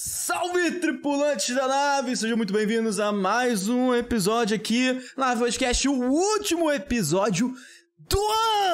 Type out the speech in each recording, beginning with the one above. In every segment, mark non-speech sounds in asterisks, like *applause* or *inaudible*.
Salve, tripulantes da nave! Sejam muito bem-vindos a mais um episódio aqui na Podcast, o último episódio do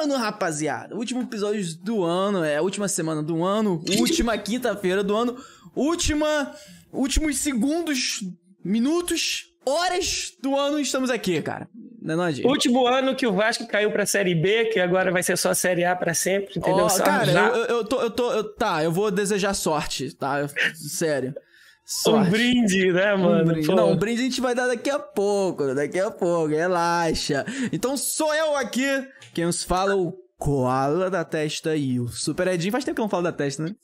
ano, rapaziada! Último episódio do ano, é a última semana do ano, *laughs* última quinta-feira do ano, última. últimos segundos, minutos, horas do ano estamos aqui, cara. Não é não? Último ano que o Vasco caiu pra Série B, que agora vai ser só a Série A pra sempre, entendeu? Só cara, já- eu, eu tô. Eu tô eu- tá, eu vou desejar sorte, tá? Eu- sério. um Sorte. brinde, né, mano? Um brinde. Não, um brinde a gente vai dar daqui a pouco, daqui a pouco, relaxa. Então sou eu aqui, quem os fala, o Koala da Testa e o Super Edinho. Faz tempo que eu não falo da testa, né?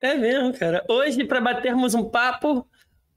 É mesmo, cara. Hoje, pra batermos um papo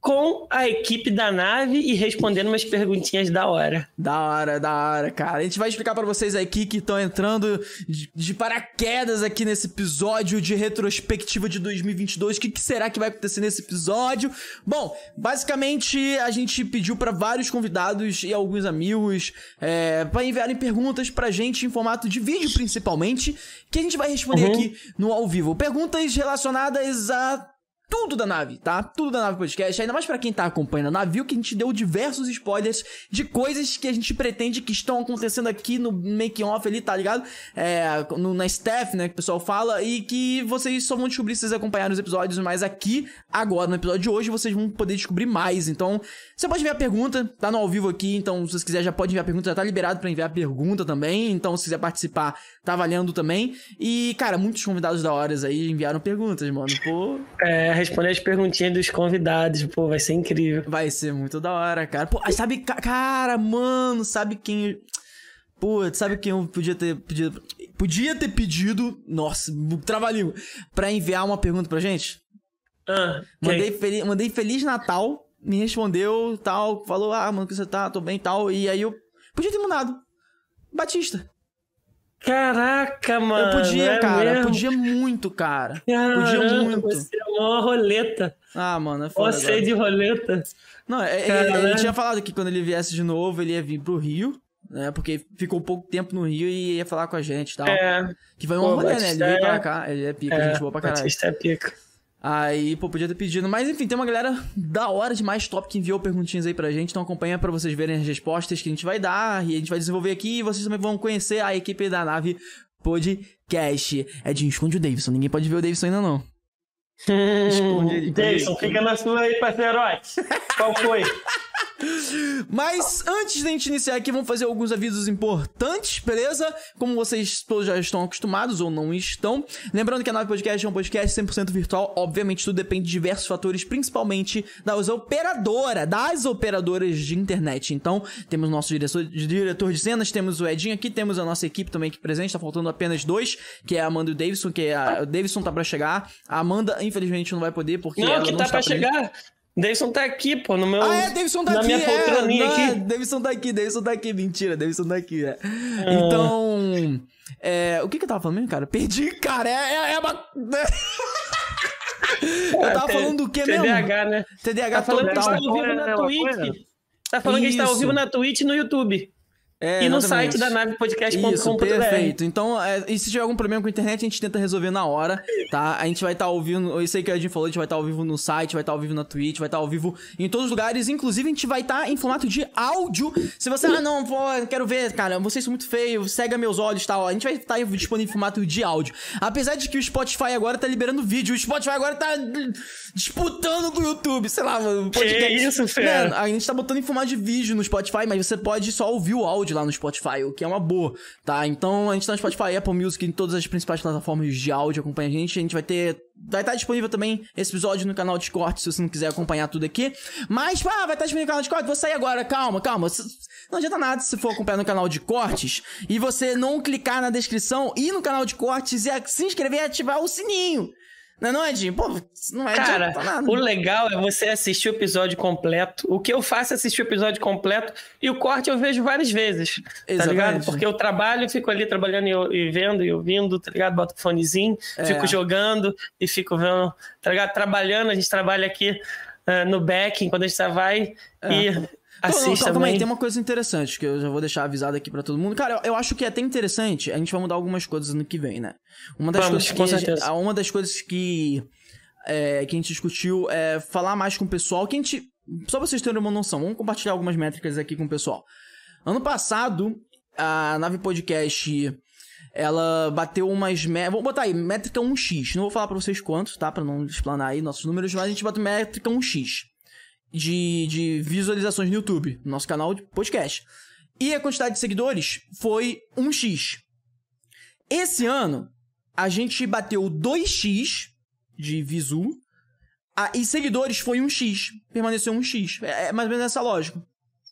com a equipe da nave e respondendo umas perguntinhas da hora. Da hora, da hora, cara. A gente vai explicar pra vocês aqui que estão entrando de, de paraquedas aqui nesse episódio de retrospectiva de 2022. O que, que será que vai acontecer nesse episódio? Bom, basicamente a gente pediu pra vários convidados e alguns amigos é, para enviarem perguntas pra gente em formato de vídeo, principalmente, que a gente vai responder Uhum. aqui no ao vivo. Perguntas relacionadas a tudo da nave, tá? Tudo da nave podcast. Ainda mais pra quem tá acompanhando a nave, viu que a gente deu diversos spoilers de coisas que a gente pretende que estão acontecendo aqui no making off ali, tá ligado? É, no, na staff, né, que o pessoal fala, e que vocês só vão descobrir se vocês acompanharem os episódios, mas aqui, agora, no episódio de hoje, vocês vão poder descobrir mais. Então, você pode enviar pergunta, tá no ao vivo aqui, então se você quiser já pode enviar pergunta, já tá liberado pra enviar pergunta também, então se quiser participar, tá valendo também. E, cara, muitos convidados da horas aí enviaram perguntas, mano. Pô, É, responder as perguntinhas dos convidados, pô, vai ser incrível. Vai ser muito da hora, cara. Pô, sabe, ca- cara, mano, sabe quem. Pô, sabe quem eu podia ter pedido. Podia ter pedido. Nossa, trabalhinho. Pra enviar uma pergunta pra gente? Ah, Mandei, quem? fel- mandei Feliz Natal, me respondeu, tal, falou, ah, mano, que você tá, tô bem tal. E aí eu. Podia ter mandado. Batista. Caraca, mano. eu podia, é cara. mesmo? Podia muito, cara. Podia Caramba, muito. Você é uma roleta. Ah, mano, é foda. Você agora. de roleta. Não, é- ele, Caralho. ele tinha falado que quando ele viesse de novo, ele ia vir pro Rio, né? Porque ficou pouco tempo no Rio e ia falar com a gente e tal. É, Que vai um rolê, né? Ele veio pra é- cá, ele é pica, é gente boa pra caralho. Batista é pica. Aí, pô, podia ter pedido. Mas enfim, tem uma galera da hora demais top que enviou perguntinhas aí pra gente. Então acompanha pra vocês verem as respostas que a gente vai dar. E a gente vai desenvolver aqui. E vocês também vão conhecer a equipe da nave podcast. Edinho, esconde o Davidson. Ninguém pode ver o Davidson ainda não. Esconde *laughs* Jason, fica na sua aí, parceirote. Qual foi? Mas antes da gente iniciar aqui, vamos fazer alguns avisos importantes, beleza? Como vocês todos já estão acostumados ou não estão. Lembrando que a Nave Podcast é um podcast 100% virtual. Obviamente, tudo depende de diversos fatores, principalmente das operadoras, das operadoras de internet. Então, temos nosso diretor, diretor de cenas, temos o Edinho aqui, temos a nossa equipe também aqui presente. Tá faltando apenas dois, que é a Amanda e o Davidson, que é a, o Davidson tá pra chegar. A Amanda, infelizmente, não vai poder, porque Não, ela que não tá está pra presente. chegar. Davidson tá aqui, pô, no meu. Ah, é, Davidson tá na aqui, minha é. poltroninha Não, aqui. é, Davidson tá aqui, Davidson tá aqui. Mentira, Davidson tá aqui, é. Então, é, o que que eu tava falando mesmo, cara? Perdi, cara, é, é, é uma... *laughs* eu tava T- falando do que mesmo? TDAH, né? TDAH Tá falando que total. está ao vivo na né, Twitch. Tá falando que está ao Isso. vivo na Twitch e no YouTube. É, e no exatamente. site da Isso, navepodcast.com.br. perfeito. Então, é, e se tiver algum problema com a internet, a gente tenta resolver na hora, tá? A gente vai estar ao vivo, isso aí que a gente falou, a gente vai estar ao vivo no site, vai estar ao vivo na Twitch, vai estar ao vivo em todos os lugares. Inclusive, a gente vai estar em formato de áudio. Se você, ah, não, pô, eu quero ver, cara, vocês são muito feios, cega meus olhos e tal. A gente vai estar disponível em formato de áudio. Apesar de que o Spotify agora tá liberando vídeo, o Spotify agora tá disputando com o YouTube, sei lá, mano. podcast. isso, fera? Mano, a gente tá botando em formato de vídeo no Spotify, mas você pode só ouvir o áudio lá no Spotify, o que é uma boa, tá? Então a gente tá no Spotify, Apple Music, em todas as principais plataformas de áudio, acompanha a gente. A gente vai ter. Vai estar disponível também esse episódio no canal de corte, se você não quiser acompanhar tudo aqui. Mas, ah, vai estar disponível no canal de corte, vou sair agora, calma, calma. Não adianta nada se for acompanhar no canal de cortes e você não clicar na descrição, ir no canal de cortes e se inscrever e ativar o sininho. Não é, não, Edinho? Pô, não vai Cara, nada. o legal é você assistir o episódio completo. O que eu faço é assistir o episódio completo e o corte eu vejo várias vezes. Tá Exatamente. ligado? Porque eu trabalho, fico ali trabalhando e, vendo e ouvindo, tá ligado? Boto o fonezinho, É. fico jogando e fico vendo, tá ligado? Trabalhando, a gente trabalha aqui ah, no backing, quando a gente vai e Então, assiste não, calma também. aí, tem uma coisa interessante que eu já vou deixar avisado aqui pra todo mundo. Cara, eu, eu acho que é até interessante. A gente vai mudar algumas coisas no que vem, né? Uma das Vamos, coisas que a gente- certeza. uma das coisas que é, que a gente discutiu é falar mais com o pessoal, que a gente. Só pra vocês terem uma noção, vamos compartilhar algumas métricas aqui com o pessoal. Ano passado, a Nave Podcast ela bateu umas. Me... Vamos botar aí, métrica 1x. Não vou falar pra vocês quantos, tá? Pra não explanar aí nossos números, mas a gente bateu métrica 1x de, de visualizações no YouTube, no nosso canal de podcast. E a quantidade de seguidores foi 1x. Esse ano, a gente bateu 2x de visu. Ah, e seguidores foi 1x. Permaneceu 1x. É, é mais ou menos essa lógica.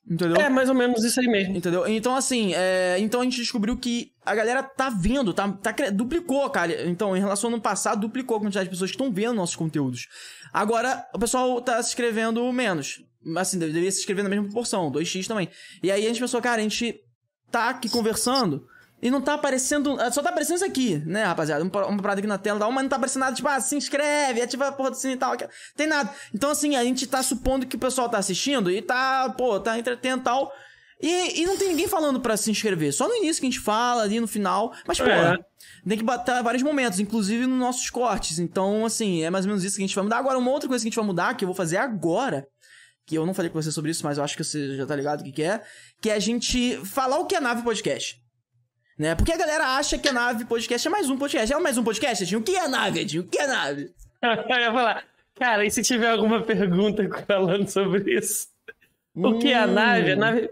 Entendeu? É, mais ou menos isso aí mesmo. Entendeu? Então, assim, é... então a gente descobriu que a galera tá vendo, tá, tá duplicou, cara. Então, em relação ao ano passado, duplicou a quantidade de pessoas que estão vendo nossos conteúdos. Agora, o pessoal tá se inscrevendo menos. Assim, deveria se inscrever na mesma proporção, 2x também. E aí a gente pensou, cara, a gente tá aqui conversando e não tá aparecendo. Só tá aparecendo isso aqui, né, rapaziada? Uma, uma parada aqui na tela, mas não tá aparecendo nada, tipo, ah, se inscreve, ativa a porra do sininho e tal. Tem nada. Então, assim, a gente tá supondo que o pessoal tá assistindo e tá, pô, tá entretendo e tal. E, e não tem ninguém falando para se inscrever. Só no início que a gente fala, ali no final. Mas, pô, é. tem que bater vários momentos, inclusive nos nossos cortes. Então, assim, é mais ou menos isso que a gente vai mudar. Agora, uma outra coisa que a gente vai mudar, que eu vou fazer agora, que eu não falei com você sobre isso, mas eu acho que você já tá ligado o que, que é, que é a gente falar o que é nave podcast. Né? Porque a galera acha que a nave podcast é mais um podcast. É mais um podcast, Edinho? O que é nave, Edinho? O que é nave? *laughs* eu ia falar, cara, e se tiver alguma pergunta *laughs* falando sobre isso? O que é a nave? A nave.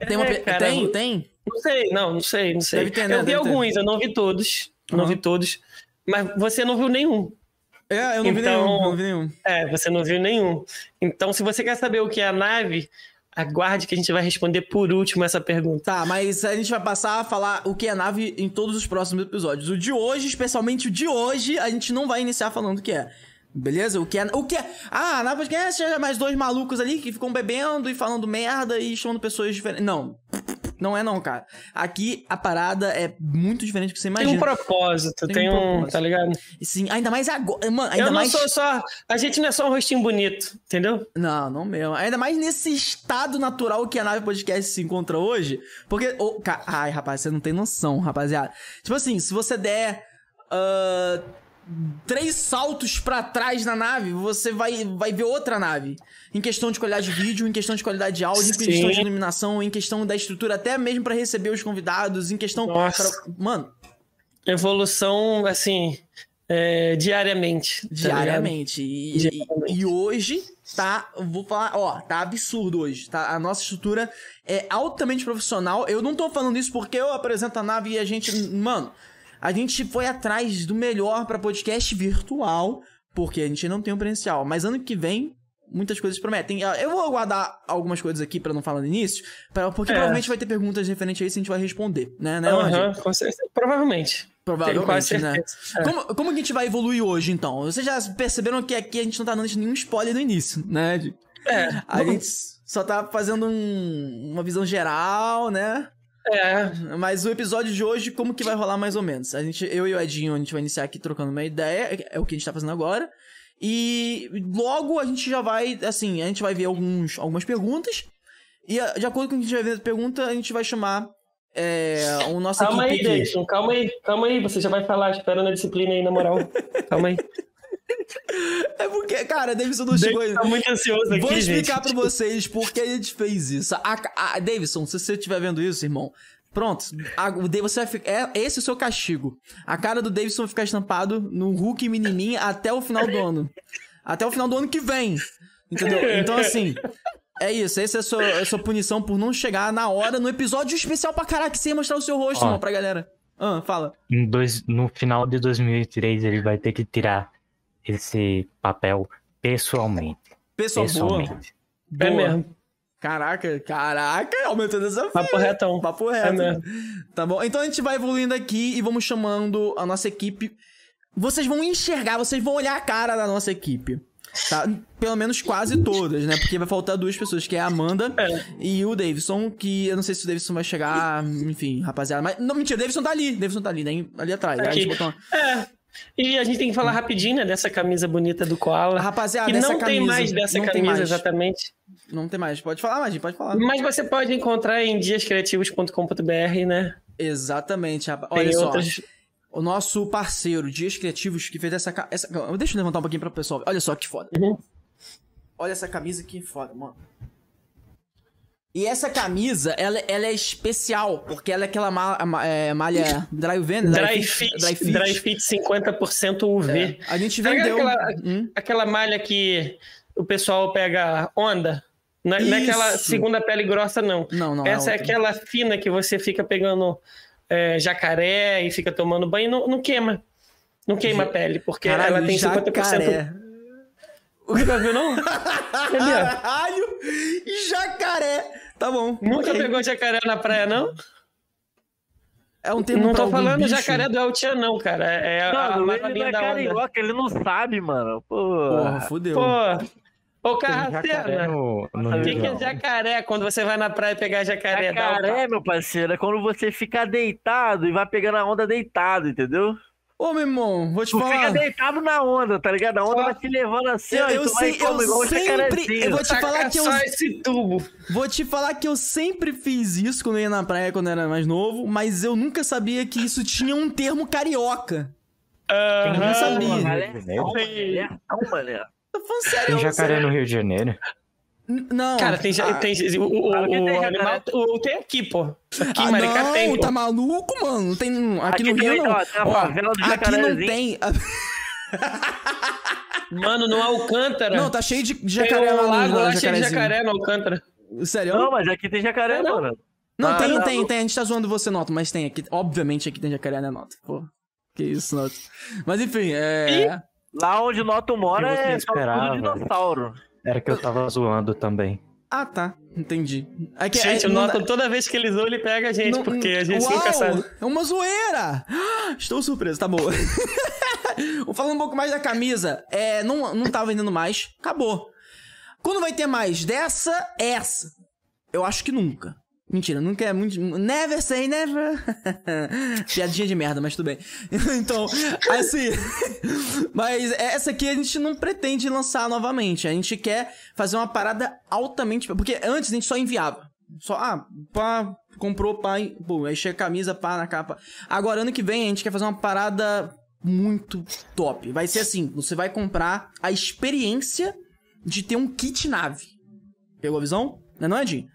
Tem, uma... é, cara, tem? Tem? Não sei, não, não sei, não sei. Deve ter, né? Eu vi alguns, ter. eu não vi todos. Uhum. Não vi todos. Mas você não viu nenhum. É, eu não então, vi nenhum, não vi nenhum. É, você não viu nenhum. Então, se você quer saber o que é a nave, Aguarde que a gente vai responder por último essa pergunta. Tá, mas a gente vai passar a falar o que é nave em todos os próximos episódios. O de hoje, especialmente o de hoje, a gente não vai iniciar falando o que é. Beleza? O que é. O que é. Ah, na podcast é mais dois malucos ali que ficam bebendo e falando merda e chamando pessoas diferentes. Não. Não é não, cara. Aqui a parada é muito diferente do que você imagina. Tem um propósito, tem, tem um, propósito. tá ligado? Sim, ainda mais agora, mano, ainda Eu não mais... sou só, a gente não é só um rostinho bonito, entendeu? Não, não mesmo. Ainda mais nesse estado natural que a Nave Podcast se encontra hoje, porque, oh, ca... ai, rapaz, você não tem noção, rapaziada. Tipo assim, se você der uh, três saltos para trás na nave, você vai, vai ver outra nave. Em questão de qualidade de vídeo, em questão de qualidade de áudio, Sim. em questão de iluminação, em questão da estrutura, até mesmo para receber os convidados, em questão. Nossa. Pra... Mano. Evolução, assim, é, diariamente. Tá diariamente. E, diariamente. E, e, hoje tá. Vou falar, ó, tá absurdo hoje. Tá? A nossa estrutura é altamente profissional. Eu não tô falando isso porque eu apresento a nave e a gente. Mano a gente foi atrás do melhor para podcast virtual, porque a gente não tem um presencial. Mas ano que vem, muitas coisas prometem. Eu vou aguardar algumas coisas aqui para não falar no início, pra, porque é. provavelmente vai ter perguntas referentes a isso e a gente vai responder, né? né uhum, com certeza. Provavelmente. Provavelmente, né? É. Como, como a gente vai evoluir hoje, então? Vocês já perceberam que aqui a gente não tá dando nenhum spoiler no início, né? É. A gente só tá fazendo um, uma visão geral, né? É. Mas o episódio de hoje, como que vai rolar mais ou menos? A gente, eu e o Edinho, a gente vai iniciar aqui trocando uma ideia, é o que a gente tá fazendo agora. E logo a gente já vai, assim, a gente vai ver alguns, algumas perguntas. E de acordo com o que a gente vai ver a pergunta, a gente vai chamar é, o nosso Calma aí, Deison, calma aí, calma aí, você já vai falar, espera na disciplina aí, na moral. calma aí. *laughs* É porque, cara, Davidson não chegou ainda. Tá muito ansioso aqui, Vou explicar gente. pra vocês por que a gente fez isso. A, a, Davidson, se você estiver vendo isso, irmão, pronto. A, o Davidson vai ficar, é esse é o seu castigo. A cara do Davidson vai ficar estampado no Hulk Minimin até o final do ano. Até o final do ano que vem. Entendeu? Então, assim, é isso, essa é a sua, a sua punição por não chegar na hora no episódio especial pra caraca, sem mostrar o seu rosto, Ó, irmão, pra galera. Ah, fala. Dois, no final de 2003 ele vai ter que tirar esse papel pessoalmente. Pessoal, pessoalmente. Boa. É mesmo. Caraca, caraca, aumentando essa Papo retão. Papo reto. É mesmo. Tá bom? Então a gente vai evoluindo aqui e vamos chamando a nossa equipe. Vocês vão enxergar, vocês vão olhar a cara da nossa equipe. Tá? Pelo menos quase todas, né? Porque vai faltar duas pessoas, que é a Amanda é. e o Davidson, que eu não sei se o Davidson vai chegar, enfim, rapaziada. Mas, não, mentira, o Davidson tá ali, o Davidson tá ali, né? ali atrás. Aqui. Botou... É, e a gente tem que falar rapidinho, né, dessa camisa bonita do Koala. Rapaziada, que não camisa, tem mais dessa camisa mais. exatamente. Não tem mais. Pode falar, Magin, pode falar. Mas você pode encontrar em diascriativos.com.br, né? Exatamente. Olha tem só. Outras... o nosso parceiro, Dias Criativos, que fez essa, ca- essa. Deixa eu levantar um pouquinho pra pessoal. Olha só que foda. Uhum. Olha essa camisa que foda, mano. E essa camisa, ela, ela é especial, porque ela é aquela ma- ma- é, malha dry UV, né? Dry fit, dry fit 50% UV. A gente vendeu. aquela- Hum? Aquela malha que o pessoal pega onda. Não é, é aquela segunda pele grossa, não. Não, não. Essa é, outra. aquela fina que você fica pegando é, jacaré e fica tomando banho e não, não queima. Não queima a pele, porque Caralho, ela tem 50%. Jacaré. Nunca viu, não? Cadê? Caralho! Jacaré! Tá bom. Nunca ok. pegou jacaré na praia, não? É um termo Não tô falando bicho? jacaré do El Chan, não, cara. É a ele não marolinha é da onda. carioca, ele não sabe, mano. Pô. Porra, fudeu. Pô, ô jacaré Carracena, O o que, que é jacaré quando você vai na praia pegar jacaré? Dá um Jacaré, meu parceiro, é quando você fica deitado e vai pegando a onda deitado, entendeu? Ô, meu irmão, vou te Tu fica falar. deitado na onda, tá ligado? A onda vai te levando assim, Eu, ó, eu sei, igual eu sempre. Eu vou te Saca falar que eu. esse tubo. Vou te falar que eu sempre fiz isso quando eu ia na praia quando eu era mais novo, mas eu nunca sabia que isso tinha um termo carioca. Aham. não sabia. Calma, né? Calma, né? Tô falando sério. Tem eu jacaré sei. no Rio de Janeiro. Não. Cara, tem, Ah, tem o, o, o tem animal o, tem aqui, pô. Aqui ah, Maricá não, tem, pô. tá maluco, mano? Não tem. Aqui, Aqui no tem, Rio, não. ó, tem a Ó, favela do aqui não tem. *laughs* Mano, no Alcântara. Não, tá cheio de tem jacaré um lá lago no lá cheio de jacaré no Alcântara. Sério? Não, mas aqui tem jacaré, É, não. mano. Não, Ah, tem, não. tem, tem. A gente tá zoando você, Noto, mas tem aqui. Obviamente aqui tem jacaré, né, Noto? Pô. Que isso, Noto. Mas enfim, é. Lá onde o Noto mora é só tudo dinossauro. Era que eu tava zoando também. Ah, tá. Entendi. É que- Gente, é, o não Nota, dá- toda vez que ele zoa, ele pega a gente, não- porque a gente Uau, nunca sabe. É uma zoeira! *gasps* Estou surpreso, tá boa. *laughs* Falando um pouco mais da camisa, é, não, não tá vendendo mais, acabou. Quando vai ter mais dessa, essa? Eu acho que nunca. Mentira, nunca é muito. Never say never. *laughs* Piadinha de merda, mas tudo bem. *laughs* então, assim. *laughs* mas essa aqui a gente não pretende lançar novamente. A gente quer fazer uma parada altamente. Porque antes a gente só enviava. Só, ah, pá, comprou, pá, e- pô, aí chega a camisa, pá, na capa. Agora, ano que vem, a gente quer fazer uma parada muito top. Vai ser assim: você vai comprar a experiência de ter um kit nave. Pegou a visão? Não é, não, Edinho?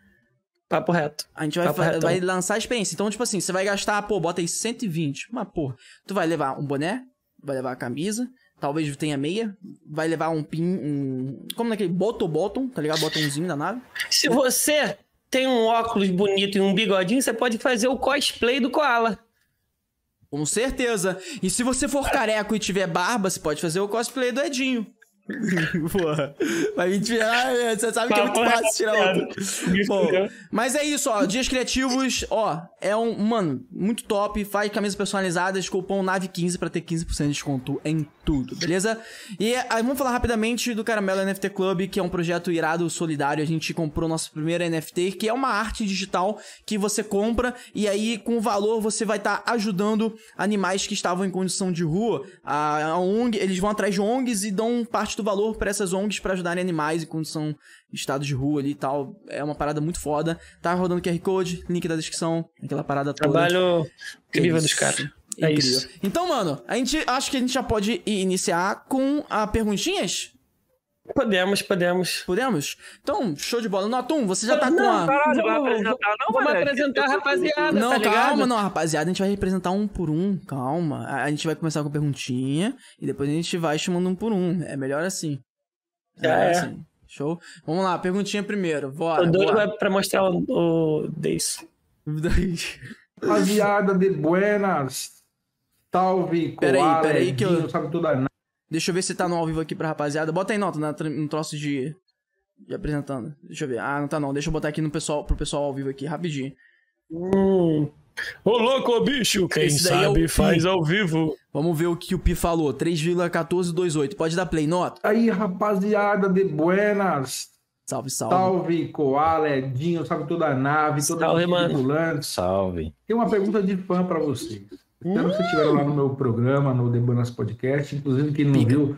Papo reto. A gente vai, fa- vai lançar a experiência. Então, tipo assim, você vai gastar, pô, bota aí 120. Mas, pô, tu vai levar um boné, vai levar a camisa, talvez tenha meia, vai levar um pin, um... Como naquele bottom bottom, tá ligado? Botãozinho da nave. Se você tem um óculos bonito e um bigodinho, você pode fazer o cosplay do Koala. Com certeza. E se você for careco e tiver barba, você pode fazer o cosplay do Edinho. *laughs* Porra. Vai me tirar, é, você sabe que é muito Papo fácil tirar outro. Bom, *laughs* mas é isso, ó. Dias criativos, ó. É um, mano, muito top. Faz camisas personalizadas, cupom NAVE15 pra ter 15% de desconto em tudo, beleza? E aí, vamos falar rapidamente do Caramelo NFT Club, que é um projeto irado solidário. A gente comprou nossa primeira NFT, que é uma arte digital que você compra e aí com o valor você vai estar ajudando animais que estavam em condição de rua. A, a ONG, eles vão atrás de ONGs e dão parte do valor pra essas ONGs pra ajudarem animais em condição de estado de rua ali e tal. É uma parada muito foda. Tá rodando QR Code, link da descrição, aquela parada toda. Trabalho incrível dos caras. É Incrível. isso. Então, mano, a gente acho que a gente já pode iniciar com a perguntinhas? Podemos, podemos. Podemos? Então, show de bola. Notum, você já tá com Não, a. Caralho, vai Vamos- apresentar, não, Vamos moleque? apresentar a rapaziada, Não, tá ligado? calma, não, rapaziada. A gente vai representar um por um. Calma. A a gente vai começar com perguntinha e depois a gente vai chamando um por um. É melhor assim. Já é. assim. Show? Vamos lá, perguntinha primeiro. Bora. Tô doido bora. pra- mostrar o, o. *laughs* Rapaziada de buenas. Salve, Peraí, peraí que eu- sabe tudo a Deixa eu ver se tá no ao vivo aqui pra rapaziada. Bota aí nota no troço de, de apresentando. Deixa eu ver. Ah, não tá não. Deixa eu botar aqui no pessoal, pro pessoal ao vivo aqui, rapidinho. Hum. Ô louco, bicho, quem é o sabe Pi. faz ao vivo. Vamos ver o que o Pi falou. 3,1428. Pode dar play, nota. Aí, rapaziada de buenas. Salve, salve. Salve, Koala, Edinho, sabe toda a nave, todos Salve, tripulantes. Salve. Tem uma pergunta de fã pra vocês. Espero que vocês estiveram lá no meu programa, no The Buenas Podcast. Inclusive, quem não Pica. viu,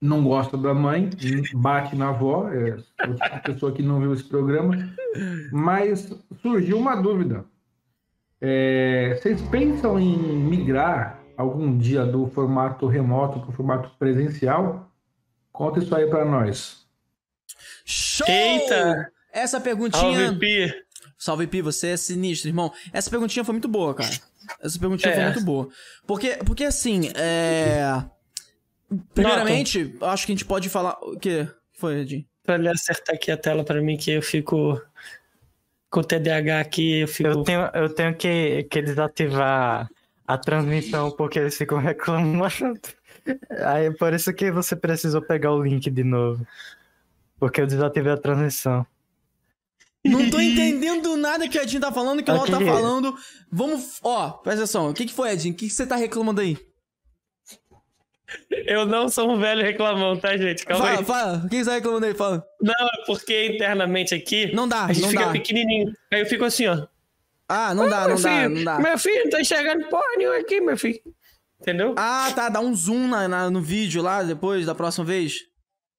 não gosta da mãe, bate na avó. É a pessoa que não viu esse programa. Mas surgiu uma dúvida. É, vocês pensam em migrar algum dia do formato remoto para o formato presencial? Conta isso aí para nós. Show! Eita! Essa perguntinha. Salve, Pi. Salve, Pi, você é sinistro, irmão. Essa perguntinha foi muito boa, cara. Essa perguntinha É. foi muito boa. Porque, porque assim, é. Primeiramente, acho que a gente pode falar. O quê? Foi, Edinho? Pra ele acertar aqui a tela pra mim, que eu fico com o TDAH aqui, eu fico. Eu tenho, eu tenho que, que desativar a transmissão porque eles ficam *laughs* reclamando. Aí por isso que você precisou pegar o link de novo. Porque eu desativei a transmissão. Não tô entendendo nada que o Edinho tá falando, que o Léo tá falando. Vamos. Ó, presta atenção. O que, que foi, Edinho? O que, que você tá reclamando aí? Eu não sou um velho reclamão, tá, gente? Calma Fala, aí. fala. O que, que você tá reclamando aí? Fala. Não, é porque internamente aqui Não dá, a gente não fica dá. pequenininho. Aí eu fico assim, ó. Ah, não dá, meu não dá, filho, não dá. Meu filho, não tá enxergando porra nenhuma aqui, meu filho. Entendeu? Ah, tá. Dá um zoom na, na- no vídeo lá depois, da próxima vez.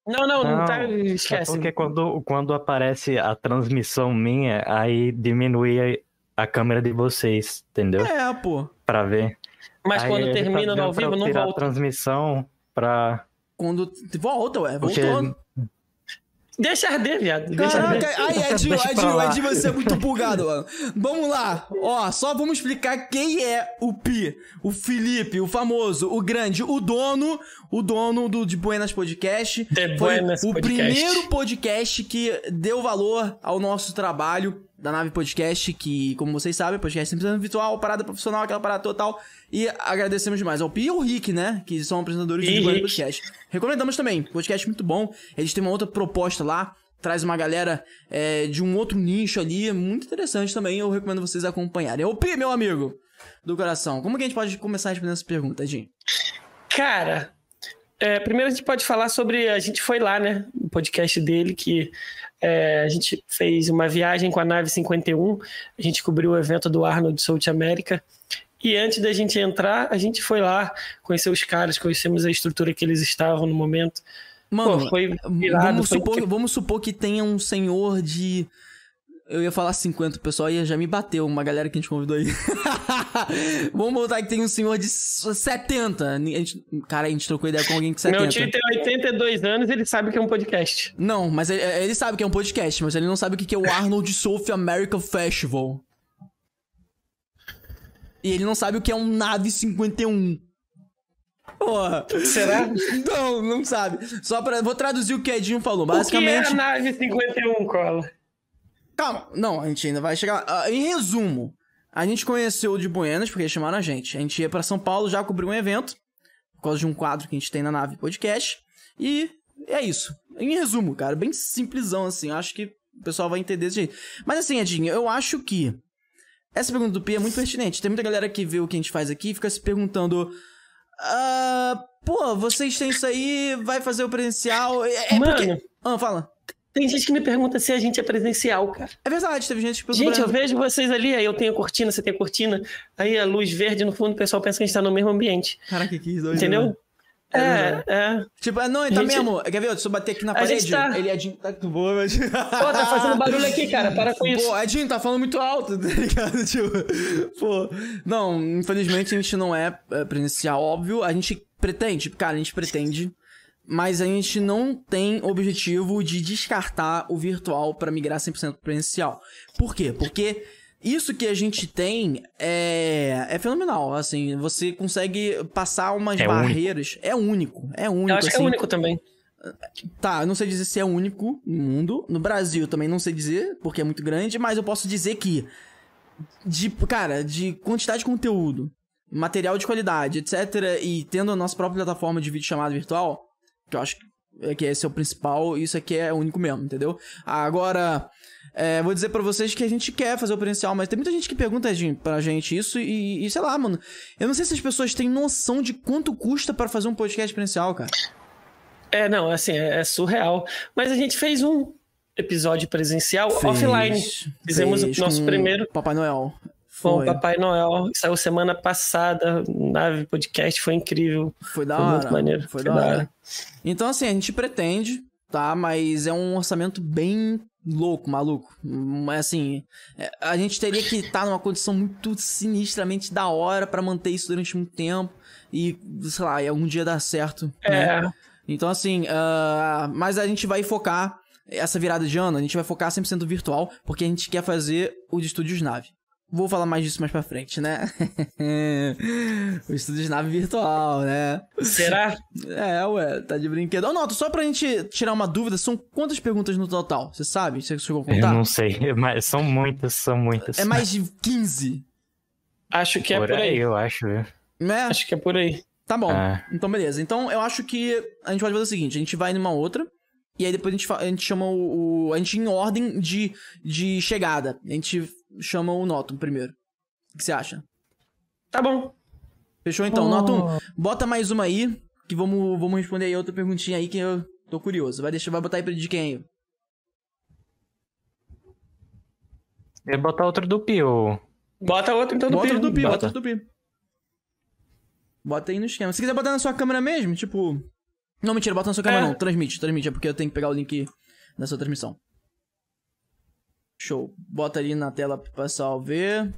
Não, não, não, Não, tá. É Esquece. porque quando, quando aparece a transmissão minha, aí diminui a, a câmera de vocês, entendeu? É, pô. Pra ver. Mas Aí quando tá termina no ao vivo, não tirar a volta. transmissão pra. Quando. Volta, ué. Porque Voltou. Deixa arder, viado. Deixa Caraca, arder. ai, Edinho, lá. Edinho, você é muito bugado, mano. Vamos lá. Ó, só vamos explicar quem é o Pi, o Felipe, o famoso, o grande, o dono, o dono do de Buenas Podcast. The Foi Buenas o Podcast. primeiro podcast que deu valor ao nosso trabalho da Nave Podcast, que, como vocês sabem, podcast 100% virtual, parada profissional, aquela parada total. E agradecemos demais ao Pi e ao Rick, né? Que são apresentadores E do Rick. Podcast. Recomendamos também. Podcast muito bom. Eles têm uma outra proposta lá. Traz uma galera é, de um outro nicho ali. Muito interessante também. Eu recomendo vocês acompanharem. Ô, Pi, meu amigo do coração. Como que a gente pode começar respondendo essa pergunta, Jim? Cara, é, primeiro a gente pode falar sobre. A gente foi lá, né? O podcast dele, que é, a gente fez uma viagem com a nave 51. A gente cobriu o evento do Arnold South America. E antes da gente entrar, a gente foi lá, conheceu os caras, conhecemos a estrutura que eles estavam no momento. Mano, Pô, foi irado, vamos, foi supor, incrível. vamos supor que tenha um senhor de. Eu ia falar 50, o pessoal ia já me bateu, uma galera que a gente convidou aí. *laughs* vamos botar que tem um senhor de 70. A gente- cara, a gente trocou ideia com alguém com 70. Meu tio tem 82 anos ele sabe que é um podcast. Não, mas ele, ele sabe que é um podcast, mas ele não sabe o que que é o Arnold South America Festival. E ele não sabe o que é um Nave 51. Porra. Será? Não, não sabe. Só pra. Vou traduzir o que Edinho falou. O que é Basicamente. a nave 51, Cola? Calma, não, a gente ainda vai chegar. Ah, em resumo, a gente conheceu o de Buenas, porque eles chamaram a gente. A gente ia pra São Paulo já cobrir um evento, por causa de um quadro que a gente tem na nave podcast. E é isso. Em resumo, cara, bem simplesão assim. eu Acho que o pessoal vai entender desse jeito. Mas assim, Edinho, eu acho que essa pergunta do Pi é muito pertinente. Tem muita galera que vê o que a gente faz aqui e fica se perguntando. Ah, pô, vocês têm isso aí, vai fazer o presencial. É, é Mano, porque. Ah, fala. Tem gente que me pergunta se a gente é presencial, cara. É verdade, teve gente que perguntou Gente, eu vejo vocês ali, aí eu tenho a cortina, você tem a cortina, aí a luz verde no fundo, o pessoal pensa que a gente tá no mesmo ambiente. Caraca, que doido. né? Entendeu? É É, verdade. é. Tipo, ah, não, ele tá gente- mesmo. Quer ver? Deixa eu bater aqui na A parede. gente tá- Ele é Edinho. Tá com boa, mas. Pô, tá fazendo barulho aqui, cara, para com isso. Pô, Edinho, tá falando muito alto, *laughs* tá ligado? Tipo, pô. Não, infelizmente a gente não é é, presencial, óbvio. A gente pretende, cara, a gente pretende. Mas a gente não tem objetivo de descartar o virtual pra migrar 100% pro presencial. Por quê? Porque isso que a gente tem é, é fenomenal. Assim, você consegue passar umas É único. barreiras. É único. É único. Eu acho que é assim. único também. Tá, eu não sei dizer se é único no mundo. No Brasil também não sei dizer, porque é muito grande, mas eu posso dizer que. De, cara, de quantidade de conteúdo, material de qualidade, etc. E tendo a nossa própria plataforma de vídeo chamada virtual, que eu acho que- é que esse é o principal, isso aqui é único mesmo, entendeu? Agora. é, vou dizer pra vocês que a gente quer fazer o presencial, mas tem muita gente que pergunta pra gente isso e, e sei lá, mano. Eu não sei se as pessoas têm noção de quanto custa pra fazer um podcast presencial, cara. É, não, assim, é, é surreal. Mas a gente fez um episódio presencial offline. Fizemos o nosso primeiro Papai Noel. Com Foi. o Papai Noel. Saiu semana passada, nave podcast, foi incrível. Foi da Foi hora. muito maneiro. Foi da hora. Então, assim, a gente pretende, tá? Mas é um orçamento bem louco, maluco. Mas assim, é, a gente teria que estar numa condição muito sinistramente da hora pra manter isso durante muito tempo. E, sei lá, e algum dia dar certo. né? É. Então, assim, ah, mas a gente vai focar essa virada de ano, a gente vai focar 100% virtual, porque a gente quer fazer o de Estúdios Nave. Vou falar mais disso mais pra frente, né? *laughs* o Estúdios Nave virtual, né? Será? É, ué, tá de brinquedo. Ô, Noto, só pra gente tirar uma dúvida, são quantas perguntas no total? Você sabe? Você chegou a Eu contar? não sei, *laughs* mas são muitas, são muitas. É mais de 15, Acho que é por, por aí. eu acho. viu? né? Acho que é por aí. Tá bom. Ah. Então, beleza. Então, eu acho que a gente pode fazer o seguinte: a gente vai numa outra. E aí depois a gente, a gente chama o, o- A gente em ordem de, de chegada. A gente chama o Notum primeiro. O que você acha? Tá bom. Fechou então? Notum, bota mais uma aí. Que vamos, vamos responder aí outra perguntinha aí que eu tô curioso. Vai, deixar, vai botar aí pra de quem aí? Eu ia botar outro do Pio. Bota outro então do Bota Pio. do Pi, Bota. bota do Pi. Bota aí no esquema. Se quiser botar na sua câmera mesmo, tipo. Não, mentira, bota na sua câmera É. não. Transmite, transmite. É porque eu tenho que pegar o link da sua transmissão. Show. Bota ali na tela pro pessoal ver.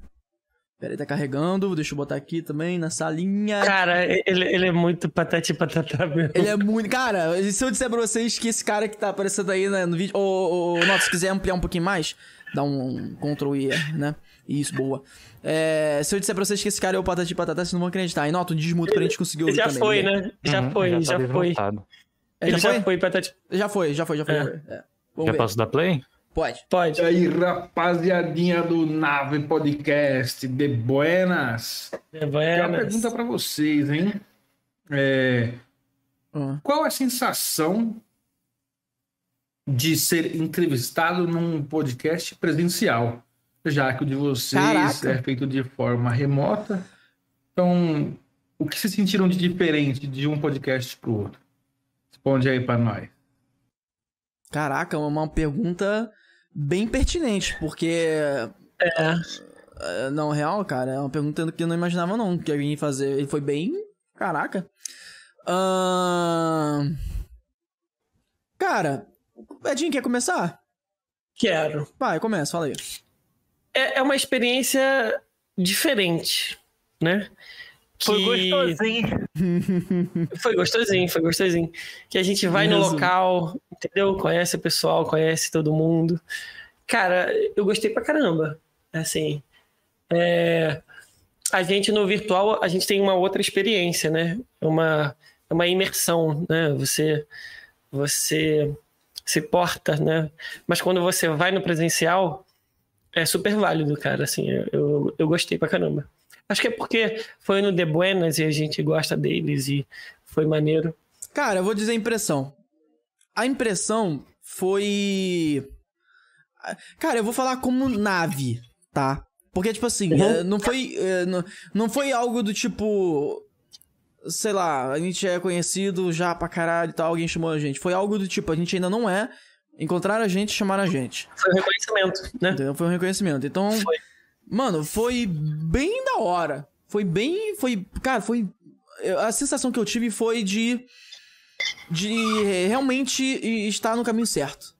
Pera aí, tá carregando. Deixa eu botar aqui também na salinha. Cara, ele, ele é muito patati patatá mesmo. Ele é muito. Cara, se eu disser pra vocês que esse cara que tá aparecendo aí né, no vídeo. Ô, ô, ô, Noto, se quiser ampliar um pouquinho mais, dá um Ctrl I, né? Isso, boa. É, se eu disser pra vocês que esse cara é o Patati Patatá, vocês não vão acreditar. E Noto, desmuto pra gente conseguir ouvir Já também. foi, beleza? né? Já Uhum, foi, tá já, foi. É, Ele já, já foi? foi patati. Já foi, já foi, já foi. É. já foi. É. Vamos Já ver. posso dar play? Pode. Pode. E aí, rapaziadinha do Nave Podcast, de buenas. É, Tem vai, uma pergunta pra vocês, hein? É, Ah. qual a sensação de ser entrevistado num podcast presencial? Já que o de vocês Caraca. é feito de forma remota. Então, o que vocês sentiram de diferente de um podcast pro outro? Responde aí pra nós. Caraca, uma, uma pergunta bem pertinente, porque. É. é, Não, real, cara, é uma pergunta que eu não imaginava, não, que alguém ia fazer. Ele foi bem. Caraca. Ahn, Cara, Edinho, quer começar? Quero. Vai, começa, fala aí. É, é uma experiência diferente, né? Foi Que- gostosinho. *laughs* Foi gostosinho, foi gostosinho. Que a gente vai no Resumo. local, entendeu? Conhece o pessoal, conhece todo mundo. Cara, eu gostei pra caramba. Assim, é, a gente no virtual, a gente tem uma outra experiência, né? É Uma, é uma imersão, né? Você, você se porta, né? Mas quando você vai no presencial, é super válido, cara. Assim, eu, eu gostei pra caramba. Acho que é porque foi no The Buenas e a gente gosta deles e foi maneiro. Cara, eu vou dizer a impressão. A impressão foi. Cara, eu vou falar como nave, tá? Porque, tipo assim, Uhum. é, não foi. é, não, foi algo do tipo. Sei lá, a gente é conhecido já pra caralho e tal, alguém chamou a gente. Foi algo do tipo, a gente ainda não é. Encontraram a gente, chamaram a gente. Foi um reconhecimento, né? Foi um reconhecimento. Então, Foi. Mano, foi bem da hora. Foi bem. Foi. Cara, foi. A sensação que eu tive foi de. De realmente estar no caminho certo.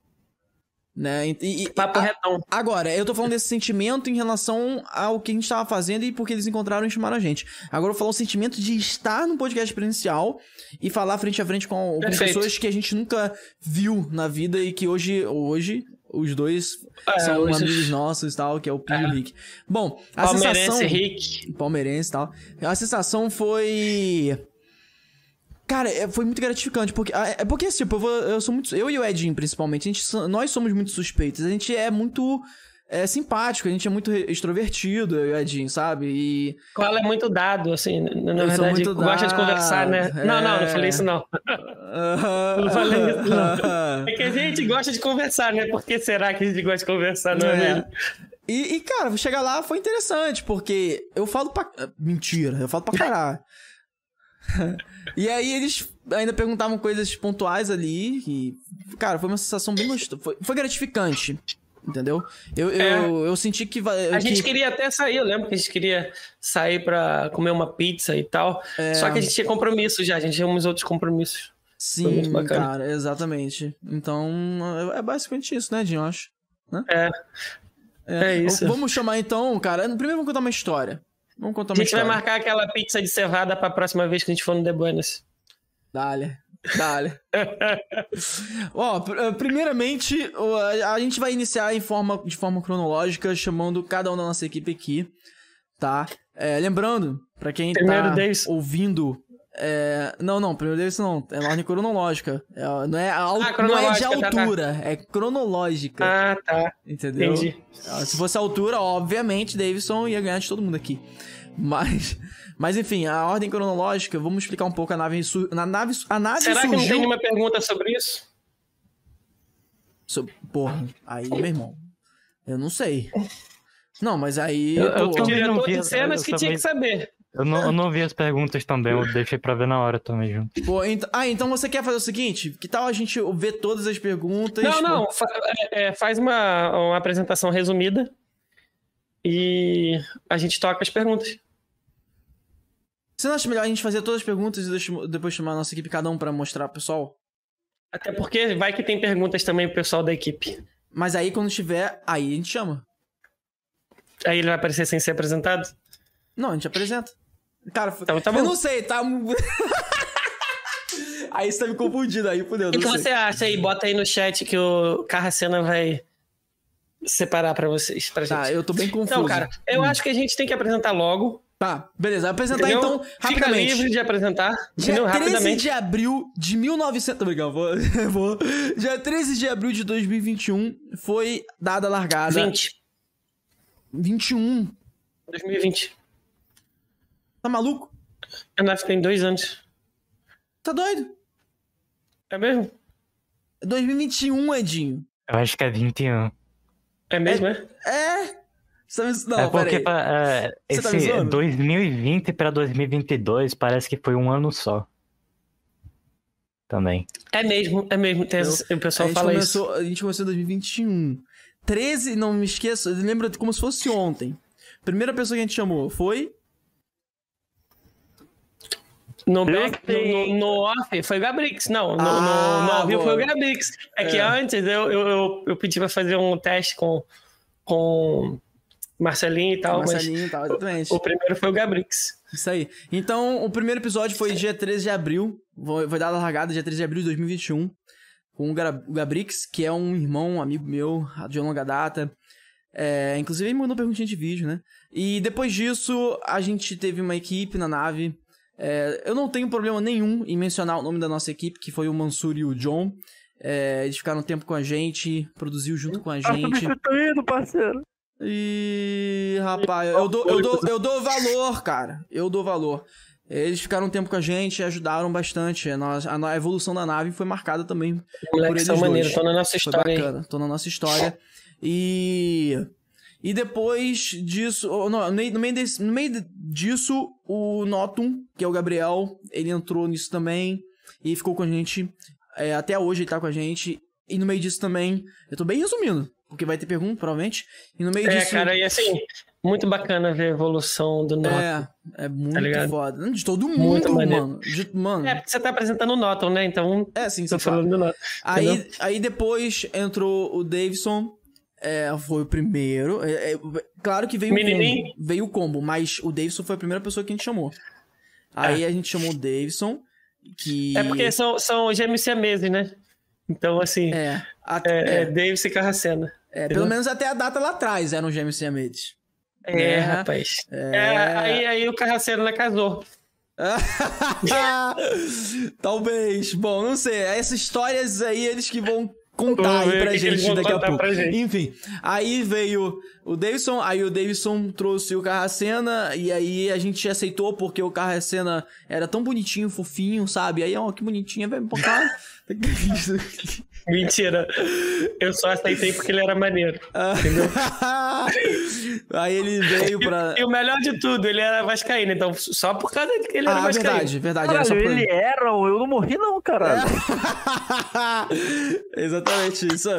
Né? E, e- Papo a- retão. agora, eu tô falando desse sentimento em relação ao que a gente tava fazendo e porque eles encontraram e chamaram a gente. Agora eu vou falar o sentimento de estar num podcast presencial e falar frente a frente com, com pessoas que a gente nunca viu na vida e que hoje, hoje os dois É, são hoje- amigos *laughs* nossos e tal, que é o Pio e o Rick. Bom, a Palmeirense sensação... Rick. Palmeirense e tal. A sensação foi... Cara, é- foi muito gratificante, porque... ah, É porque, tipo, eu, vou- eu sou muito... Eu e o Edinho, principalmente, a gente, nós somos muito suspeitos. A gente é muito... É simpático, a gente é muito extrovertido, eu e o Edinho, sabe? E... Qual é muito dado, assim, na- Eu verdade, gosta de dado, conversar, né? Não, não, não é. falei isso não. não falei isso, não. *laughs* *laughs* É que a gente gosta de conversar, né? Por que será que a gente gosta de conversar, não é, É. mesmo? E, e, cara, chegar lá foi interessante, porque eu falo pra. Mentira, eu falo pra caralho. *laughs* e aí eles ainda perguntavam coisas pontuais ali. E, cara, foi uma sensação bem gostosa. Foi, foi gratificante. Entendeu? Eu, eu, eu senti que. vai- É. A que- gente queria até sair, eu lembro que a gente queria sair pra comer uma pizza e tal. É. Só que a gente tinha compromisso já, a gente tinha uns outros compromissos. Sim, cara, exatamente. Então, é é basicamente isso, né, Dinho? Eu acho. É. É isso. Vamos chamar então, cara. Primeiro vamos contar uma história. Vamos contar A uma gente vai história. marcar aquela pizza de cevada pra próxima vez que a gente for no The. Dale. Dale. *laughs* Ó, eh, primeiramente, a a gente vai iniciar em forma, de forma cronológica, chamando cada um da nossa equipe aqui, tá? É, lembrando, pra quem Primeiro tá Davis. ouvindo... é, não, não, primeiro Davis não, é na ordem cronológica. É, não, é a al- Ah, não é de cronológica, tá, tá. altura, é cronológica, Ah, tá. entendeu? Entendi. Ah, Se fosse altura, obviamente, Davidson ia ganhar de todo mundo aqui. Mas, mas enfim, a ordem cronológica, vamos explicar um pouco a nave. sur- Na nave, a nave Será que não surgiu. tem nenhuma pergunta sobre isso? So- Porra, aí, meu irmão. Eu não sei. Não, mas aí. Eu- eu pô, O também não diretor vi, de cenas eu que tinha também- que saber. Eu não, eu não vi as perguntas também, eu deixei pra ver na hora também junto. pô, ent- Ah, então você quer fazer o seguinte? Que tal a gente ver todas as perguntas? Não, não. fa- é, é, faz uma, uma apresentação resumida e a gente toca as perguntas. Você não acha melhor a gente fazer todas as perguntas e depois chamar a nossa equipe cada um pra mostrar pro pessoal? Até porque vai que tem perguntas também pro pessoal da equipe. Mas aí quando tiver, aí a gente chama. Aí ele vai aparecer sem ser apresentado? Não, a gente apresenta. Cara, Então tá eu não sei, tá. *laughs* aí você tá me confundindo aí, fudeu. O que sei. você acha aí? Bota aí no chat que o Carracena vai separar pra vocês, pra gente. Tá, eu tô bem confuso. Então, cara, eu acho que a gente tem que apresentar logo. Tá, beleza. Apresentar entendeu? então Fica rapidamente. livre de apresentar. Dia entendeu? 13 Rapidamente. *laughs* de abril de 1900... Tô brincando, vou, vou. Dia 13 de abril de 2021 foi dada a largada. 20. 21. 2020. Tá maluco? A nave tem dois anos. Tá doido? É mesmo? É 2021, Edinho. Eu acho que é 21. É mesmo, é? É? Me... Não, é porque tá me esse zoando? 2020 pra 2022 parece que foi um ano só. Também. É mesmo, é mesmo. Tem essa- o A pessoal gente, fala começou, a gente começou em 2021. 13, não me esqueça, lembra como se fosse ontem. Primeira pessoa que a gente chamou foi... isso. No, sei. no, no, no off foi o Gabrix. Não, no, Ah, no, no boa. foi o Gabrix. É, que É. antes eu, eu, eu, eu pedi pra fazer um teste com, com Marcelinho e tal, Marcelinho e tal, mas exatamente. o primeiro foi o Gabrix. Isso aí. Então, o primeiro episódio foi dia 13 de abril. Foi, dada a largada dia 13 de abril de 2021. Com o o Gabrix, que é um irmão, um amigo meu, de longa data. É, inclusive, ele mandou perguntinha de vídeo, né? E depois disso, a gente teve uma equipe na nave. É, eu não tenho problema nenhum em mencionar o nome da nossa equipe, que foi o Mansur e o John. É, eles ficaram um tempo com a gente, produziu junto com a Tá gente. substituído, parceiro. E rapaz, eu dou, eu, dou, eu dou valor, cara. Eu dou valor. Eles ficaram um tempo com a gente, ajudaram bastante. A, nossa- a a evolução da nave foi marcada também por Moleques eles são maneiros, dois. estão na nossa Foi história aí. bacana, tô na nossa história. E. E depois disso, oh, não, no meio, no meio desse- no meio disso, o Notum, que é o Gabriel, ele entrou nisso também e ficou com a gente. é, até hoje ele tá com a gente. E no meio disso também, eu tô bem resumindo, porque vai ter pergunta, provavelmente. E no meio É, disso. cara, e assim, muito bacana ver a evolução do Norton. É, é muito ligado? foda. De todo mundo, Muito mano. De- mano. É, porque você tá apresentando o Norton, né? Então, É, sim, tô claro. falando do Norton. Aí, entendeu? aí depois entrou o Davidson. É, foi o primeiro. É, é, claro que veio o combo. Veio o combo, mas o Davidson foi a primeira pessoa que a gente chamou. Aí a gente chamou o Davidson, que... É porque são, são gêmeos siameses, né? Então, assim, é, É, até- é, é, Davis e Carracena. É, pelo menos até a data lá atrás eram gêmeos siameses. É, É, rapaz. É, aí, aí o Carracena casou. *laughs* Talvez. Bom, não sei. Essas histórias aí, eles que vão contar aí pra gente daqui a pouco. pra. Enfim, aí veio o Davidson, aí o Davidson trouxe o Carracena, e aí a gente aceitou porque o Carracena era tão bonitinho, fofinho, sabe? Aí, ó, que bonitinho, velho, pô, cara. *laughs* Mentira. Eu só aceitei porque ele era maneiro. *laughs* aí ele veio pra. E o melhor de tudo, ele era vascaíno. Então, só por causa que ele era Ah, vascaíno. verdade, verdade. Era só Caralho, pra... ele era, eu não morri não, caralho. *laughs* Exatamente isso.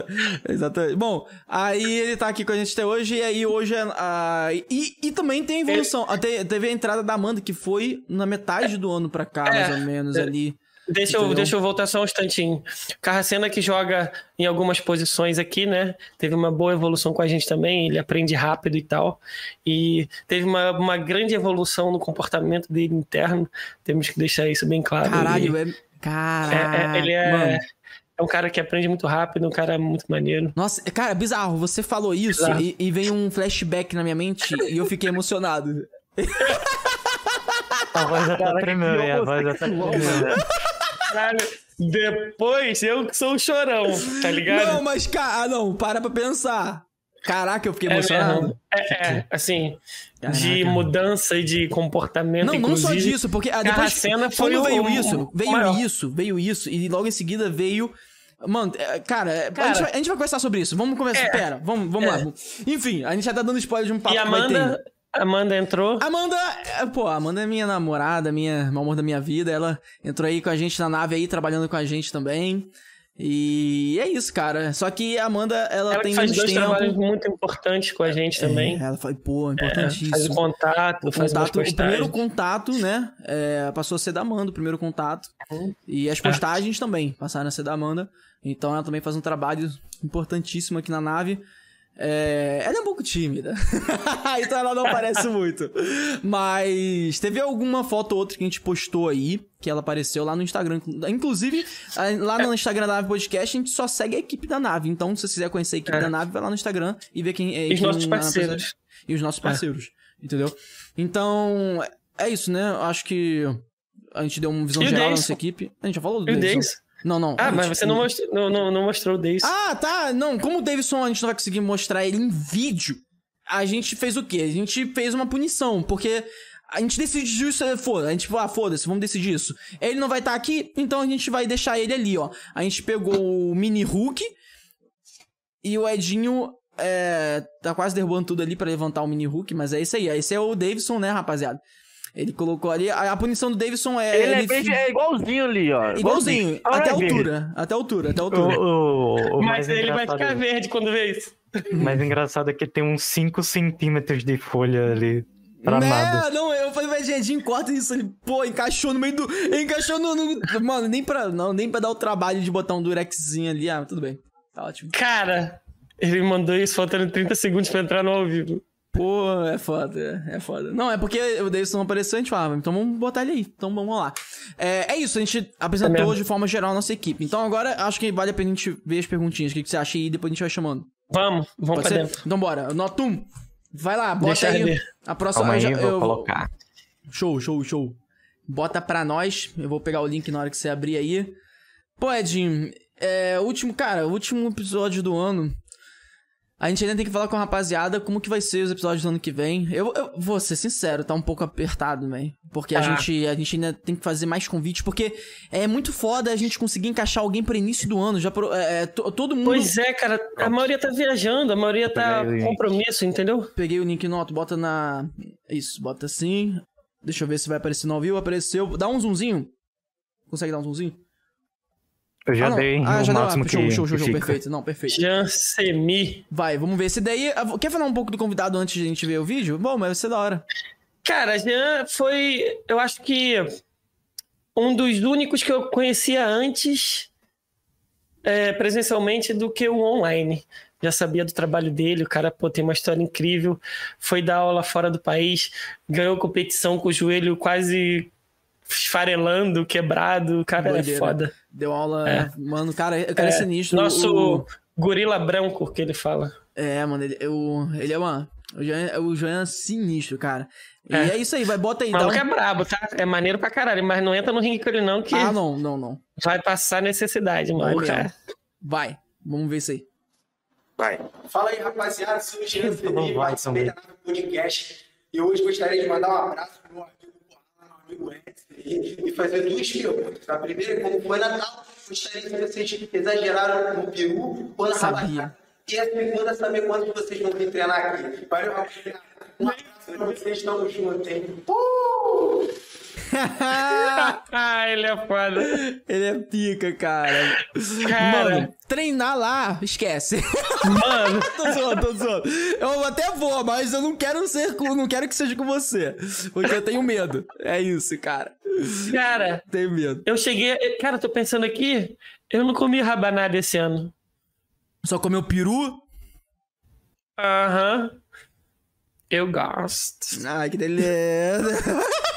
Exatamente. Bom, aí ele tá aqui com a gente até hoje, e aí hoje é. a- e, e também tem a evolução. Até, teve a entrada da Amanda, que foi na metade do ano pra cá, É. mais ou menos, ali. Deixa eu, deixa eu voltar só um instantinho. Carracena que joga em algumas posições aqui, né? Teve uma boa evolução com a gente também, ele aprende rápido e tal. E teve uma, uma grande evolução no comportamento dele interno. Temos que deixar isso bem claro. Caralho, ele, é. Caralho. é, é- ele é, Mano. é um cara que aprende muito rápido, um cara muito maneiro. Nossa, cara, bizarro. Você falou isso e, e veio um flashback na minha mente e eu fiquei emocionado. A voz tremeu, que hein? A voz até louco, tremeu. Caralho, depois eu que sou o chorão, tá ligado? Não, mas, cara, ah, não, para pra pensar. Caraca, eu fiquei É emocionado. mesmo. É, é, assim, Caraca. de mudança e de comportamento, Não, não só inclusive. disso, porque ah, depois Carracena foi quando o- veio isso, veio maior. isso, veio isso, e logo em seguida veio. Mano, é, cara, é, Cara. a, gente vai, a gente vai conversar sobre isso. Vamos conversar. É. Pera, vamos, vamos É. lá. Enfim, a gente já tá dando spoiler de um papo E a que vai ter. Amanda, entrou. Amanda, é, pô, Amanda é minha namorada, minha o amor da minha vida. Ela entrou aí com a gente na nave aí, trabalhando com a gente também. E é isso, cara. Só que a Amanda, ela, Ela tem faz dois tempo. trabalhos muito importantes com a gente também. É, ela foi, pô, É, importantíssimo. faz o contato, faz umas contato, o primeiro contato, né? é, passou a ser da Amanda, o primeiro contato. Uhum. E as postagens também passaram a ser da Amanda. Então ela também faz um trabalho importantíssimo aqui na nave. É, ela é um pouco tímida. *laughs* então ela não aparece muito. Mas teve alguma foto ou outra que a gente postou aí, que ela apareceu lá no Instagram. Inclusive, lá no Instagram da Nave Podcast, a gente só segue a equipe da nave. Então, se você quiser conhecer a equipe É. da nave, vai lá no Instagram e ver quem é. E os quem nossos a- parceiros. e os nossos parceiros. Entendeu? Então, é isso, né? Acho que a gente deu uma visão E geral da nossa equipe. A gente já falou do Davidson. Não, não. Ah, mas você não mostrou, não, não, não mostrou o Davis. Ah, tá. Não, como o Davidson a gente não vai conseguir mostrar ele em vídeo, a gente fez o quê? A gente fez uma punição, porque a gente decidiu isso, é, foda, a gente falou, ah, foda-se, vamos decidir isso. Ele não vai estar aqui, então a gente vai deixar ele ali, ó. A gente pegou o mini Hulk e o Edinho é, tá quase derrubando tudo ali pra levantar o mini Hulk, mas é isso aí. Esse é o Davidson, né, rapaziada? Ele colocou ali. A, a punição do Davidson é. Ele é, fi- bem, é igualzinho ali, ó. igualzinho, Olha até altura. Até a altura, até altura. o, o mas ele vai ficar verde quando vê isso. O mais engraçado é que tem uns 5 centímetros de folha ali pra né? nada. Não, eu falei, mas Edinho, corta isso. Ele, pô, encaixou no meio do. Encaixou no. no- mano, nem pra, não, nem pra dar o trabalho de botar um durexzinho ali. Ah, tudo bem. Tá ótimo. Cara, ele mandou isso faltando 30 segundos pra entrar no ao vivo. Pô, é foda, é foda. Não, é porque o Davidson não apareceu, a gente falava, então vamos botar ele aí. Então vamos lá. É, é isso, a gente É apresentou mesmo. de forma geral a nossa equipe. Então agora acho que vale a pena a gente ver as perguntinhas. O que, que você acha aí e depois a gente vai chamando. Vamos, vamos Pode pra ser? dentro. Então bora. Notum, vai lá, bota Deixa aí. A próxima. Calma aí, eu já- vou eu- colocar. Show, show, show. Bota pra nós. Eu vou pegar o link na hora que você abrir aí. Pô, Edinho, é, último, cara, último episódio do ano. A gente ainda tem que falar com a rapaziada como que vai ser os episódios do ano que vem. Eu, eu vou ser sincero, tá um pouco apertado, man. Porque a, Ah. gente, a gente ainda tem que fazer mais convites, porque é muito foda a gente conseguir encaixar alguém pro início do ano. Já pro- é, é, to- todo mundo. Pois é, cara, a maioria tá viajando, a maioria tá compromisso, entendeu? Peguei o link no bota na. Isso, bota assim. Deixa eu ver se vai aparecer no ao vivo. Apareceu. Dá um zoomzinho. Consegue dar um zoomzinho? Eu já ah, dei ah, o já deu. máximo Ah, show, que, show, show, show. fica. Perfeito. Não, perfeito. Jansemi. Vai, vamos ver. Esse daí. ah, Quer falar um pouco do convidado antes de a gente ver o vídeo? Bom, mas vai ser da hora. Cara, Jean foi, eu acho que um dos únicos que eu conhecia antes é, presencialmente do que o online. Já sabia do trabalho dele, o cara pô, tem uma história incrível, foi dar aula fora do país, ganhou competição com o joelho quase esfarelando, quebrado, o cara Doideira. é foda. Deu aula. É. Mano, cara, o cara é, É, sinistro. Nosso O- gorila branco que ele fala. É, mano, ele, eu, ele é uma. O Joan, o Joan é sinistro, cara. E é, É. isso aí, vai, bota aí. O Dá um... maluco é brabo, tá? É maneiro pra caralho, mas não entra no ringue com ele não, que Ah, não, não, não. vai passar necessidade, Vai mano. mesmo. cara. Vai, vamos ver isso aí. Vai. Fala aí, rapaziada. Sou o Jean Felipe, vai participei da Podcast. E hoje gostaria de mandar um abraço pro meu amigo meu amigo e fazer duas perguntas. A primeira, como foi Natal, gostaria que vocês exageraram no peru ou na Sabia. E a segunda, saber quando vocês vão vir treinar aqui. Valeu. Um abraço pra vocês, tamo junto, hein? Uh! Ah, *laughs* ele é foda. Ele é pica, cara. Cara. Mano, treinar lá, esquece. Mano, *laughs* tô zoando, tô zoando. Eu até vou, mas eu não quero ser com, não quero que seja com você. Porque eu tenho medo. É isso, cara. cara, Tenho medo. eu cheguei. Cara, tô pensando aqui, eu não comi rabanada esse ano. Só comeu peru? Aham. Eu gosto. Ai, que delícia. *laughs*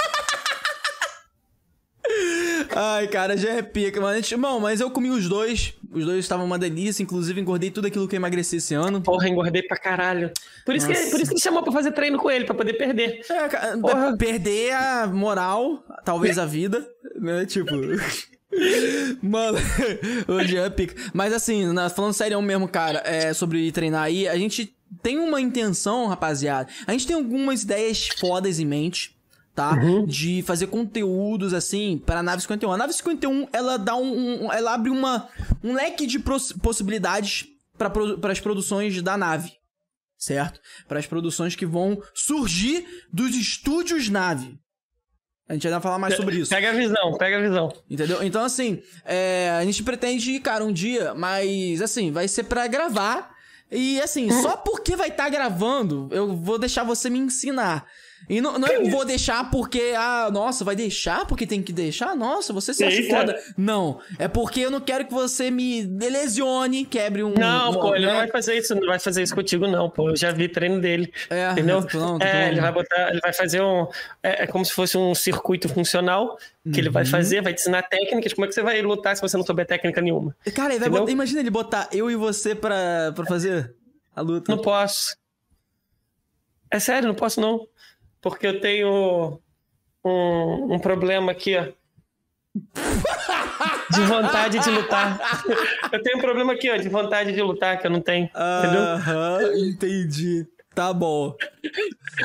Ai, cara, já é pica, mano. Bom, mas eu comi os dois. Os dois estavam uma delícia. Inclusive, engordei tudo aquilo que eu emagreci esse ano. Porra, engordei pra caralho. Por isso, que, por isso que ele chamou pra fazer treino com ele, pra poder perder. É, cara, Porra. perder a moral, talvez a vida, né? Tipo. *laughs* Mano, *laughs* hoje é pica. Mas assim, falando sério mesmo, cara, é, sobre treinar aí, a gente tem uma intenção, rapaziada. A gente tem algumas ideias fodas em mente. Tá? De fazer conteúdos assim para a nave 51. A nave 51, ela dá um, um- ela abre uma um leque de possibilidades para as produções da nave certo? Para as produções que vão surgir dos estúdios nave. A gente ainda vai falar mais sobre isso. Pega a visão, pega a visão. Entendeu? Então, assim, é, a gente pretende, cara, um dia, mas, assim, vai ser pra gravar. E, assim, só porque vai estar gravando, eu vou deixar você me ensinar. E não, não é vou deixar porque, ah, nossa, vai deixar porque tem que deixar? Nossa, você se acha foda. Não, é porque eu não quero que você me lesione, quebre um... Não, um- pô, ele né? não vai fazer isso, não vai fazer isso contigo, não, pô. Eu já vi treino dele. É, Entendeu? tô falando, tô é, ele vai botar, ele vai fazer um. É, é como se fosse um circuito funcional que ele Uhum. vai fazer, vai te ensinar técnicas. Como é que você vai lutar se você não souber técnica nenhuma? Cara, ele botar- imagina ele botar eu e você pra, pra fazer a luta. Não posso. É sério, não posso não. Porque eu tenho um, um problema aqui, ó. De vontade de lutar. Eu tenho um problema aqui, ó, de vontade de lutar, que eu não tenho. Entendeu? Aham, entendi. Tá bom.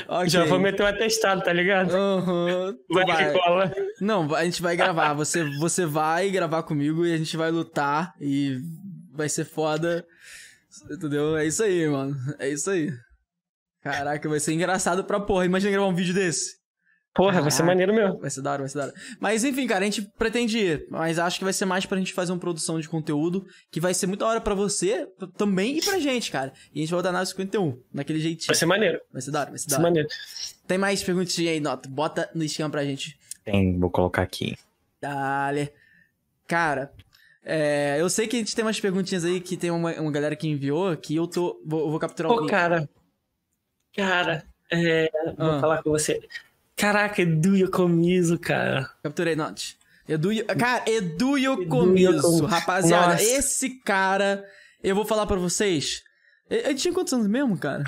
Ok. Já vou meter um atestado, tá ligado? Tu Vai, vai. cola. Não, a gente vai gravar. Você, você vai gravar comigo e a gente vai lutar e vai ser foda. Entendeu? É isso aí, mano. É isso aí. Caraca, vai ser engraçado pra porra. Imagina gravar um vídeo desse. Porra, vai ser Caraca. maneiro mesmo. Vai ser da hora, vai ser da hora. Mas enfim, cara, a gente pretende ir. Mas acho que vai ser mais pra gente fazer uma produção de conteúdo que vai ser muito da hora pra você também e pra gente, cara. E a gente vai botar na 51, naquele jeitinho. Vai ser maneiro. Vai ser da hora, vai ser Vai da ser hora. maneiro. Tem mais perguntinhas aí, Nota. Bota no esquema pra gente. Tem, vou colocar aqui. Dale. Cara, é, eu sei que a gente tem umas perguntinhas aí que tem uma, uma galera que enviou que eu tô. Vou, eu vou capturar Pô, cara. Cara, é, vou Ah. falar com você. Caraca, Edu Yokomizo, cara. Capturei, Not. Edu, cara, Edu Yokomizo, rapaziada. Nossa. Esse cara, eu vou falar pra vocês. Ele tinha quantos anos mesmo, cara?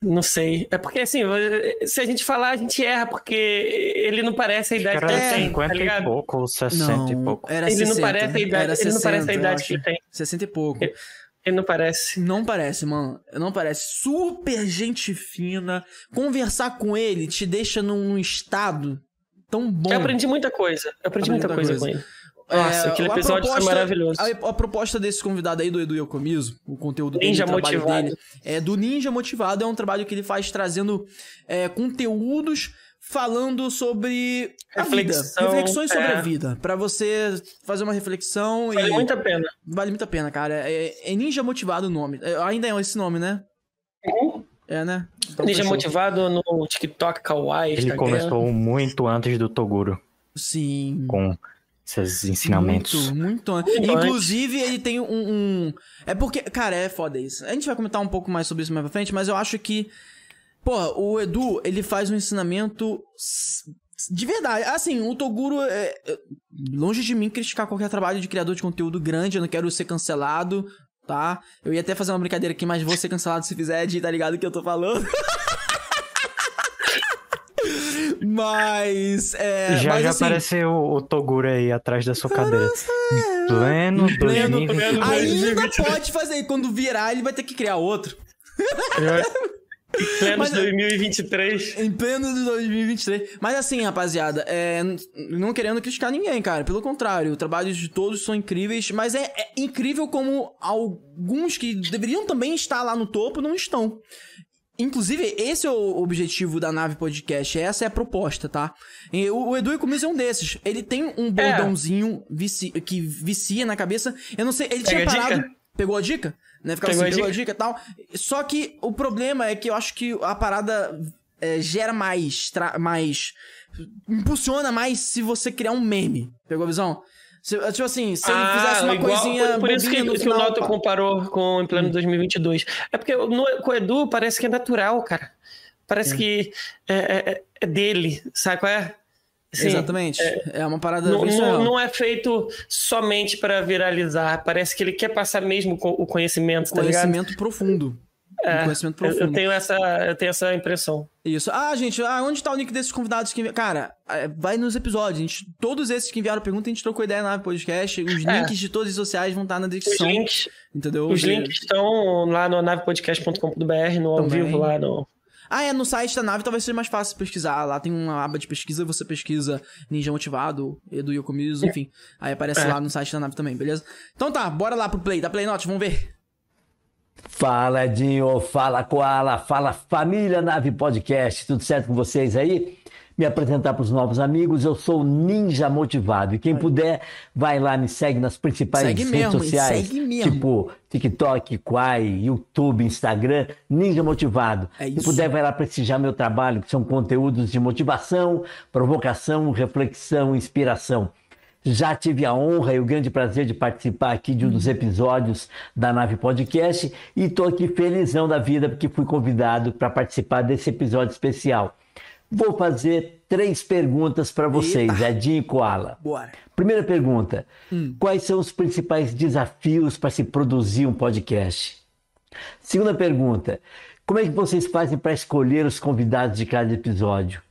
Não sei. É porque, assim, se a gente falar, a gente erra, porque ele não parece a idade que Cara, ele é, tem, 50 tá e pouco, ou 60 e pouco. era Ele não 60. parece a idade- era ele não parece a 60, idade que ele tem. 60 e pouco. Ele- Ele não parece. Não parece, mano. Não parece. Super gente fina. Conversar com ele te deixa num estado tão bom. Eu aprendi muita coisa. Eu aprendi, Aprendi muita coisa, coisa. com ele. Nossa, É, aquele episódio foi proposta- maravilhoso. A, a proposta desse convidado aí do Edu Yokomizo, o conteúdo Ninja dele, Motivado. dele, é do Ninja Motivado, é um trabalho que ele faz trazendo é, conteúdos falando sobre a vida, Reflexão, reflexões sobre é. a vida, Pra você fazer uma reflexão Vale e muito a pena. vale muito a pena, cara. É, é Ninja Motivado o nome. É, ainda é esse nome, né? É, né? Então, Ninja fechou. Motivado no TikTok, Kawaii, Ele Instagram. começou muito antes do Toguro, Sim. com esses ensinamentos. Muito, muito antes. Muito Inclusive, ele tem um, um- É porque, cara, é foda isso. A gente vai comentar um pouco mais sobre isso mais pra frente, mas eu acho que. Pô, o Edu, ele faz um ensinamento. De verdade. Assim, o Toguro. É... é- Longe de mim criticar qualquer trabalho de criador de conteúdo grande, eu não quero ser cancelado, tá? Eu ia até fazer uma brincadeira aqui, mas vou ser cancelado se fizer, de tá ligado o que eu tô falando? *laughs* mas. É, já mas, já assim, apareceu o Toguro aí atrás da sua cadeira. Em pleno pleno- 2020. Ainda pode fazer. Quando virar, ele vai ter que criar outro. *laughs* Plenos Mas- 2023. Em pleno de 2023. Mas assim, rapaziada, é, não querendo criticar ninguém, cara. Pelo contrário, o trabalho de todos são incríveis. Mas é, é incrível como alguns que deveriam também estar lá no topo não estão. Inclusive, esse é o objetivo da nave podcast. Essa é a proposta, tá? E o, o Edu Ecomiso é um desses. Ele tem um bordãozinho vici- que vicia na cabeça. Eu não sei, ele Pega tinha a parado. dica? Pegou a dica? Né? Ficava Pegou assim, a dica e tal. Só que o problema é que eu acho que a parada é, gera mais. tra- mais. impulsiona mais se você criar um meme. Pegou a visão? Se- tipo assim, se ele fizesse uma Ah, igual- coisinha. Por, por isso que, que o final, Noto pá. comparou com o plano 2022. É porque no, com o Edu parece que é natural, cara. Parece que é, é- é dele, sabe qual é? Assim, Exatamente. É, uma parada. Não, não- é- não é feito somente para viralizar. Parece que ele quer passar mesmo o conhecimento, tá ligado? Conhecimento profundo. Um conhecimento Eu, profundo. eu tenho essa, eu tenho essa impressão. Isso. Ah, gente, ah, onde tá o link desses convidados que envi... Cara, é, vai nos episódios. Gente, todos esses que enviaram pergunta, a gente trocou ideia na podcast. Os É. links de todas as sociais vão estar na Os descrição. links, Entendeu? os links estão lá no navepodcast.com.br, no ao Também. vivo lá no. Ah, é, no site da nave talvez seja mais fácil pesquisar. Lá tem uma aba de pesquisa, você pesquisa Ninja Motivado, Edu Yokomizu, enfim. Aí aparece É. lá no site da nave também, beleza? Então tá, bora lá pro play. Da Play Note, vamos ver. Fala, Dinho, fala, Koala, fala, família Nave Podcast, tudo certo com vocês aí? Me apresentar para os novos amigos, eu sou o Ninja Motivado. E quem puder, vai lá, me segue nas principais Segue redes mesmo, sociais. Segue mesmo. Tipo TikTok, Quai, YouTube, Instagram, Ninja Motivado. É Se isso. puder, vai lá prestigiar meu trabalho, que são conteúdos de motivação, provocação, reflexão, inspiração. Já tive a honra e o grande prazer de participar aqui de um dos episódios da Nave Podcast e estou aqui felizão da vida porque fui convidado para participar desse episódio especial. Vou fazer três perguntas para vocês, Eita. Edinho e Koala. Bora. Primeira pergunta: quais são os principais desafios para se produzir um podcast? Segunda pergunta: como é que vocês fazem para escolher os convidados de cada episódio?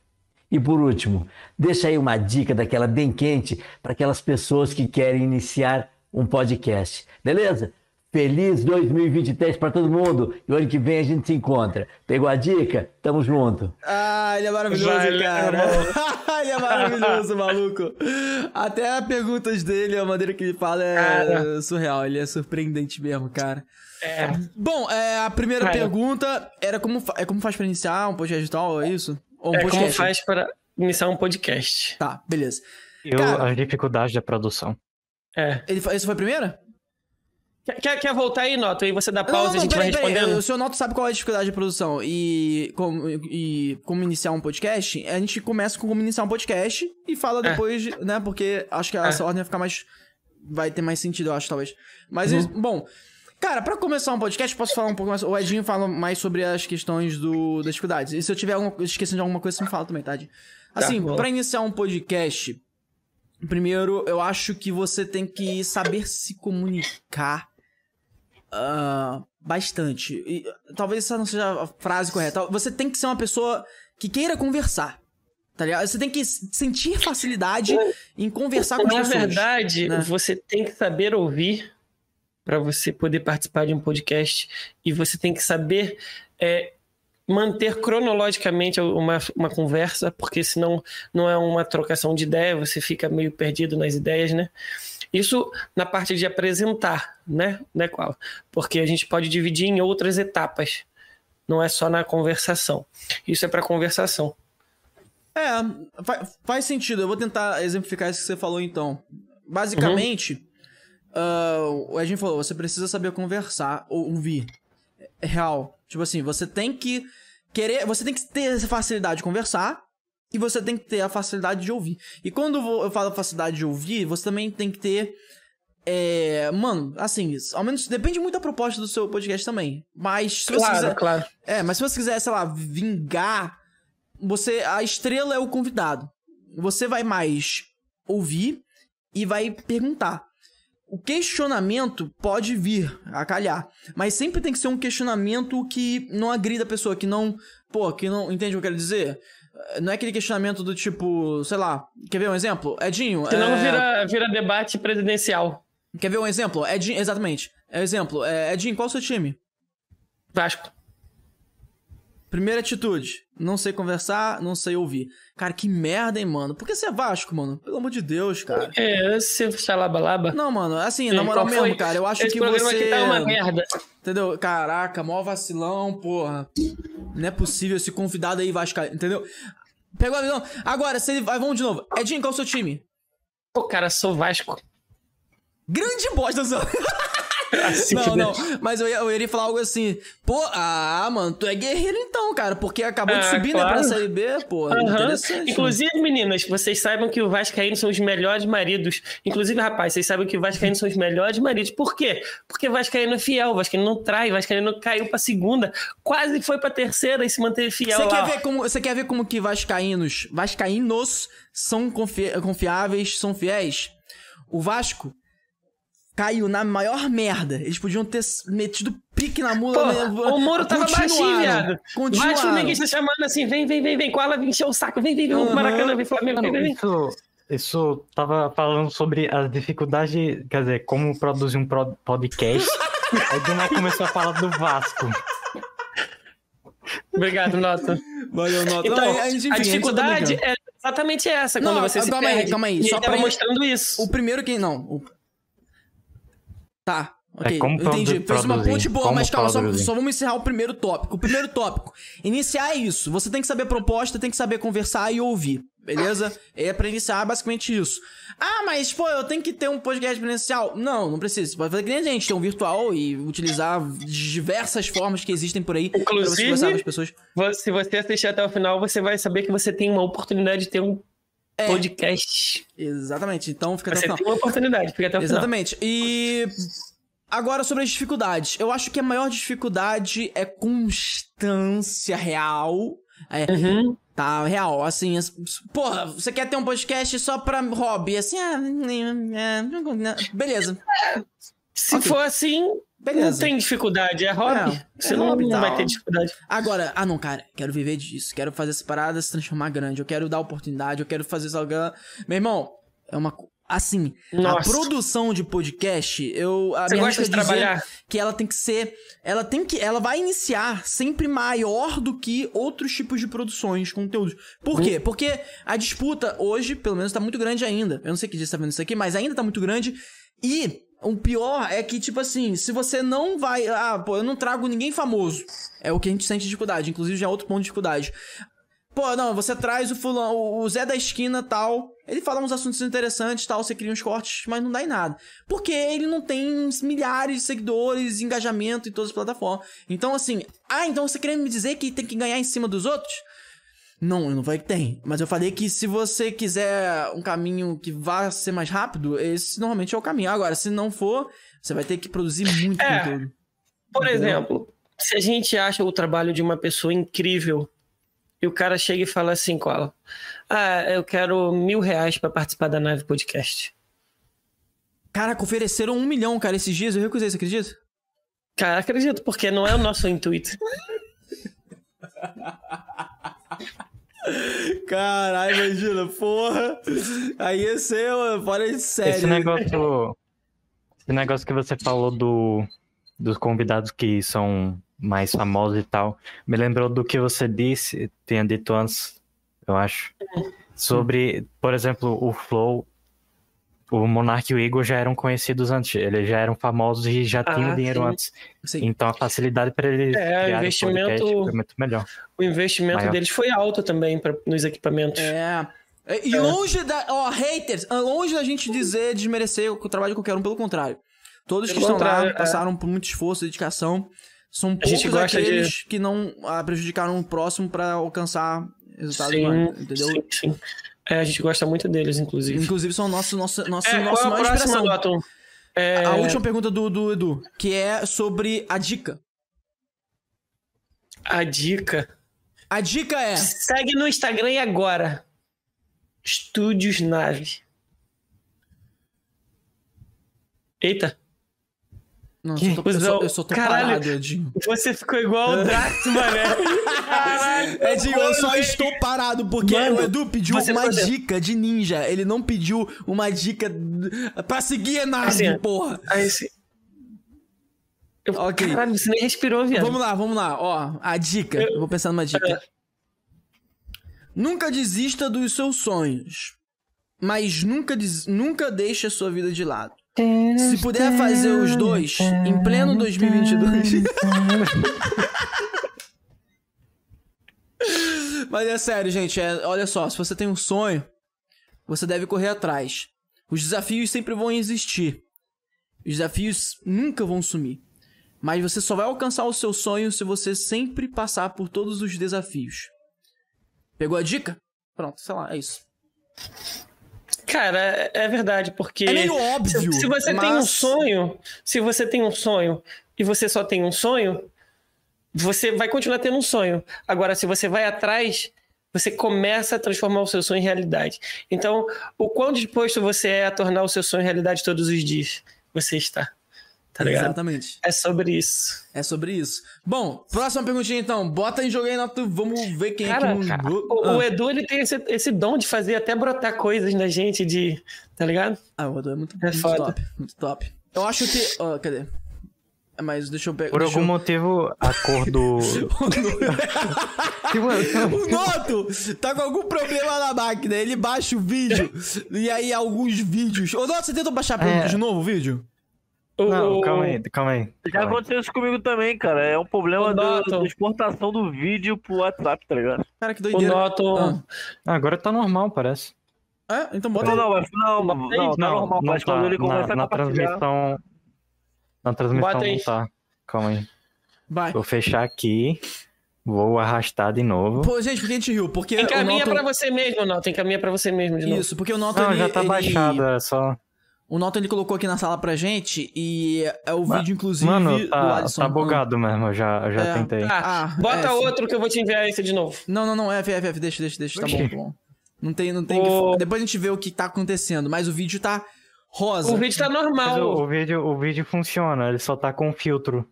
E por último, deixa aí uma dica daquela bem quente para aquelas pessoas que querem iniciar um podcast. Beleza? Feliz 2023 para todo mundo e o ano que vem a gente se encontra. Pegou a dica? Tamo junto. Ah, ele é maravilhoso, Valeu, cara. *laughs* ele é maravilhoso, maluco. Até as perguntas dele, a maneira que ele fala é Cara. surreal. Ele é surpreendente mesmo, cara. É, Bom, é, a primeira Cara. pergunta era como, é como faz pra iniciar um podcast e tal, é isso? Ou um é como podcast? faz para iniciar um podcast. Tá, beleza. E o- Cara. as dificuldades da produção. É. Ele, esse foi a primeira? Quer, quer, voltar aí, Nota? Aí você dá pausa e a gente peraí, vai peraí. respondendo? O senhor Noto sabe qual é a dificuldade de produção e como, e como iniciar um podcast? A gente começa com como iniciar um podcast e fala É. depois, de- né? Porque acho que essa ordem vai ficar mais. Vai ter mais sentido, eu acho, talvez. Mas, Uhum. bom. Cara, pra começar um podcast, posso falar um pouco mais. O Edinho fala mais sobre as questões do, das dificuldades. E se eu tiver alguma, esquecendo de alguma coisa, você me fala também, tá? Edinho? Assim, boa. pra iniciar um podcast, primeiro eu acho que você tem que saber se comunicar ah, bastante. E, talvez essa não seja a frase correta. Você tem que ser uma pessoa que queira conversar. Tá ligado? Você tem que sentir facilidade em conversar com as Na pessoas. verdade, né? você tem que saber ouvir para você poder participar de um podcast e você tem que saber é, manter cronologicamente uma, uma conversa, porque senão não é uma trocação de ideia, você fica meio perdido nas ideias, né? Isso na parte de apresentar, né? né qual? Porque a gente pode dividir em outras etapas, não é só na conversação. Isso é para conversação. É, fa- faz sentido. Eu vou tentar exemplificar isso que você falou então. Basicamente, ah, o Edinho falou: você precisa saber conversar ou ouvir. É real. Tipo assim, você tem que querer. Você tem que ter essa facilidade de conversar. E você tem que ter a facilidade de ouvir. E quando eu falo facilidade de ouvir, você também tem que ter. É, mano, assim, ao menos depende muito da proposta do seu podcast também. Mas se você Claro, quiser. claro. É, mas se você quiser, sei lá, vingar, você a estrela é o convidado. Você vai mais ouvir e vai perguntar. O questionamento pode vir a calhar, mas sempre tem que ser um questionamento que não agrida a pessoa, que não, pô, que não, entende o que eu quero dizer? Não é aquele questionamento do tipo, sei lá, quer ver um exemplo? Edinho, Senão é... vira, vira debate presidencial. quer ver um exemplo? Edinho, exatamente. É exemplo, é, Edinho, qual é o seu time? Vasco. Primeira atitude, não sei conversar, não sei ouvir. Cara, que merda, hein, mano? Por que você é Vasco, mano? Pelo amor de Deus, cara. É, esse xalabalaba. Não, mano, assim, Sim, na moral mesmo, foi? cara, eu acho Esse que programa você... aqui tá uma merda. Entendeu? Caraca, mó vacilão, porra. Não é possível esse convidado aí Vascaíno, entendeu? Pegou a visão? Agora, se ele vai, vamos de novo. Edinho, qual é o seu time? Pô, cara, sou Vasco. Grande bosta, Zão. *laughs* *laughs* Assim não, não. Mas eu ia, eu iria falar algo assim. Pô, ah, mano, tu é guerreiro então, cara. Porque acabou de Ah, subir, né, claro. pra Série B, pô. Interessante. Inclusive, meninas, vocês saibam que o Vascaíno são os melhores maridos. Inclusive, rapaz, vocês sabem que o Vascaíno são os melhores maridos. Por quê? Porque o Vascaíno é fiel, o Vascaíno não trai, o Vascaíno caiu pra segunda, quase foi pra terceira e se manteve fiel Você lá. quer, ver como, você quer ver como que vascaínos, vascaínos são confi- confiáveis, são fiéis? O Vasco caiu na maior merda. Eles podiam ter metido pique na mula. Pô, né? o muro tava baixinho, Continuaram. viado. Continuaram. flamenguistas chamando assim, vem, vem, vem, vem, cola, vem encher o saco, vem, vem, vem, Aham. Maracanã, vem Flamengo, vem, vem, vem. isso, isso tava falando sobre as dificuldades, quer dizer, como produzir um podcast. *laughs* Aí do nada começou a falar do Vasco. Obrigado, Nota. Valeu, nota. Então, Não, a, gente, enfim, a tá dificuldade brincando. é exatamente essa, Não, quando você se calma aí, perde. calma aí, só pra- mostrando isso. O primeiro que. Não. o- Tá. Ok, É como entendi. Fez uma ponte boa, como mas calma, só, só vamos encerrar o primeiro tópico. O primeiro tópico. Iniciar é isso. Você tem que saber proposta, tem que saber conversar e ouvir. Beleza? É pra iniciar basicamente isso. Ah, mas, pô, eu tenho que ter um podcast presencial. Não, não precisa. Você pode fazer que nem a gente, ter um virtual e utilizar diversas formas que existem por aí pra você Inclusive- conversar com as pessoas. Se você assistir até o final, você vai saber que você tem uma oportunidade de ter um É. podcast. Exatamente. Então fica até o Você final. tem uma oportunidade, fica até o final. Exatamente. E agora sobre as dificuldades. Eu acho que a maior dificuldade é constância real. É, Uhum. tá, real. Assim, as- porra, você quer ter um podcast só pra hobby? Assim, ah, é, beleza. Se Ok. for assim, Beleza. não tem dificuldade, é hobby. É, você é não, hobby não vai ter dificuldade. Agora, ah não, cara, quero viver disso. Quero fazer essa parada se transformar grande. Eu quero dar oportunidade, eu quero fazer isso. algo- Meu irmão, é uma. Assim, Nossa. a produção de podcast, eu. A Você minha gosta de trabalhar? que ela tem que ser. Ela tem que. Ela vai iniciar sempre maior do que outros tipos de produções, conteúdos. Por quê? Porque a disputa hoje, pelo menos, tá muito grande ainda. Eu não sei que dia você tá vendo isso aqui, mas ainda tá muito grande. E o pior é que, tipo assim, se você não vai. Ah, pô, eu não trago ninguém famoso. É o que a gente sente dificuldade. Inclusive, já é outro ponto de dificuldade. Pô, não, você traz o fulano, o Zé da esquina tal. Ele fala uns assuntos interessantes tal, você cria uns cortes, mas não dá em nada. Porque ele não tem milhares de seguidores, engajamento em todas as plataformas. Então, assim, ah, então você querendo me dizer que tem que ganhar em cima dos outros? Não, eu não falei que tem. Mas eu falei que se você quiser um caminho que vá ser mais rápido, esse normalmente é o caminho. Agora, se não for, você vai ter que produzir *laughs* muito É. conteúdo. Por Entendeu? exemplo, se a gente acha o trabalho de uma pessoa incrível e o cara chega e fala assim com ela: Ah, eu quero mil reais pra participar da Nave Podcast. Caraca, ofereceram um milhão, cara, esses dias. Eu recusei, você acredita? Cara, acredito, porque não é o nosso intuito. *laughs* Caralho, imagina, porra. Aí ia ser uma fora de série. Esse negócio. Esse negócio que você falou do, dos convidados que são mais famosos e tal, me lembrou do que você disse, tinha dito antes, eu acho. Sobre, por exemplo, o Flow. O Monark e o Igor já eram conhecidos antes, eles já eram famosos e já tinham Ah, dinheiro sim. antes. Sim. Então a facilidade para eles É, o investimento- foi muito melhor. O investimento Maior. deles foi alto também pra, nos equipamentos. É. E longe da. Ó, haters, longe da gente dizer, desmerecer o trabalho de qualquer um, pelo contrário. Todos Pelo que estão lá é. passaram por muito esforço e dedicação. São poucos gosta de- aqueles que não ah, prejudicaram o próximo pra alcançar resultados sim, maiores, entendeu? sim, sim. É, a gente gosta muito deles, inclusive. Inclusive são nosso, nosso, nosso, É, nosso qual a maior próxima. Dalton? É, A última pergunta do, do Edu, que é sobre a dica. a dica. A dica é. Segue no Instagram agora. Estúdios Nave. Eita, Nossa, eu, tô, eu, só, eu só tô Caralho. parado, Edinho. você ficou igual o *laughs* Drax, mané. Caralho. *laughs* Edinho, eu só estou parado porque Mano, o Edu pediu você uma pode- dica de ninja. Ele não pediu uma dica pra seguir a nave, Assim, porra. Aí. Eu, Ok. Caralho, você nem respirou, viado. Vamos lá, vamos lá. Ó, a dica. Eu vou pensar numa dica. Nunca desista dos seus sonhos. Mas nunca, des... nunca deixe a sua vida de lado. Se puder fazer os dois em pleno 2022. *laughs* Mas é sério, gente. é- olha só, se você tem um sonho, você deve correr atrás. Os desafios sempre vão existir. Os desafios nunca vão sumir. Mas você só vai alcançar o seu sonho se você sempre passar por todos os desafios. Pegou a dica? Pronto, sei lá, é isso. Cara, é- é verdade, porque. É meio óbvio. Se, se você tem um mas- sonho, se você tem um sonho e você só tem um sonho, você vai continuar tendo um sonho. Agora, se você vai atrás, você começa a transformar o seu sonho em realidade. Então, o quão disposto você é a tornar o seu sonho realidade todos os dias? Você está. Tá ligado? Exatamente. É sobre isso. É sobre isso. Bom, próxima perguntinha então. Bota em jogo aí, Nato. Vamos ver quem Cara, é que não. O, Ah. o Edu, ele tem esse, esse dom de fazer até brotar coisas na gente, de. Tá ligado? Ah, o Edu é muito, É muito foda. top. Muito top. Eu acho que. ó, cadê? Mas deixa eu pegar. Por algum eu... motivo, a cor do. *laughs* O Noto *laughs* tá com algum problema na máquina. Ele baixa o vídeo. e aí, alguns vídeos. Ô, Noto, você tentou baixar É. de novo o vídeo? O- Não, o- calma aí, calma aí. Já calma aí. aconteceu isso comigo também, cara. É um problema da exportação do vídeo pro WhatsApp, tá ligado? Cara, que O doideira. Noto. Ah. Ah, agora tá normal, parece. É? Então bota Não, aí. não, mas não, não, não, tá normal. Mas quando ele começa na, a na transmissão. Na transmissão Bota aí. não tá. Calma aí. Vai. Vou fechar aqui. Vou arrastar de novo. Pô, gente, por que a gente riu? Porque o Encaminha Noto... pra você mesmo, não. Encaminha pra você mesmo de novo. Isso, porque o Noto, Não, ele, já tá ele- baixado, é só. O Noto, ele colocou aqui na sala pra gente e é o vídeo, inclusive, Mano, do tá, Alisson. tá bugado mesmo, eu já, eu já É. tentei. Ah, Ah, bota F. outro que eu vou te enviar esse de novo. Não, não, não, F, F, F, deixa, deixa, deixa, tá bom, tá bom. Não tem, não tem O- que... Depois a gente vê o que tá acontecendo, mas o vídeo tá rosa. O vídeo tá normal. o, o vídeo, o vídeo funciona, ele só tá com filtro,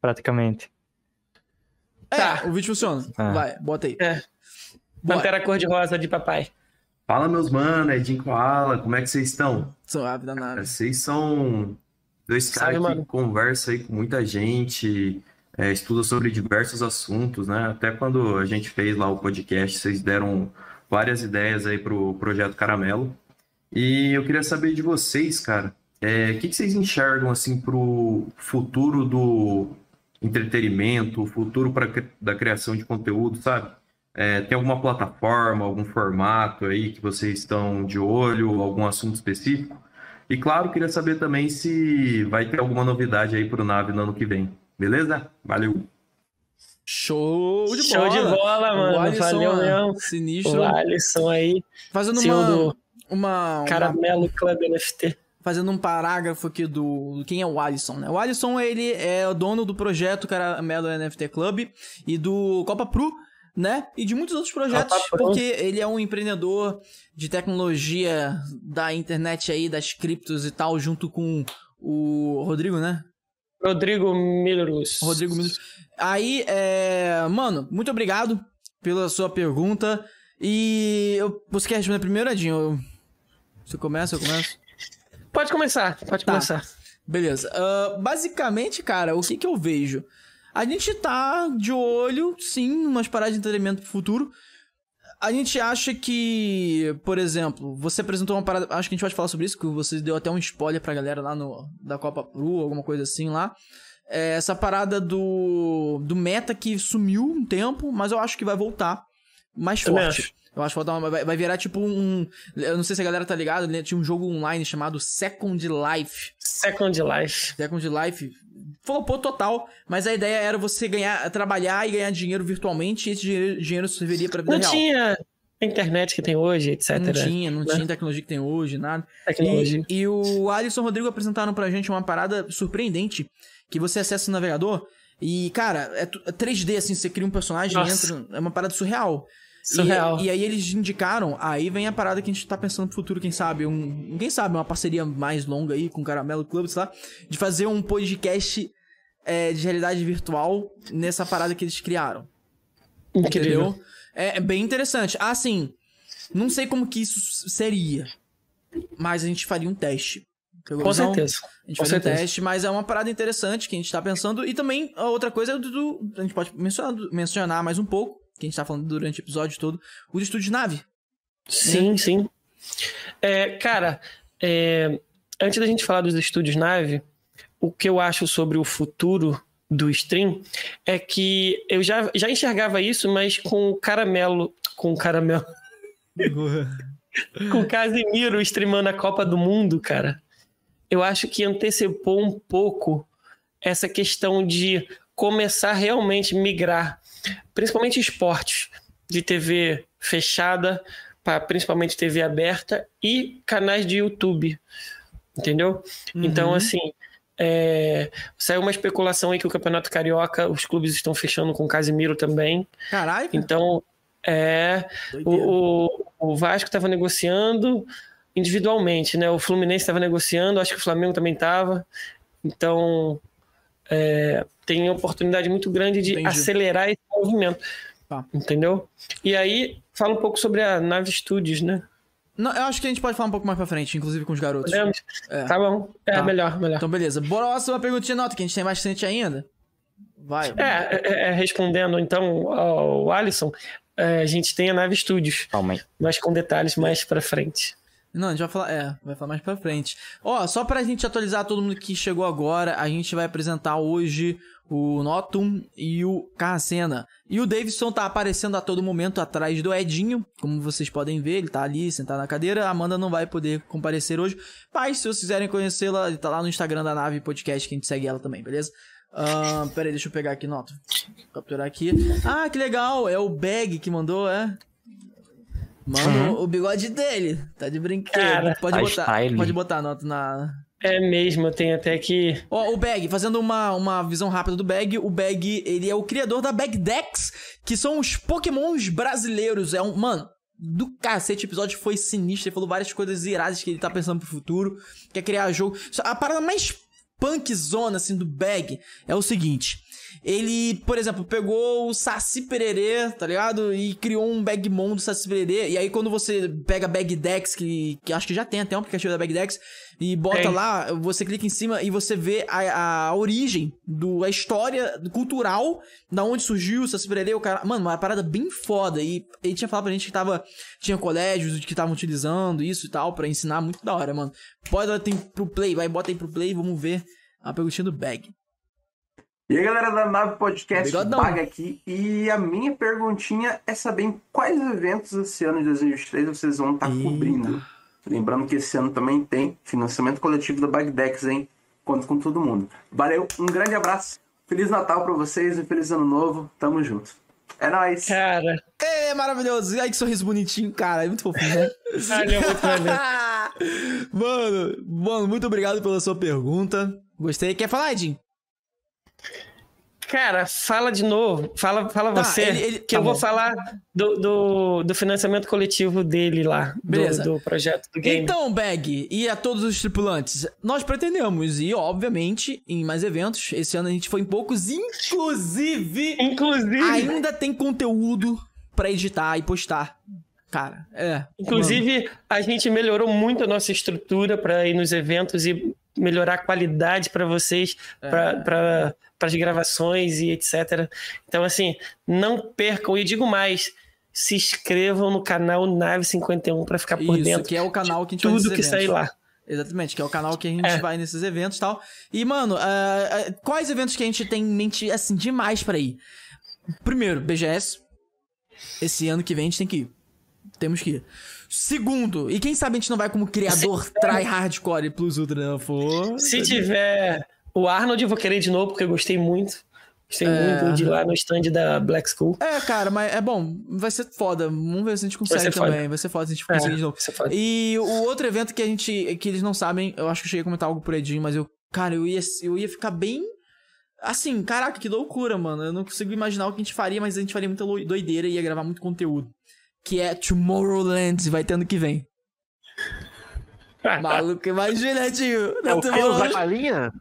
praticamente. É, Tá. o vídeo funciona. Ah. Vai, bota aí. É. Pantera cor-de-rosa de papai. Fala, meus manos, Edinho Koala, como é que vocês estão? Suave danado. Vocês são dois caras que mano. conversam aí com muita gente, é, estuda sobre diversos assuntos, né? Até quando a gente fez lá o podcast, vocês deram várias ideias aí pro Projeto Caramelo. E eu queria saber de vocês, cara, é, o que que vocês enxergam, assim, pro futuro do entretenimento, o futuro pra, da criação de conteúdo, sabe? É, tem alguma plataforma, algum formato aí que vocês estão de olho, algum assunto específico? E claro, queria saber também se vai ter alguma novidade aí pro Nave no ano que vem. Beleza? Valeu! Show de Show bola. de bola, O mano. Alisson, Valeu ah, mesmo. Sinistro. O Alisson aí, Fazendo uma, do uma, uma- Caramelo Club NFT. Fazendo um parágrafo aqui do... Quem é o Alisson, né? O Alisson, ele é o dono do projeto Caramelo NFT Club e do Copa Pro, né? E de muitos outros projetos, Copa Pro. porque ele é um empreendedor de tecnologia da internet aí, das criptos e tal, junto com o Rodrigo, né? Rodrigo Milrus. Rodrigo Mendes. Aí, é... Mano, muito obrigado pela sua pergunta. E eu... você quer responder primeiro, Edinho? Eu- Você começa, eu começo? Pode começar, pode Tá. começar. Beleza. Ah, basicamente, cara, o que que eu vejo? A gente tá de olho, sim, umas paradas de entretenimento pro futuro. A gente acha que, por exemplo, você apresentou uma parada. Acho que a gente pode falar sobre isso, que você deu até um spoiler pra galera lá no da Copa Pro, alguma coisa assim lá. É, essa parada do, do meta que sumiu um tempo, mas eu acho que vai voltar mais forte. Eu acho que vai, uma- vai, vai virar tipo um. Eu não sei se a galera tá ligada, né? tinha um jogo online chamado Second Life. Second Life. Second Life flopou total, mas a ideia era você ganhar, trabalhar e ganhar dinheiro virtualmente e esse dinheiro, dinheiro serviria pra vida Não real. tinha a internet que tem hoje, etc. Não tinha, não né? tinha tecnologia que tem hoje, nada. Tecnologia. E, e o Alisson Rodrigo apresentaram pra gente uma parada surpreendente, que você acessa o navegador e, cara, é tu- é 3D, assim, você cria um personagem e Nossa. entra, é uma parada surreal. Surreal. E, e aí eles indicaram, aí vem a parada que a gente tá pensando pro futuro, quem sabe, um, quem sabe, uma parceria mais longa aí com o Caramelo Club, sei lá, de fazer um podcast é, de realidade virtual nessa parada que eles criaram. Incrível. Entendeu? É, é bem interessante. Ah, assim, não sei como que isso seria, mas a gente faria um teste. Com visão? certeza. A gente Com faria um certeza. teste, mas é uma parada interessante que a gente tá pensando. E também, a outra coisa é do, do- a gente pode mencionar, mencionar mais um pouco, que a gente tá falando durante o episódio todo, o estúdio de nave. Sim, sim. É, cara, é, antes da gente falar dos estúdios nave, o que eu acho sobre o futuro do stream é que eu já, já enxergava isso, mas com o caramelo. Com o caramelo. com o Casimiro streamando a Copa do Mundo, cara. Eu acho que antecipou um pouco essa questão de começar realmente migrar, principalmente esportes, de TV fechada para principalmente TV aberta e canais de YouTube, entendeu? Uhum. Então, assim, é, saiu uma especulação aí que o Campeonato Carioca, os clubes estão fechando com o Casimiro também. Caralho. Então, é, o, o, o Vasco estava negociando individualmente, né? O Fluminense estava negociando, acho que o Flamengo também estava. Então, é, tem oportunidade muito grande de Entendi. acelerar esse movimento. Tá. Entendeu? E aí, fala um pouco sobre a Nave Studios, né? Não, eu acho que a gente pode falar um pouco mais pra frente, inclusive com os garotos. Podemos? É. Tá bom. É, Tá. melhor, melhor. Então, beleza. Bora lá, uma perguntinha nota, que a gente tem bastante ainda. Vai. É, é, é, respondendo então ao Alisson, é, a gente tem a Nave Studios, Calma aí. mas com detalhes mais pra frente. Não, a gente vai falar, é, vai falar mais pra frente. Ó, só pra gente atualizar todo mundo que chegou agora, a gente vai apresentar hoje o Notum e o Carracena. E o Davidson tá aparecendo a todo momento atrás do Edinho, como vocês podem ver, ele tá ali sentado na cadeira. A Amanda não vai poder comparecer hoje, mas se vocês quiserem conhecê-la, ele tá lá no Instagram da Nave Podcast, que a gente segue ela também, beleza? Ahn, pera aí, deixa eu pegar aqui, Notum. Capturar aqui. Ah, que legal, é o Bag que mandou, é? Mano, o bigode dele. Tá de brinquedo. Cara, pode tá botar, style. pode botar a nota na. É mesmo, eu tenho até que. Ó, o Bag, fazendo uma, uma visão rápida do Bag, o Bag, ele é o criador da Bag Dex, que são os pokémons brasileiros. É um. Mano, do cacete, o episódio foi sinistro. Ele falou várias coisas iradas que ele tá pensando pro futuro. Quer criar jogo. A parada mais punkzona, assim, do Bag é o seguinte. Ele, por exemplo, pegou o Saci Pererê, tá ligado? E criou um Bagmon do Saci Pererê. E aí, quando você pega Bag Dex, que, que acho que já tem até um aplicativo da Bag Dex, e bota Tem. lá, você clica em cima e você vê a, a origem, do, a história cultural, da onde surgiu o Saci Pererê. O cara, mano, uma parada bem foda. E ele tinha falado pra gente que tava, tinha colégios que estavam utilizando isso e tal, pra ensinar. Muito da hora, mano. Pode tem pro play, vai, bota aí pro play, vamos ver a perguntinha do Bag. E aí, galera da Nave Podcast, Bigodão. Baga aqui. E a minha perguntinha é saber em quais eventos esse ano de 2023 vocês vão estar Eita. cobrindo. Lembrando que esse ano também tem financiamento coletivo da Bagdex, hein? Conto com todo mundo. Valeu, um grande abraço. Feliz Natal pra vocês e feliz Ano Novo. Tamo junto. É nóis. Cara, É maravilhoso. Ai, que sorriso bonitinho, cara. É muito fofinho, né? *laughs* valeu muito, valeu. *laughs* mano, mano, muito obrigado pela sua pergunta. Gostei. Quer falar, Edinho? Cara, fala de novo. Fala, fala Tá, você. ele- ele- que tá eu vou bom. falar do, do, do financiamento coletivo dele lá. do- Beleza. Do, projeto do game. Então, Bag, e a todos os tripulantes, nós pretendemos ir, obviamente, em mais eventos. Esse ano a gente foi em poucos, inclusive, Inclusive, ainda tem conteúdo pra editar e postar. Cara, é. inclusive a gente melhorou muito a nossa estrutura para ir nos eventos e melhorar a qualidade para vocês, É. para as gravações e etc. Então, assim, não percam. E digo mais, se inscrevam no canal Nave 51 para ficar por Isso, dentro que é o canal que a gente vai tudo nesses que sair eventos. lá. Exatamente, que é o canal que a gente É. vai nesses eventos e tal. E, mano, ah, ah, quais eventos que a gente tem em mente, assim, demais pra ir? Primeiro, BGS. Esse ano que vem a gente tem que ir. Temos que ir. Segundo, e quem sabe a gente não vai como criador try hardcore plus ultra, não for. Se tiver o Arnold, eu vou querer de novo, porque eu gostei muito. Gostei É. muito de ir lá no stand da Black School. É, cara, mas é bom, vai ser foda. Vamos ver se a gente consegue foda. também. Vai ser foda se a gente É, conseguir de novo. E o outro evento que a gente. que eles não sabem, eu acho que eu cheguei a comentar algo por Edinho, mas eu. Cara, eu ia, eu ia ficar bem. Assim, caraca, que loucura, mano. Eu não consigo imaginar o que a gente faria, mas a gente faria muita doideira e ia gravar muito conteúdo. Que é Tomorrowland, vai ter ano que vem. *laughs* Maluco, imagina, tio. É o que? Usar galinha?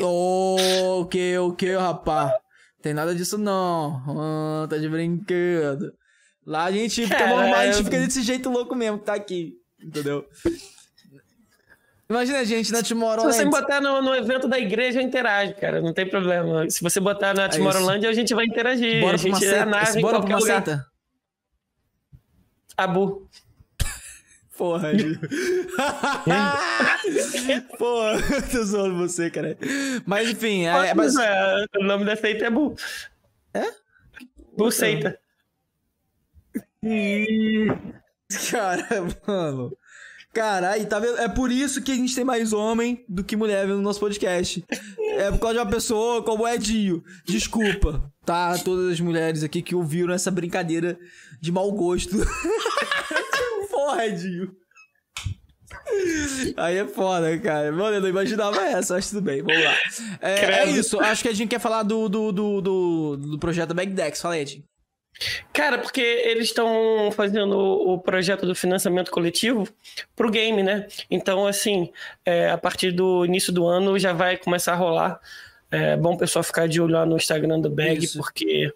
Ô, o que, o que, rapá? Tem nada disso não. Ah, tá de brinquedo. Lá a gente fica normal, a gente fica desse jeito louco mesmo que tá aqui. Entendeu? Imagina a gente na Se você botar no, no evento da igreja, eu interajo, cara. Não tem problema. Se você botar na Tomorrowland, a gente vai interagir. É Bora a pra uma gente é seta. em Bora pra uma lugar. seta. Abu. Porra, Gil. *laughs* Porra, eu tô zoando você, cara. Mas enfim, é, mas... É, o nome da seita é Bu. É? Bu Seita. Cara, mano. Caralho, tá vendo? É por isso que a gente tem mais homem do que mulher no nosso podcast. É por causa de uma pessoa como o Edinho. Desculpa, tá? Todas as mulheres aqui que ouviram essa brincadeira de mau gosto. *laughs* Porra, Edinho. Aí é foda, cara. Mano, eu não imaginava essa, mas tudo bem, vamos lá. É, é isso, acho que a gente quer falar do, do, do, do, do projeto Bagdex. Fala aí, Edinho. Cara, porque eles estão fazendo o projeto do financiamento coletivo pro game, né? Então, assim, é, a partir do início do ano já vai começar a rolar. É bom o pessoal ficar de olho lá no Instagram do Bag, Isso. porque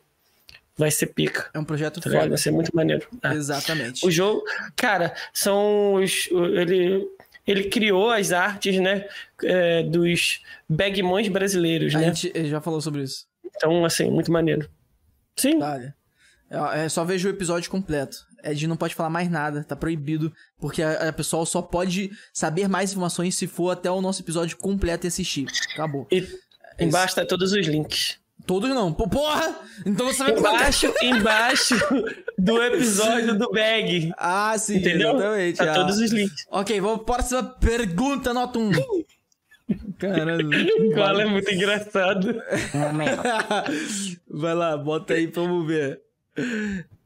vai ser pica. É um projeto Tá. Vai ser muito maneiro. É. Exatamente. O jogo, cara, são os. Ele, ele criou as artes, né? é, dos bagmões brasileiros, A né? gente já falou sobre isso. Então, assim, muito maneiro. Sim. Vale. É, é só veja o episódio completo. Ed não pode falar mais nada, tá proibido, porque a, a pessoa só pode saber mais informações se for até o nosso episódio completo e assistir. Acabou. E embaixo tá todos os links. Todos não. Porra! Então você vai Embaixo, *laughs* embaixo do episódio do Bag. Ah, sim, Entendeu? exatamente. Tá ah. todos os links. Ok, vamos para a próxima pergunta, nota 1. Caralho. Qual é muito engraçado. *laughs* Vai lá, bota aí pra vamos ver.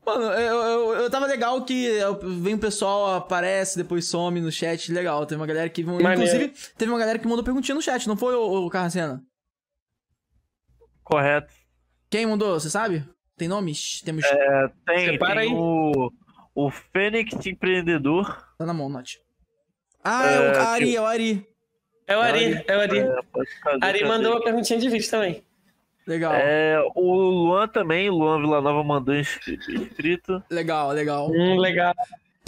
Mano, eu, eu, eu tava legal que vem o pessoal, aparece, depois some no chat. Legal, tem uma galera que. Maneiro. Inclusive, teve uma galera que mandou perguntinha no chat, não foi, o, o Carracena? Correto. Quem mandou, você sabe? Tem nomes? Temos. É, tem, Separa tem aí. o, o Fênix Empreendedor. Tá na mão, Note. Ah, é, o É, Ari, é o Ari. É o Ari, é o Ari. É, fazer, Ari mandou uma perguntinha de vídeo também. Legal, É, o Luan também, o Luan Villanova mandou inscri- inscrito. legal, legal. Hum, legal.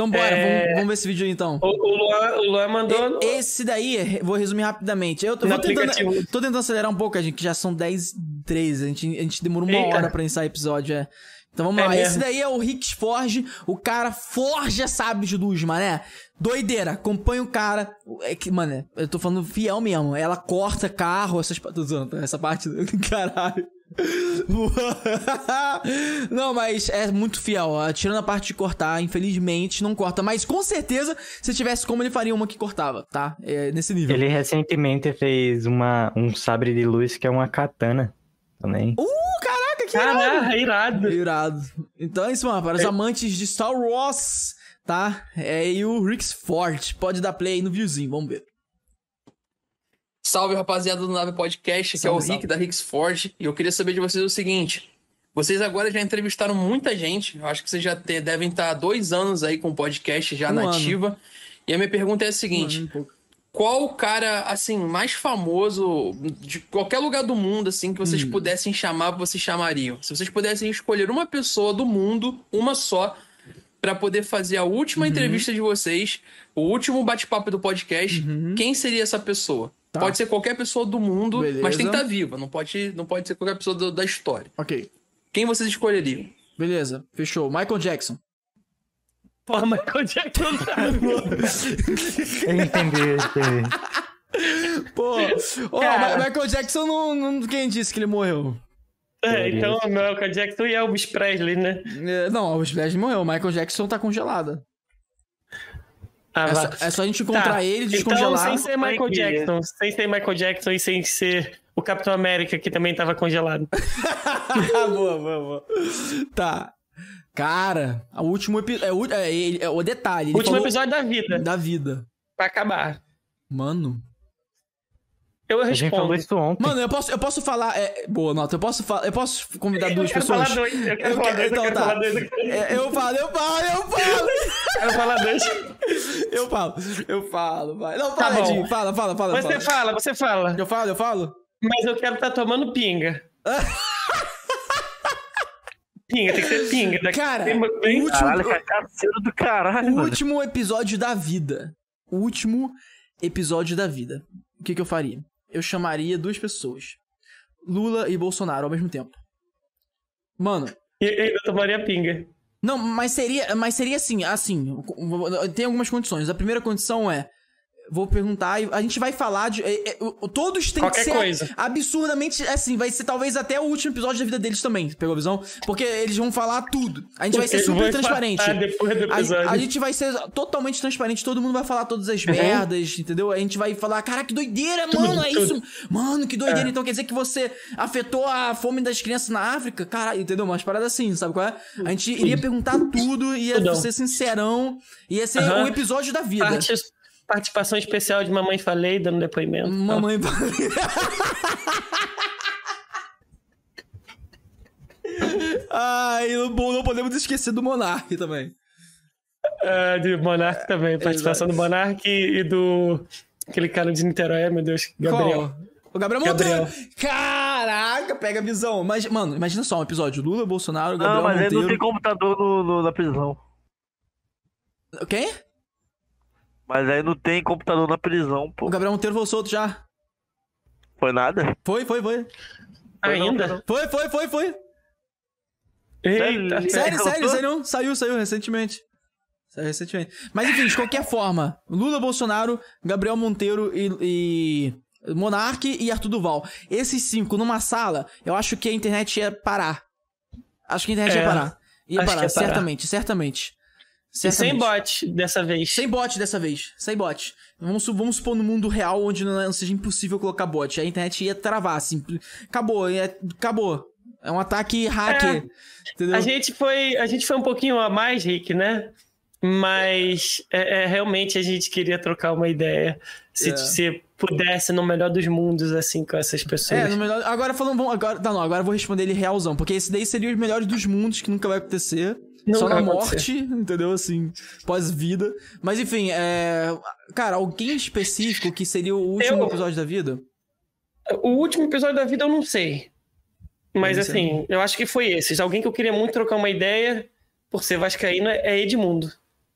Então bora, É. vamos, vamos ver esse vídeo aí então. O, o Luan, o Luan mandou. E- Esse daí, vou resumir rapidamente. Eu tô, tentando, aplicativo. tô tentando acelerar um pouco, a gente, que já são 10 13 A gente, a gente demorou uma Eita. hora pra iniciar o episódio, é. Então vamos É lá. Esse mesmo. daí é o Rix Forge. O cara forja sábios de luz, mané. Doideira. Acompanha o cara. É que, mano, eu tô falando fiel mesmo. Ela corta carro, essas tô zoando, tá? Essa parte. *laughs* Caralho. *laughs* não, mas é muito fiel. ó. Tirando a parte de cortar, infelizmente não corta. Mas com certeza, se tivesse como, ele faria uma que cortava, tá? É nesse nível. Ele recentemente fez uma, um sabre de luz que é uma katana também. Uh, caraca, que irado. Caraca, irado. Irado. Então é isso, mano. Para os amantes de Star Wars, tá? É aí o Rix Ford. Pode dar play aí no viewzinho, vamos ver. Salve, rapaziada do Nave Podcast, aqui é o Salve, Rick da Rix Forge e eu queria saber de vocês o seguinte: vocês agora já entrevistaram muita gente, eu acho que vocês já te- devem estar há dois anos aí com o podcast já Um na ano. ativa. E a minha pergunta é a seguinte: Um qual o cara, assim, mais famoso de qualquer lugar do mundo, assim, que vocês Hum. pudessem chamar, vocês chamariam? Se vocês pudessem escolher uma pessoa do mundo, uma só, pra poder fazer a última Uhum. entrevista de vocês, o último bate-papo do podcast, quem seria essa pessoa? Tá. Pode ser qualquer pessoa do mundo, Beleza. mas tem que estar viva, não pode, não pode ser qualquer pessoa do- da história. Ok. Quem vocês escolheriam? Beleza, fechou. Michael Jackson. Porra, Michael Jackson tá. Eu entendi, eu entendi. Pô. Ma- Michael Jackson não, não. Quem disse que ele morreu? É, então, Michael Jackson e Elvis Presley, né? É, não, o Splash morreu. O Michael Jackson tá congelado. Ah, É só, é só a gente encontrar Tá. ele, Então, descongelar. sem ser Michael Jackson, sem ser Michael Jackson e sem ser o Capitão América, que também tava congelado. *laughs* boa, boa, boa. Tá. Cara, o último episódio. É, o- é, é o detalhe. ele Último falou episódio da vida, Da vida. pra acabar. Mano. Eu A gente falou respondo. isso ontem. Mano, eu posso, eu posso falar. É, boa nota. Eu posso. Eu posso convidar duas eu pessoas? falar dois, eu quero Eu falar dois, eu então quero tá. falar dois. Eu quero É, eu falo, eu falo, eu falo. quero falar dois. Eu falo, eu falo, vai. Não, Tá fala, bom. Edinho, fala, fala, fala. Você fala. fala, você fala. Eu falo, eu falo? Mas eu quero estar tomando pinga. *laughs* pinga, tem que ser pinga. Daqui Cara, bem- o último, Caralho, cachaceiro do caralho, o último episódio da vida. O último episódio da vida. O que, que eu faria? Eu chamaria duas pessoas. Lula e Bolsonaro ao mesmo tempo. Mano, E eu ainda tomaria pinga. Não, mas seria, mas seria assim, assim, tem algumas condições. A primeira condição é Vou perguntar e a gente vai falar de. é, é, todos têm Qualquer que ser coisa. absurdamente. Assim, vai ser talvez até o último episódio da vida deles também, pegou a visão? Porque eles vão falar tudo. A gente vai ser super transparente. depois do A, episódio. a gente vai ser totalmente transparente, todo mundo vai falar todas as Uhum. merdas, entendeu? A gente vai falar, cara, que doideira, mano, é tudo. isso. Mano, que doideira. É. Então quer dizer que você afetou a fome das crianças na África? Caralho, entendeu? Umas paradas assim, sabe qual é? A gente iria perguntar tudo, ia Tudão. ser sincerão, ia ser Aham. o episódio da vida. Parte- participação especial de Mamãe Falei, dando depoimento. Mamãe Ai, não, não podemos esquecer do Monark também. É, de Monark também. Participação do Monark e, e do. Aquele cara de Niterói, meu Deus, Gabriel. Qual? O Gabriel Gabriel. Monteiro. Caraca, pega a visão. Mas, mano, imagina só um episódio: Lula, Bolsonaro, Gabriel Não, mas Monteiro. não tem computador no, no- na prisão. Quem? Mas aí não tem computador na prisão, pô. O Gabriel Monteiro foi solto já. Foi nada? Foi, foi, foi. Ainda? Foi, foi, foi, foi. Eita, Sério, sério, sério. Saiu, saiu recentemente. Saiu recentemente. Mas enfim, de qualquer forma, Lula, Bolsonaro, Gabriel Monteiro e, e Monark e Arthur Duval. Esses cinco numa sala, eu acho que a internet ia parar. Acho que a internet É, ia parar. Ia parar, ia parar. certamente, certamente. Sem Certamente. bot dessa vez. Sem bot dessa vez. Sem bot. Vamos, vamos supor no mundo real onde não, não seja impossível colocar bot. A internet ia travar, assim. Acabou, ia- acabou. É um ataque hacker. Entendeu? A gente foi, a gente foi um pouquinho a mais, Rick, né? Mas é, é, realmente a gente queria trocar uma ideia. Se, É. se pudesse, no melhor dos mundos, assim, com essas pessoas. É, no melhor. Agora falando, vamos, agora, não, não, agora eu vou responder ele realzão, porque esse daí seria os melhores dos mundos que nunca vai acontecer. Nunca só na morte, acontecer. entendeu? Assim, pós-vida. Mas enfim, é. Cara, alguém específico que seria o último Eu- episódio da vida? O último episódio da vida eu não sei. Mas Esse assim, eu acho que foi esses. Alguém que eu queria muito trocar uma ideia, por ser vascaíno, é Edmundo.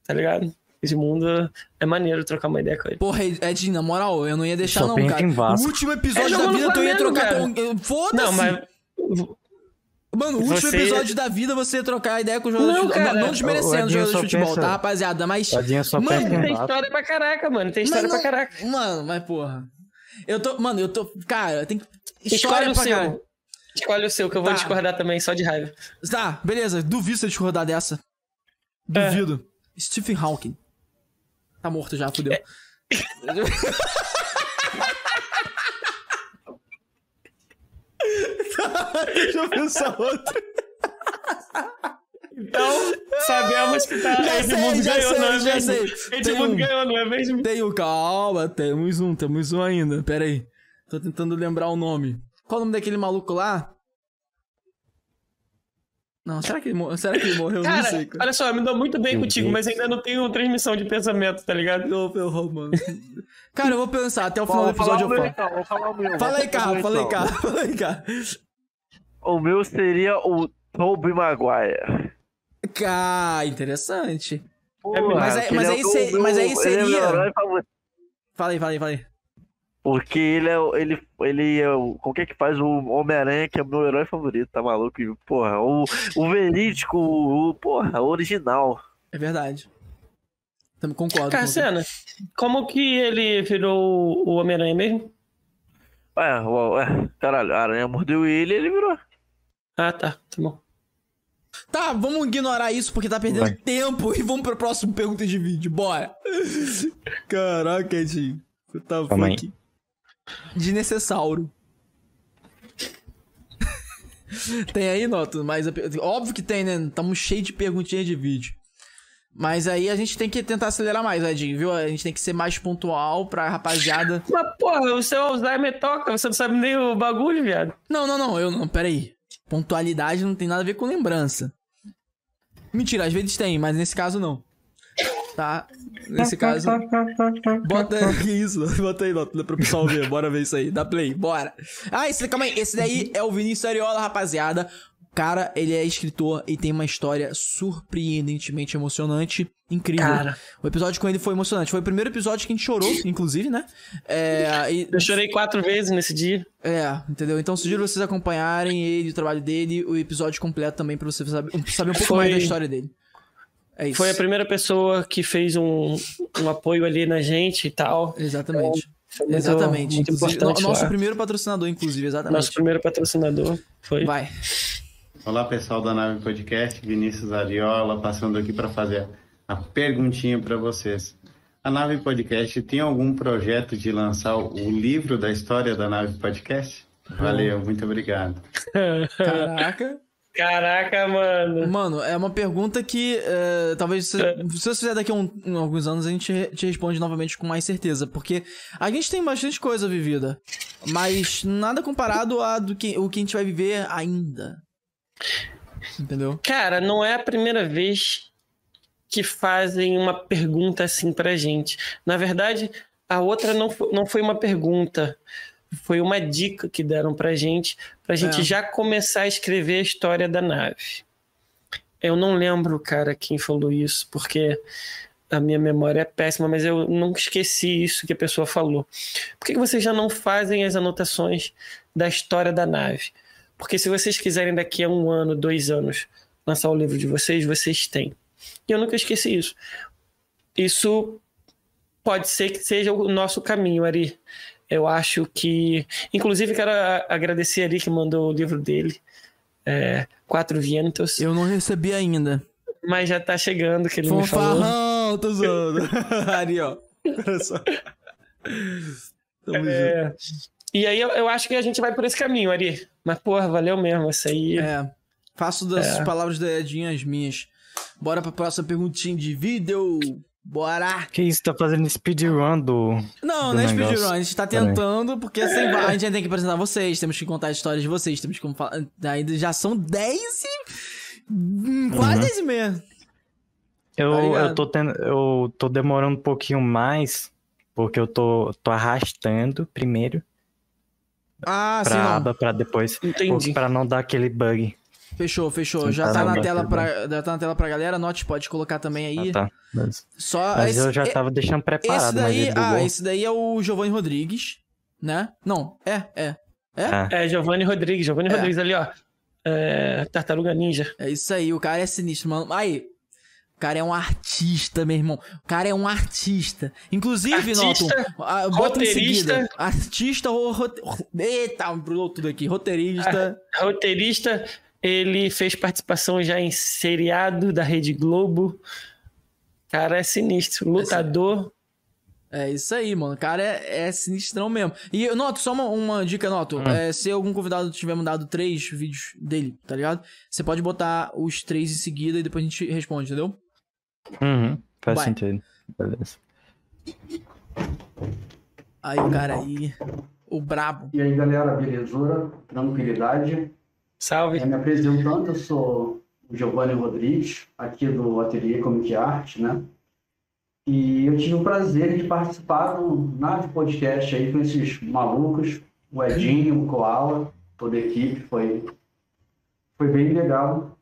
Tá ligado? Edmundo é maneiro trocar uma ideia com ele. Porra, Edinho, na moral, eu não ia deixar, Só não, cara. em Vasco. O último episódio É da vida tu ia trocar cara. com. Foda-se! Não, mas. Mano, o último Você- episódio da vida você ia trocar ideia com o jogador Não, de futebol. cara. Não, não desmerecendo O jogador de futebol, pensa- tá, rapaziada? Mas. Só Mano, pensa em Tem história pra caraca, mano. Tem história Mas pra não- caraca. Mano, mas porra. Eu tô. Mano, eu tô. Cara, tem Escolhe história o pra seu. caralho. Escolhe o seu, que eu vou Tá. discordar também, só de raiva. Tá, beleza. Duvido você discordar dessa. Duvido. Stephen Hawking. Tá morto já, fudeu. *laughs* *laughs* Deixa eu pensar outro. Então, sabemos que tá. Já Edmundo sei, já ganhou, não é sei, já mesmo? sei. Edmundo um. ganhou, não é mesmo? Tem um, calma, temos um, temos um ainda. Pera aí. Tô tentando lembrar o nome. Qual o nome daquele maluco lá? Não, será que ele, mor- será que ele morreu? não Cara, sei. olha só, eu me dou muito bem contigo, mas ainda não tenho transmissão de pensamento, tá ligado? Eu, eu, mano. Cara, eu vou pensar até o final do episódio eu meu falo. então, vou falar o meu. Fala aí, cara, fala aí, meu, cara, então. fala aí, cara. O meu seria o Tobey Maguire. Cara, interessante. Porra, Mas aí- mas é aí se- mas aí é seria- meu herói favorito. Fala aí, fala aí, fala aí. Porque ele é, o- ele, ele é o. Como que é que faz o Homem-Aranha, que é o meu herói favorito, tá maluco? E, Porra, o, o verídico, o, porra, o original. É verdade. Também concordo. com você. Cassiana, como que ele virou o Homem-Aranha mesmo? Ué, ué, caralho, a aranha mordeu ele e ele virou. Ah, tá, tá bom. Tá, vamos ignorar isso porque tá perdendo Vai. tempo e vamos pro próximo pergunta de vídeo. Bora. *laughs* Caraca, Edinho. Tá Calma aí. fuck. Desnecessauro. tem aí, Nota? Mas óbvio que tem, né? Tamo cheio de perguntinhas de vídeo. Mas aí a gente tem que tentar acelerar mais, Edinho, viu? A gente tem que ser mais pontual pra rapaziada. *laughs* Mas, porra, o seu Alzheimer toca, você não sabe nem o bagulho, viado. Não, não, não, eu não, peraí. Pontualidade não tem nada a ver com lembrança. Mentira, às vezes tem, mas nesse caso não. Tá? Nesse caso. Bota. Que *laughs* isso? Bota aí, Nota, pro pessoal ver. Bora ver isso aí. Dá play, bora. Ah, esse, calma aí. Esse daí é o Vinícius Ariola, rapaziada. O cara, ele é escritor e tem uma história surpreendentemente emocionante. Incrível. Cara. O episódio com ele foi emocionante. Foi o primeiro episódio que a gente chorou, inclusive, né? É. E, Eu chorei quatro vezes nesse dia. é, entendeu? Então sugiro vocês acompanharem ele, o trabalho dele, o episódio completo também pra você saber, saber um pouco Foi- mais da história dele. É isso. Foi a primeira pessoa que fez um, um apoio ali na gente e tal. Exatamente. Foi muito- exatamente. muito importante no- nosso lá. primeiro patrocinador, inclusive, exatamente. Nosso primeiro patrocinador foi. Vai. Olá pessoal da Nave Podcast, Vinícius Ariola, passando aqui para fazer a perguntinha para vocês. A Nave Podcast tem algum projeto de lançar o livro da história da Nave Podcast? Valeu, muito obrigado. Caraca. Caraca, mano. Mano, é uma pergunta que eh, talvez se, É. se você fizer daqui a um- alguns anos a gente te responde novamente com mais certeza, porque a gente tem bastante coisa vivida, mas nada comparado a do que o que a gente vai viver ainda. Entendeu? Cara, não é a primeira vez que fazem uma pergunta assim pra gente. Na verdade, a outra não não foi uma pergunta, foi uma dica que deram pra gente, pra gente É. já começar a escrever a história da nave. Eu não lembro, cara, quem falou isso, porque a minha memória é péssima, mas eu nunca esqueci isso que a pessoa falou. Por que que vocês já não fazem as anotações da história da nave? Porque se vocês quiserem daqui a um ano, dois anos, lançar o livro de vocês, vocês têm. E eu nunca esqueci isso. Isso pode ser que seja o nosso caminho, Ari. Eu acho que. Inclusive, quero agradecer a Ari que mandou o livro dele. é, Quatro Vientos. Eu não recebi ainda. Mas já tá chegando, que ele me falou. Fanfarrão, tô zoando. *laughs* Ali, ó. Tamo É, E aí eu, eu acho que a gente vai por esse caminho, Ari. Mas, porra, valeu mesmo. Isso aí. É. Faço das É. palavras da Edinha as minhas. Bora pra próxima perguntinha de vídeo. Bora! Que isso, tá fazendo speedrun do. Não, do não é speedrun, a gente tá tentando, porque assim, vai, a gente tem que apresentar vocês, temos que contar a história de vocês, temos que falar. Ainda já são 10 e. hum, Quase Uhum. 10 e meia. Eu, Tá eu, tô tendo, eu tô demorando um pouquinho mais, porque eu tô, tô arrastando primeiro Ah, sim, pra aba pra depois. Entendi. Pra não dar aquele bug. Fechou, fechou. Já tá na tela pra, já tá na tela pra galera. Note, pode colocar também aí. Ah, tá. Mas, Só mas esse- eu já tava deixando preparado, Esse mas daí, ah, esse daí é o Giovanni Rodrigues, né? Não, é, é. É? É, Giovanni Rodrigues. Giovanni É. Rodrigues ali, ó. É, Tartaruga Ninja. É isso aí, o cara é sinistro, mano. Aí, o cara é um artista, meu irmão. O cara é um artista. Inclusive, Artista, Noto, ah, bota em roteirista. seguida. Artista ou rote... Eita, embrulhou tudo aqui. Roteirista. roteirista, ele fez participação já em seriado da Rede Globo. Cara, é sinistro. Lutador. É isso aí, mano. O cara é, é sinistrão mesmo. E, Noto, só uma, uma dica, Noto. É, se algum convidado tiver mandado três vídeos dele, tá ligado? Você pode botar os três em seguida e depois a gente responde, entendeu? Uhum, faz Vai. sentido. Beleza. Aí, o cara aí. O brabo. E aí, galera, belezura? Tranquilidade? Salve. É, me apresentando, eu sou o Giovanni Rodrigues, aqui do Ateliê Comic Art, né? E eu tive o prazer de participar do Nave Podcast aí com esses malucos, o Edinho, o Koala, toda a equipe, foi, foi bem legal.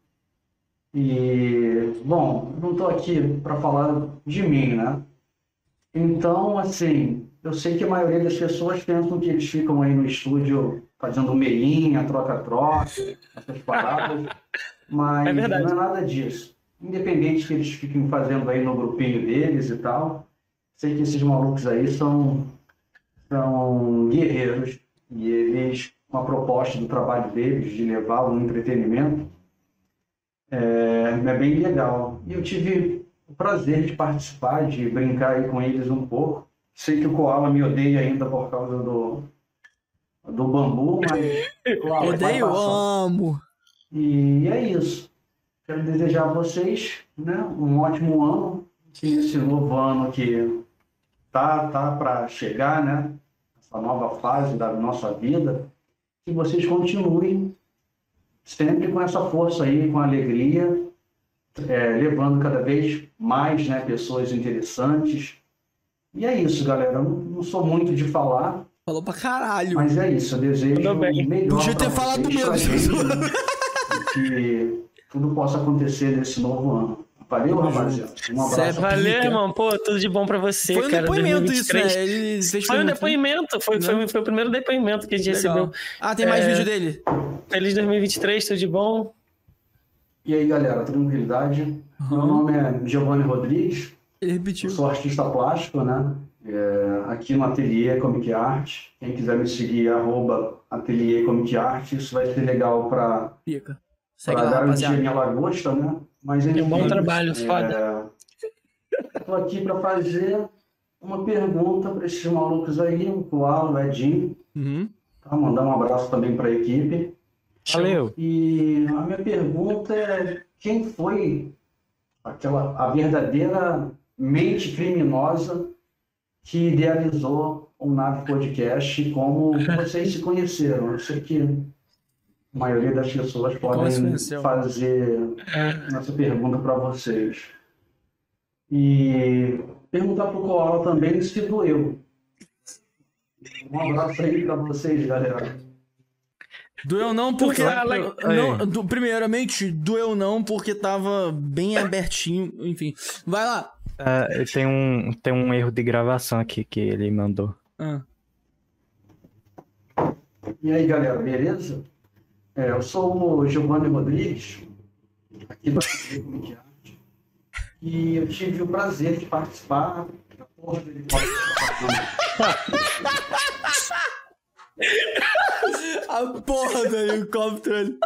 E, bom, não estou aqui para falar de mim, né? Então, assim, eu sei que a maioria das pessoas pensam que eles ficam aí no estúdio fazendo meinha, troca-troca, essas paradas, *laughs* mas É não é nada disso. Independente que eles fiquem fazendo aí no grupinho deles e tal, sei que esses malucos aí são, são guerreiros e eles, com a proposta do trabalho deles de levar o entretenimento, é, é bem legal. E eu tive o prazer de participar, de brincar aí com eles um pouco. Sei que o Koala me odeia ainda por causa do, do bambu, mas. Odeio, amo. E é isso. Quero desejar a vocês né, um ótimo ano. Que esse novo ano que tá, tá para chegar, né? Essa nova fase da nossa vida. Que vocês continuem sempre com essa força aí, com alegria, é, levando cada vez mais né, pessoas interessantes. E é isso, galera. Eu não sou muito de falar, Falou pra caralho. mas é isso. Eu desejo o melhor Podia ter falado vocês, e que tudo possa acontecer nesse novo ano. Valeu, rapaziada. Um abraço. Valeu, pica. irmão. Pô, tudo de bom pra você, Foi um cara. depoimento isso, 2023. né? Ele fez Foi um depoimento. Foi, Né? foi, foi o primeiro depoimento que a gente Legal. recebeu. Ah, tem mais É. vídeo dele? Feliz 2023, tudo de bom. E aí, galera, tranquilidade? Meu nome é Giovanni Rodrigues. Ele repetiu. Eu sou artista plástico, né? É, aqui no Ateliê Comic Art. Quem quiser me seguir, arroba Ateliê Comic Art. Isso vai ser legal para Fica. Segue lá, garantir a rapaziada. minha lagosta, né? Mas É um bom enfim, trabalho, é, foda. *laughs* Estou aqui para fazer uma pergunta para esses malucos aí, o Koala, o Edinho. Uhum. Tá? Mandar um abraço também para a equipe. Valeu. E a minha pergunta é: quem foi aquela a verdadeira mente criminosa que idealizou o Nave Podcast e como vocês se conheceram? Eu sei que a maioria das pessoas podem fazer essa pergunta para vocês. E perguntar para o Koala também se doeu. Um abraço aí para vocês, galera. Doeu não porque. Não, do- primeiramente, doeu não porque tava bem abertinho. Enfim. Vai lá. Ah, tem, um, tem um erro de gravação aqui que ele mandou. Ah. E aí, galera, beleza? É, eu sou o Giovanni Rodrigues, aqui do Art, e eu tive o prazer de participar da porra. *laughs* A porra do helicóptero ali.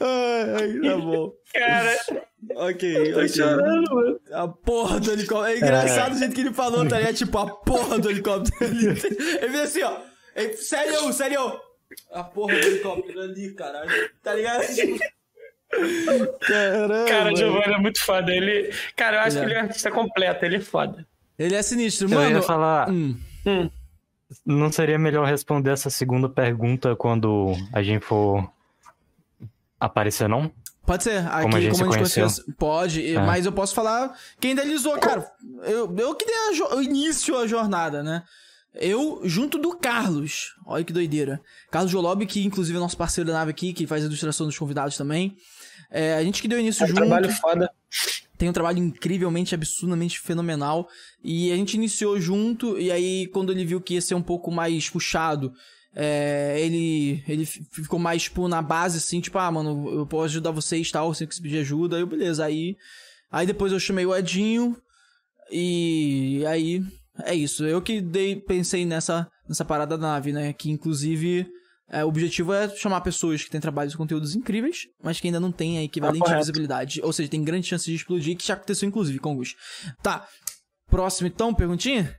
Ai, ai, tá bom. Cara, Ok, tô ok. chorando, mano. A porra do helicóptero. É engraçado o jeito que ele falou, tá ligado? Tipo, a porra do helicóptero ali. Ele fez assim, ó. Ele, sério, sério. A porra do helicóptero ali, caralho. Tá ligado? Tipo... Caramba. Cara, o Giovanni é muito foda. Ele, cara, eu acho Ele que é. ele é um artista completo, ele é foda. Ele é sinistro, Eu mano. ia falar. Hum. Não seria melhor responder essa segunda pergunta quando a gente for aparecer, não? Pode ser. Aqui, Como a gente se conheceu. Pode, É. mas eu posso falar quem idealizou, cara. Eu, eu que dei a o início à jornada, né? Eu, junto do Carlos. Olha que doideira. Carlos Jolob, que inclusive é nosso parceiro da nave aqui, que faz a ilustração dos convidados também. É, a gente que deu início É um junto. trabalho foda. Tem um trabalho incrivelmente, absurdamente fenomenal. E a gente iniciou junto, e aí, quando ele viu que ia ser um pouco mais puxado, é, ele, ele ficou mais, tipo, na base, assim, tipo, ah, mano, eu posso ajudar vocês e tal, você que se pedir ajuda. Aí, eu, beleza. Aí, aí depois eu chamei o Edinho, e aí, é isso. Eu que dei, pensei nessa, nessa parada da nave, né? Que, inclusive, é, o objetivo é chamar pessoas que têm trabalhos e conteúdos incríveis, mas que ainda não têm a equivalente correto. visibilidade. Ou seja, tem grande chance de explodir, que já aconteceu, inclusive, com alguns. Tá. Próximo, então, perguntinha?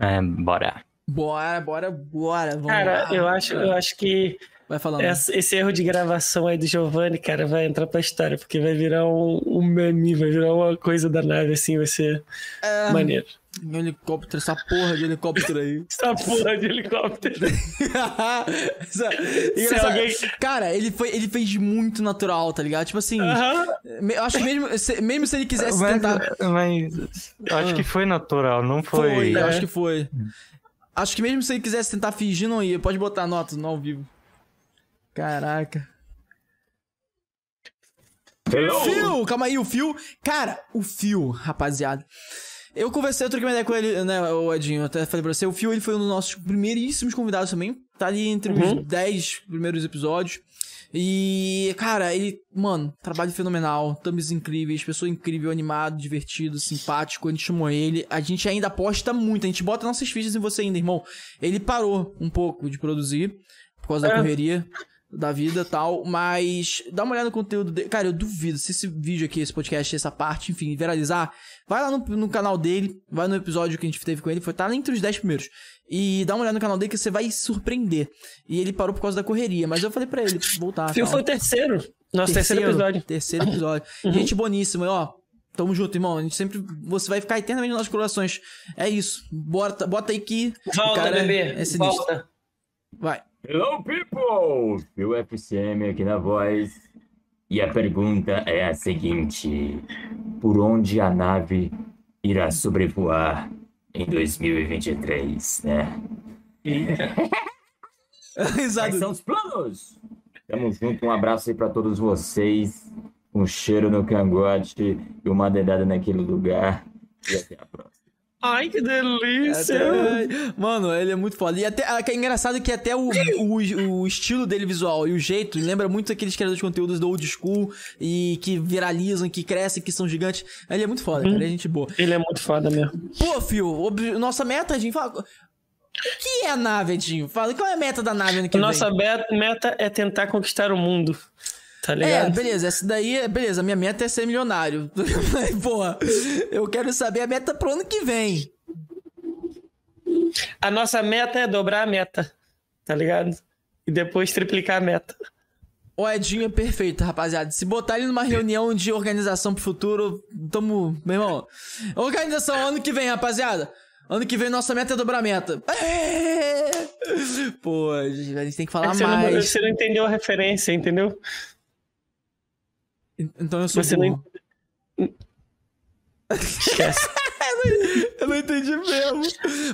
É, bora. Bora, bora, bora. Vamos Cara, lá. eu acho, eu acho que Vai falando. essa- esse erro de gravação aí do Giovanni, cara, vai entrar pra história, porque vai virar um, um meme, vai virar uma coisa da nave, assim, vai ser É, maneiro. Um helicóptero, essa porra de helicóptero aí. *laughs* Essa porra de helicóptero. *laughs* Essa- engraçado. alguém- Cara, ele, foi, ele fez muito natural, tá ligado? Tipo assim, Aham. me- eu acho que mesmo se, mesmo se ele quisesse Mas, tentar. mas acho que foi natural, não foi. Foi, É. acho que foi. Acho que mesmo se ele quisesse tentar fingir, não ia. Pode botar a nota no ao vivo. Caraca. Fio! Calma aí, o Fio. Cara, o Fio, rapaziada. Eu conversei, eu troquei uma ideia com ele, né, o Edinho. Até falei pra você. O Fio, ele foi um dos nossos primeiríssimos convidados também. Tá ali entre Uhum. os 10 primeiros episódios. E, cara, ele, mano, trabalho fenomenal, thumbs incríveis, pessoa incrível, animado, divertido, simpático. A gente chamou ele. A gente ainda aposta muito, a gente bota nossas fichas em você ainda, irmão. Ele parou um pouco de produzir por causa da É. correria da vida e tal, mas dá uma olhada no conteúdo dele. Cara, eu duvido se esse vídeo aqui, esse podcast, essa parte, enfim, viralizar, vai lá no, no canal dele, vai no episódio que a gente teve com ele, foi tá entre os 10 primeiros. E dá uma olhada no canal dele que você vai surpreender. E ele parou por causa da correria, mas eu falei pra ele voltar. Fio tal. foi o terceiro. Nosso terceiro, episódio. Terceiro episódio. *laughs* Uhum. Gente boníssima, ó. Tamo junto, irmão. A gente sempre. Você vai ficar eternamente nos nossos corações. É isso. Bota, bota aí que. Volta, cara bebê. É volta. Vai. Hello, people! Phil FCM aqui na voz. E a pergunta é a seguinte: Por onde a nave irá sobrevoar em 2023, né? Exato. *laughs* Quais são os planos? Tamo junto, um abraço aí pra todos vocês. Um cheiro no cangote e uma dedada naquele lugar. E até a próxima. Ai, que delícia! Até- Mano, ele é muito foda. E até, que é engraçado que até o, o, o estilo dele visual e o jeito lembra muito aqueles criadores de conteúdos do old school e que viralizam, que crescem, que são gigantes. Ele é muito foda, cara. Ele é gente boa. Ele é muito foda mesmo. Pô, Fio, nossa meta, Edinho, fala. O que é a nave, Edinho? Fala, qual é a meta da nave ano que Nossa vem? meta é tentar conquistar o mundo. Tá É, ligado? beleza, essa daí, é- beleza, minha meta é ser milionário. *laughs* Porra, eu quero saber a meta pro ano que vem. A nossa meta é dobrar a meta. Tá ligado? E depois triplicar a meta. O Edinho é perfeito, rapaziada. Se botar ele numa reunião de organização pro futuro, tamo. Meu irmão. Organização ano que vem, rapaziada. Ano que vem nossa meta é dobrar a meta. É! Pô, a gente tem que É falar você, não, mais. você não entendeu a referência, entendeu? Então eu sou Você burro. *laughs* não. Esquece. Eu não entendi mesmo.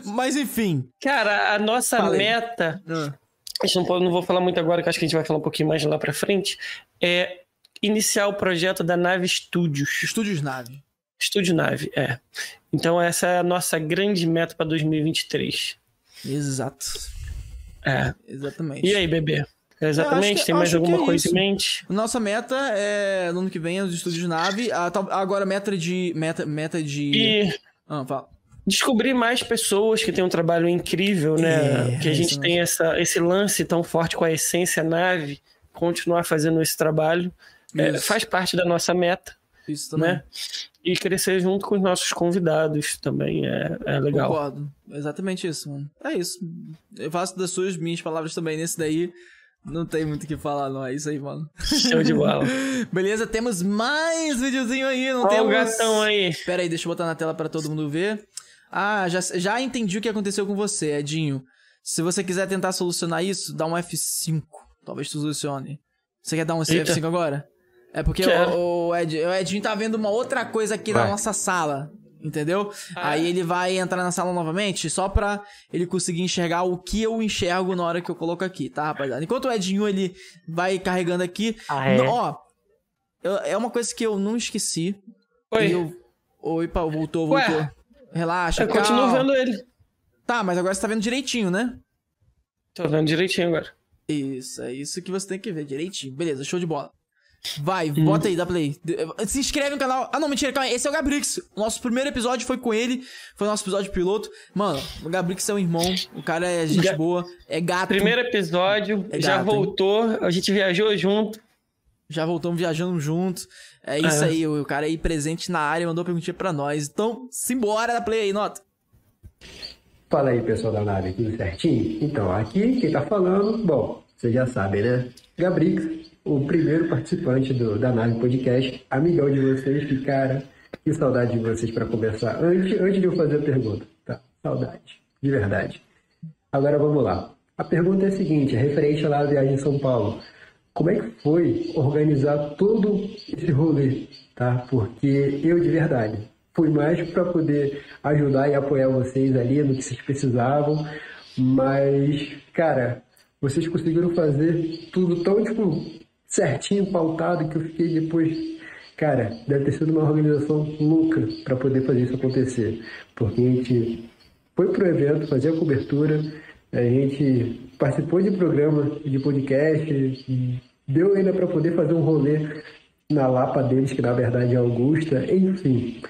Mas enfim. Cara, a nossa Fala aí. meta. Ah. gente não, vou falar muito agora, que acho que a gente vai falar um pouquinho mais lá pra frente. É iniciar o projeto da Nave Studios. Estúdios Nave. Estúdio Nave, é. Então essa é a nossa grande meta pra 2023. Exato. É. Exatamente. E aí, bebê? Exatamente? que- Tem mais alguma é coisa isso. em mente? Nossa meta é no ano que vem os estúdios Nave. Ah, tal- agora meta de meta meta de E Ah, fala. descobrir mais pessoas que têm um trabalho incrível, né? É, que a gente isso tem essa, esse lance tão forte com a essência nave, continuar fazendo esse trabalho. É, faz parte da nossa meta, Isso também. né? E crescer junto com os nossos convidados também é, é legal. Concordo. Exatamente isso, mano. É isso. Eu faço das suas minhas palavras também nesse daí. Não tem muito o que falar, não. É isso aí, mano. Show de bola. *laughs* Beleza, temos mais videozinho aí, não Olha temos... o gatão aí. Pera aí, deixa eu botar na tela pra todo mundo ver. Ah, já, já entendi o que aconteceu com você, Edinho. Se você quiser tentar solucionar isso, dá um F5. Talvez tu solucione. Você quer dar um Eita. F5 agora? É porque o, o, Ed, o Edinho tá vendo uma outra coisa aqui na Vai. nossa sala. Entendeu? Ah. Aí ele vai entrar na sala novamente só pra ele conseguir enxergar o que eu enxergo na hora que eu coloco aqui, tá, rapaziada? Enquanto o Edinho ele vai carregando aqui. Ah, é? no- ó, eu- é uma coisa que eu não esqueci. Oi. Eu- Oi, pá, voltou, Ué. voltou. Relaxa, Eu continuo calma. vendo ele. Tá, mas agora você tá vendo direitinho, né? Tô vendo direitinho agora. Isso, é isso que você tem que ver direitinho. Beleza, show de bola. Vai, Hum. bota aí, dá play. Se inscreve no canal. Ah, não, mentira, calma aí. Esse é o Gabrix. O nosso primeiro episódio foi com ele. Foi o nosso episódio piloto. Mano, o Gabrix é um irmão. O cara é gente Ga- boa. É gato. Primeiro episódio, É já gato, hein? voltou, a gente viajou junto. Já voltamos viajando juntos. É isso É. aí, o cara aí presente na área mandou perguntinha pra nós. Então, simbora, dá play aí, nota. Fala aí, pessoal da nave, tudo certinho? Então, aqui quem tá falando, bom, vocês já sabem, né? Gabrix, o primeiro participante do, da nave podcast, amigão de vocês, que cara, que saudade de vocês para conversar. Antes, antes de eu fazer a pergunta, tá? Saudade, de verdade. Agora vamos lá. A pergunta é a seguinte, é referente lá à viagem em São Paulo. Como é que foi organizar todo esse rolê, tá? Porque eu, de verdade, fui mais para poder ajudar e apoiar vocês ali no que vocês precisavam, mas, cara, vocês conseguiram fazer tudo tão, tipo, certinho, pautado, que eu fiquei depois. Cara, deve ter sido uma organização louca para poder fazer isso acontecer. Porque a gente foi pro evento, fazer a cobertura, a gente participou de programa de podcast, deu ainda para poder fazer um rolê na Lapa deles, que na verdade é Augusta, enfim.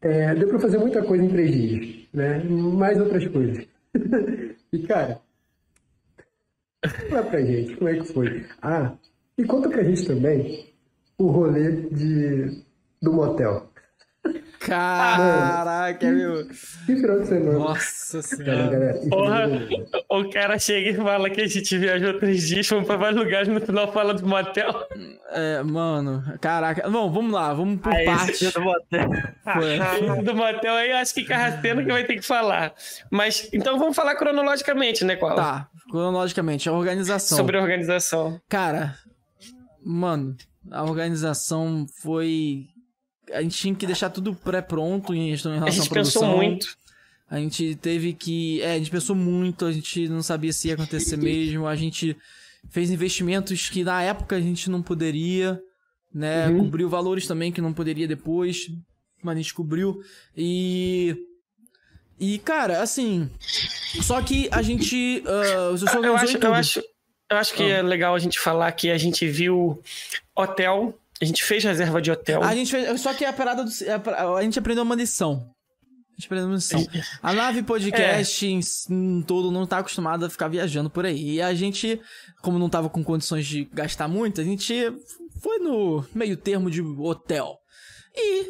É, deu para fazer muita coisa em três dias, né? Mais outras coisas. *laughs* e cara, fala pra gente, como é que foi? Ah, e conta pra gente também o rolê de, do motel. Caraca, meu. Que final de semana. Nossa Cara, senhora. isso Porra, é o cara chega e fala que a gente viajou três dias, fomos pra vários lugares, no final fala do motel. É, mano, caraca. Bom, vamos lá, vamos por Aí, parte. esse do motel. Foi. Esse do motel aí, acho que Carrasteno que vai ter que falar. Mas, então vamos falar cronologicamente, né, Qual? Tá, cronologicamente, a organização. Sobre a organização. Cara, mano, a organização foi. A gente tinha que deixar tudo pré-pronto em relação em A relação à gente pensou produção. muito. A gente teve que. É, a gente pensou muito, a gente não sabia se ia acontecer *laughs* mesmo. A gente fez investimentos que na época a gente não poderia, né? Uhum. Cobriu valores também que não poderia depois, mas a gente cobriu. E. E, cara, assim. Só que a gente. Uh, só eu, organizou acho, eu, acho, eu acho que Ah. é legal a gente falar que a gente viu hotel, a gente fez reserva de hotel. A gente fez. Só que a parada do. A, a gente aprendeu uma lição. A gente aprendeu uma lição. A nave podcast É. em, em todo não tá acostumada a ficar viajando por aí. E a gente, como não tava com condições de gastar muito, a gente foi no meio termo de hotel. E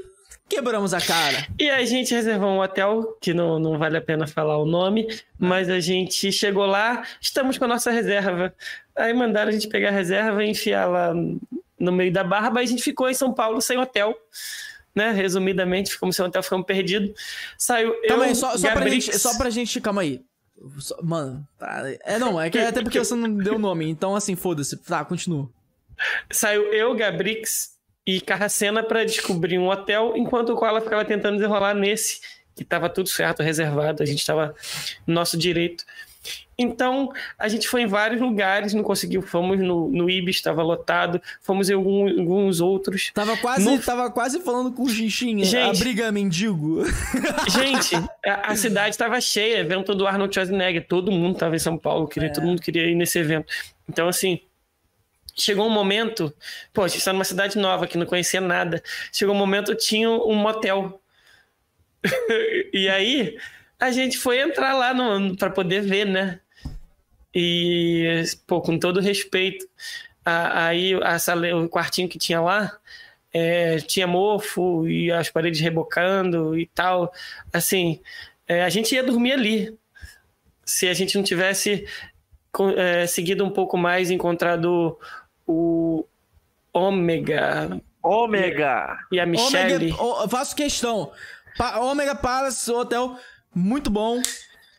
quebramos a cara. E a gente reservou um hotel, que não, não vale a pena falar o nome, mas a gente chegou lá, estamos com a nossa reserva. Aí mandaram a gente pegar a reserva e enfiar lá no meio da barba, aí a gente ficou em São Paulo sem hotel. Né? Resumidamente, ficamos sem hotel, ficamos perdidos. Saiu Calma eu, aí, só, só, pra Gabrix, gente, só pra gente. Calma aí. Só- mano, tá, é não, é que até porque você não deu nome, então assim, foda-se. Tá, continua. Saiu eu, Gabrix e Carracena pra descobrir um hotel, enquanto o Koala ficava tentando desenrolar nesse, que tava tudo certo, reservado, a gente tava no nosso direito. Então, a gente foi em vários lugares, não conseguiu. Fomos no, no Ibis, estava lotado. Fomos em algum- alguns outros. Tava quase, No- tava quase falando com o Xixinha, a Gente. briga mendigo. *laughs* Gente, a, a cidade estava cheia, evento do Arnold Schwarzenegger, todo mundo estava em São Paulo, queria, todo mundo queria ir nesse evento. Então, assim, chegou um momento, pô, a gente está numa cidade nova que não conhecia nada. Chegou um momento, tinha um motel. *laughs* e aí, a gente foi entrar lá para poder ver, né? E, pô, com todo respeito, a- aí a sala, o quartinho que tinha lá, é, tinha mofo e as paredes rebocando e tal. Assim, é, a gente ia dormir ali. Se a gente não tivesse é, seguido um pouco mais, encontrado o Ômega. Ômega! E a Michelle. Ômega, faço questão. Pa Ômega Palace Hotel, muito bom.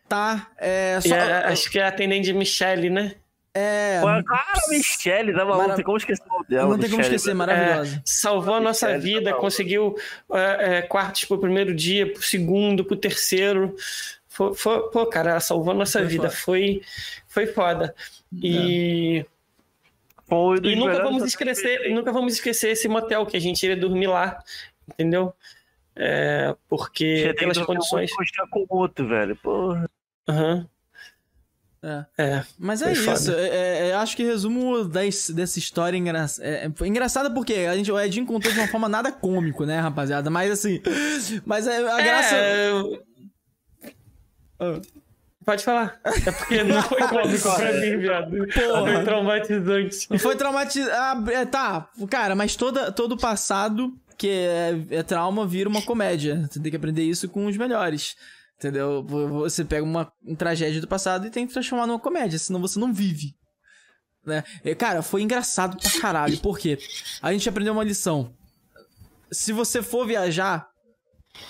Tá? É, só, a- acho que é a atendente Michelle, né? É. Cara, Michelle, tá maluco? Mara- Não tem como esquecer o nome dela. Não tem como esquecer, maravilhosa. É, salvou a nossa Michelle, vida, tá conseguiu é, é, quartos pro primeiro dia, pro segundo, pro terceiro. Foi, foi- pô, cara, ela salvou a nossa Foi vida. foda. Foi, foi foda. E, Foi e nunca vamos hotéis esquecer, nunca vamos esquecer esse motel que a gente iria dormir lá, entendeu? É, porque Você tem pelas que condições. mostrar com o outro, velho. Porra. Aham. É. É. Mas é isso. É, é, é, acho que resumo das- dessa história engra... é, é, foi engraçada porque a gente, o Edinho contou de uma forma nada cômico, né, rapaziada? Mas assim. Mas é, a graça. É, eu- Pode falar. É porque não foi cômico pra mim, viado. Porra. Foi traumatizante. Foi traumatizado. Ah, é, tá, cara, mas toda, todo passado que é, é trauma vira uma comédia. Você tem que aprender isso com os melhores. Entendeu? Você pega uma, uma tragédia do passado e tem que transformar numa comédia, senão você não vive. Né? E, cara, foi engraçado pra caralho. Por quê? A gente aprendeu uma lição. Se você for viajar,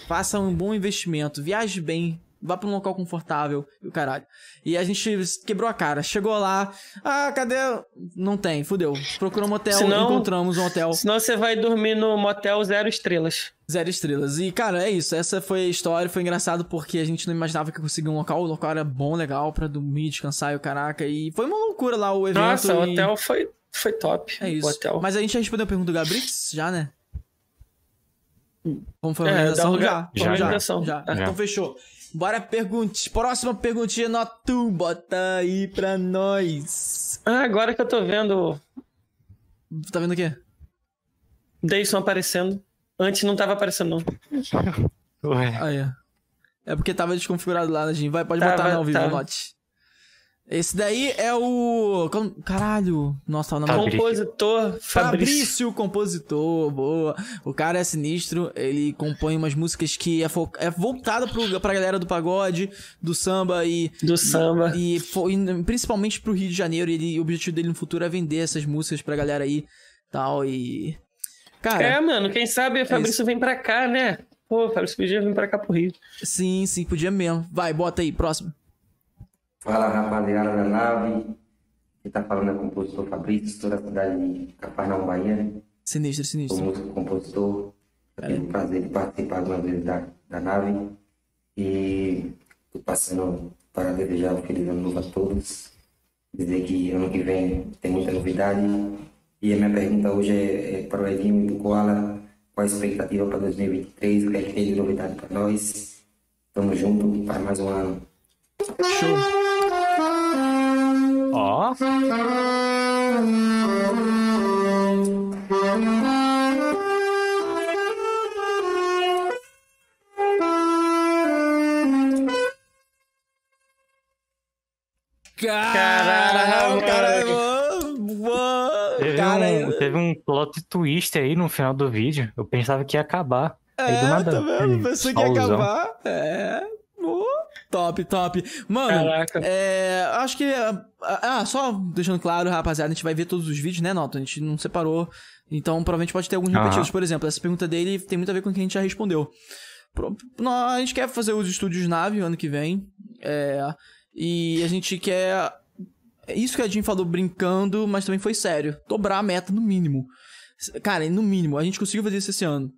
faça um bom investimento, viaje bem, vá pra um local confortável e o caralho. E a gente quebrou a cara. Chegou lá, ah, cadê? Não tem, fudeu. Procuramos um hotel, Senão- encontramos um hotel. Senão você vai dormir no motel zero estrelas. Zero estrelas. E, cara, é isso. Essa foi a história. Foi engraçado porque a gente não imaginava que ia conseguir um local. O local era bom, legal, pra dormir, descansar e o caraca. E foi uma loucura lá o evento. Nossa, o e- hotel foi, foi top. É isso. O hotel. Mas a gente já respondeu a pergunta do Gabrix? Já, né? Como foi a É, organização? orga- já. já. Já. Já. Então fechou. Bora pergunte. Próxima perguntinha, Notu. Bota aí pra nós. Ah, agora que eu tô vendo Tá vendo o quê? Dayson aparecendo. Antes não tava aparecendo, não. *laughs* Ué. Aí, ó. É porque tava desconfigurado lá, Jim. Vai, pode Tava, botar não, vivo, note. Esse daí é o. Caralho. Nossa, tá na Fabrício. Compositor Fabrício. Fabrício, compositor, boa. O cara é sinistro, ele compõe umas músicas que é, fo é voltada pro, pra galera do pagode, do samba e. Do samba. E, fo- e principalmente pro Rio de Janeiro. Ele, o objetivo dele no futuro é vender essas músicas pra galera aí tal. E. Cara. É, mano, quem sabe o Fabrício vem pra cá, né? Pô, o Fabrício podia vir pra cá pro Rio. Sim, sim, podia mesmo. Vai, bota aí, próximo. Fala rapaziada da nave, que tá falando é o compositor Fabrício, sou da cidade de Cafarnaum, Bahia. Sinistro, Sou sinistro. músico e compositor, tive o prazer de participar algumas vezes da, da nave e tô passando para desejar um feliz ano novo a todos, dizer que ano que vem tem muita novidade e a minha pergunta hoje é, é para o Edinho e para o Koala, qual a expectativa para 2023, o que é que tem de novidade para nós. Tamo junto para mais um ano. Show. Ó. Caralho, cara. Teve, cara, um, teve um plot twist aí no final do vídeo. Eu pensava que ia acabar. aí do É, nada. tá vendo? aí, Pensei que ia acabar. É. Top, top. Mano, Caraca. é, acho que. Ah, só deixando claro, rapaziada, a gente vai ver todos os vídeos, né, Noto? A gente não separou. Então, provavelmente pode ter alguns Aham. repetidos. Por exemplo, essa pergunta dele tem muito a ver com o que a gente já respondeu. Pro- nó- A gente quer fazer os estúdios nave ano que vem. É, e a gente quer. é Isso que a Jim falou brincando, mas também foi sério. Dobrar a meta no mínimo. Cara, no mínimo. A gente conseguiu fazer isso esse ano.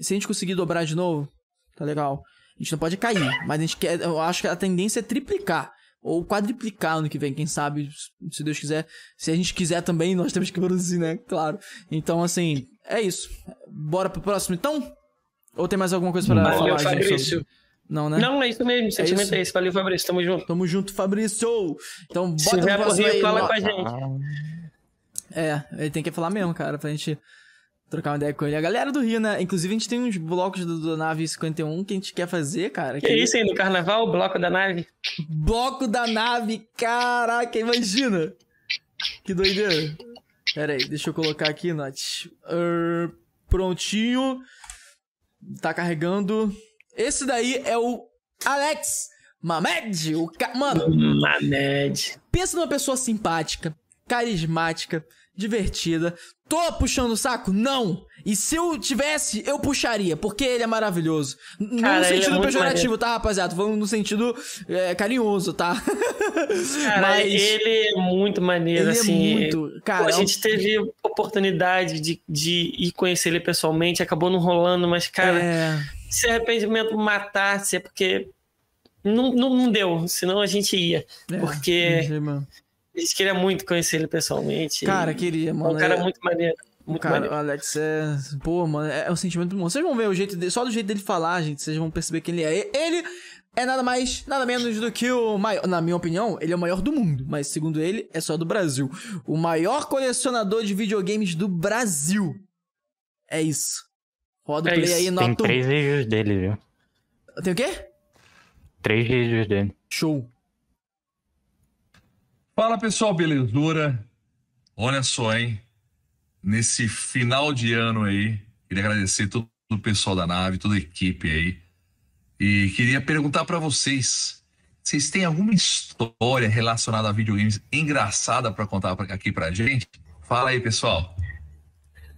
Se a gente conseguir dobrar de novo, tá legal. A gente não pode cair, mas a gente quer. Eu acho que a tendência é triplicar. Ou quadriplicar ano que vem, quem sabe, se Deus quiser. Se a gente quiser também, nós temos que produzir, né? Claro. Então, assim, é isso. Bora pro próximo, então? Ou tem mais alguma coisa pra Valeu, falar, gente? Fabrício. sobre- Não, né? Não, é isso mesmo. O sentimento isso? é esse. Valeu, Fabrício. Tamo junto. Tamo junto, Fabrício. Então, Se bota pro por próximo aí, fala com a gente. É, ele tem que falar mesmo, cara, pra gente trocar uma ideia com ele. A galera do Rio, né? Inclusive, a gente tem uns blocos do, do Nave 51 que a gente quer fazer, cara. Que isso aí, no carnaval, bloco da nave? Bloco da nave, caraca, imagina! Que doideira. Pera aí, deixa eu colocar aqui, Nath. Ahn, prontinho. Tá carregando. Esse daí é o Alex Mamed. O ca... Mano, Mamed. pensa numa pessoa simpática, carismática, divertida. Tô puxando o saco? Não! E se eu tivesse, eu puxaria, porque ele é maravilhoso. N- não Cara, no é sentido muito pejorativo, maneiro. tá, rapaziada? Falando no sentido é, carinhoso, tá? *laughs* Cara, Mas- ele é muito maneiro, Ele é assim. muito- cara, Pô, a é gente teve oportunidade de, de ir conhecer ele pessoalmente, acabou não rolando, mas, cara, É. se arrependimento matasse, é porque não, não, não deu, senão a gente ia. É, porque entendi. A gente queria muito conhecer ele pessoalmente. Cara, queria, É mano. um cara É- muito maneiro. Muito Cara, maneiro. o Alex é. Pô, mano, é um sentimento bom. Vocês vão ver o jeito dele, só do jeito dele falar, gente, vocês vão perceber quem ele é. Ele é nada mais, nada menos do que o maior. Na minha opinião, ele é o maior do mundo, mas segundo ele, é só do Brasil. O maior colecionador de videogames do Brasil. É isso. Roda o É play isso. aí, Tem nota. um. três vídeos dele, viu? Tem o quê? Três vídeos dele. Show. Fala pessoal, belezura? Olha só, hein? Nesse final de ano aí, queria agradecer todo o pessoal da nave, toda a equipe aí. E queria perguntar pra vocês: vocês têm alguma história relacionada a videogames engraçada pra contar aqui pra gente? Fala aí, pessoal.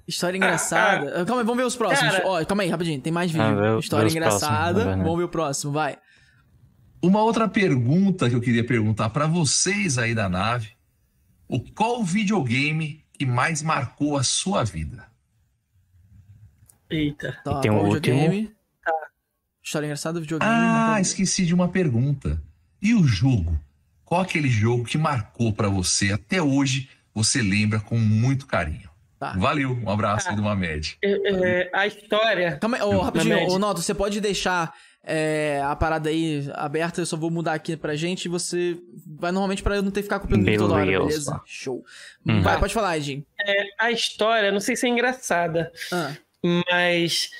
História engraçada. calma aí, vamos ver os próximos. Cara- Ó, calma aí, rapidinho. Tem mais vídeo. Ah, vê- História próximos, engraçada. na verdade. vamos ver o próximo, vai. Uma outra pergunta que eu queria perguntar pra vocês aí da nave: o qual o videogame que mais marcou a sua vida? Eita. Tá, tem um videogame? História engraçada, videogame. Ah, esqueci de uma pergunta. E o jogo? Qual aquele jogo que marcou pra você até hoje? Você lembra com muito carinho. Tá. Valeu, um abraço aí do Mamed. É, é, a história. Calma aí, ô, rapidinho, ô Noto, você pode deixar é, a parada aí aberta, eu só vou mudar aqui pra gente e você vai normalmente pra eu não ter que ficar copiando vídeo toda hora, Beleza. Show. Uhum. Vai, pode falar, Edinho. É, a história, não sei se é engraçada, Ah. mas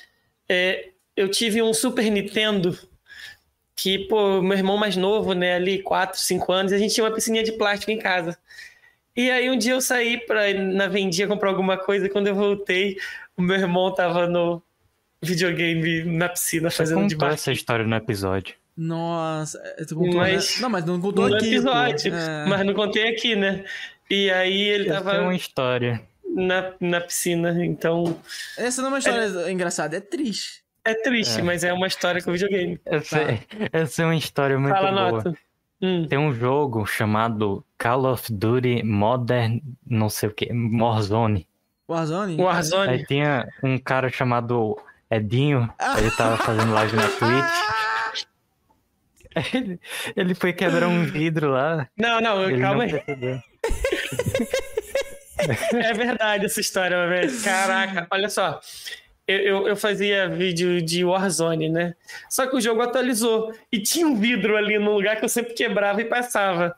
é, eu tive um Super Nintendo que, pô, meu irmão mais novo, né, ali, 4, 5 anos, a gente tinha uma piscininha de plástico em casa. E aí um dia eu saí pra ir na vendia comprar alguma coisa e quando eu voltei, o meu irmão tava no videogame na piscina Você fazendo de contou baixo. essa história no episódio. Nossa, é, tu contou, Mas- né? Não, mas não contou no aqui. episódio, É. mas não contei aqui, né? E aí ele Essa tava é uma história. na, na piscina, então Essa não é uma história engraçada, é triste. é triste, É. mas é uma história com videogame. Essa, *laughs* essa é uma história muito Fala, boa. Nota. Hum. Tem um jogo chamado Call of Duty Modern, não sei o que, Warzone. Warzone? Aí tinha um cara chamado Edinho, ele tava fazendo live na Twitch. Ele, ele foi quebrar um vidro lá. Não, não, ele calma não aí. É verdade essa história, velho. Caraca, olha só. eu, eu, eu fazia vídeo de Warzone, né? Só que o jogo atualizou. E tinha um vidro ali no lugar que eu sempre quebrava e passava.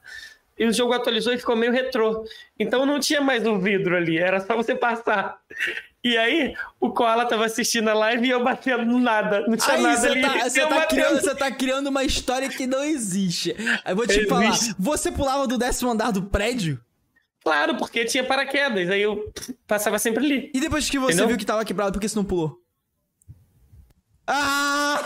E o jogo atualizou e ficou meio retrô. Então não tinha mais um vidro ali, era só você passar. E aí, o Koala tava assistindo a live e eu batendo no nada. Não tinha Aí nada você ali. tá, você, tá criando, você tá criando uma história que não existe. Aí eu vou te Existe. falar, você pulava do décimo andar do prédio? Claro, porque tinha paraquedas. Aí eu passava sempre ali. E depois que você Entendeu? viu que tava quebrado, por que você não pulou? Ah!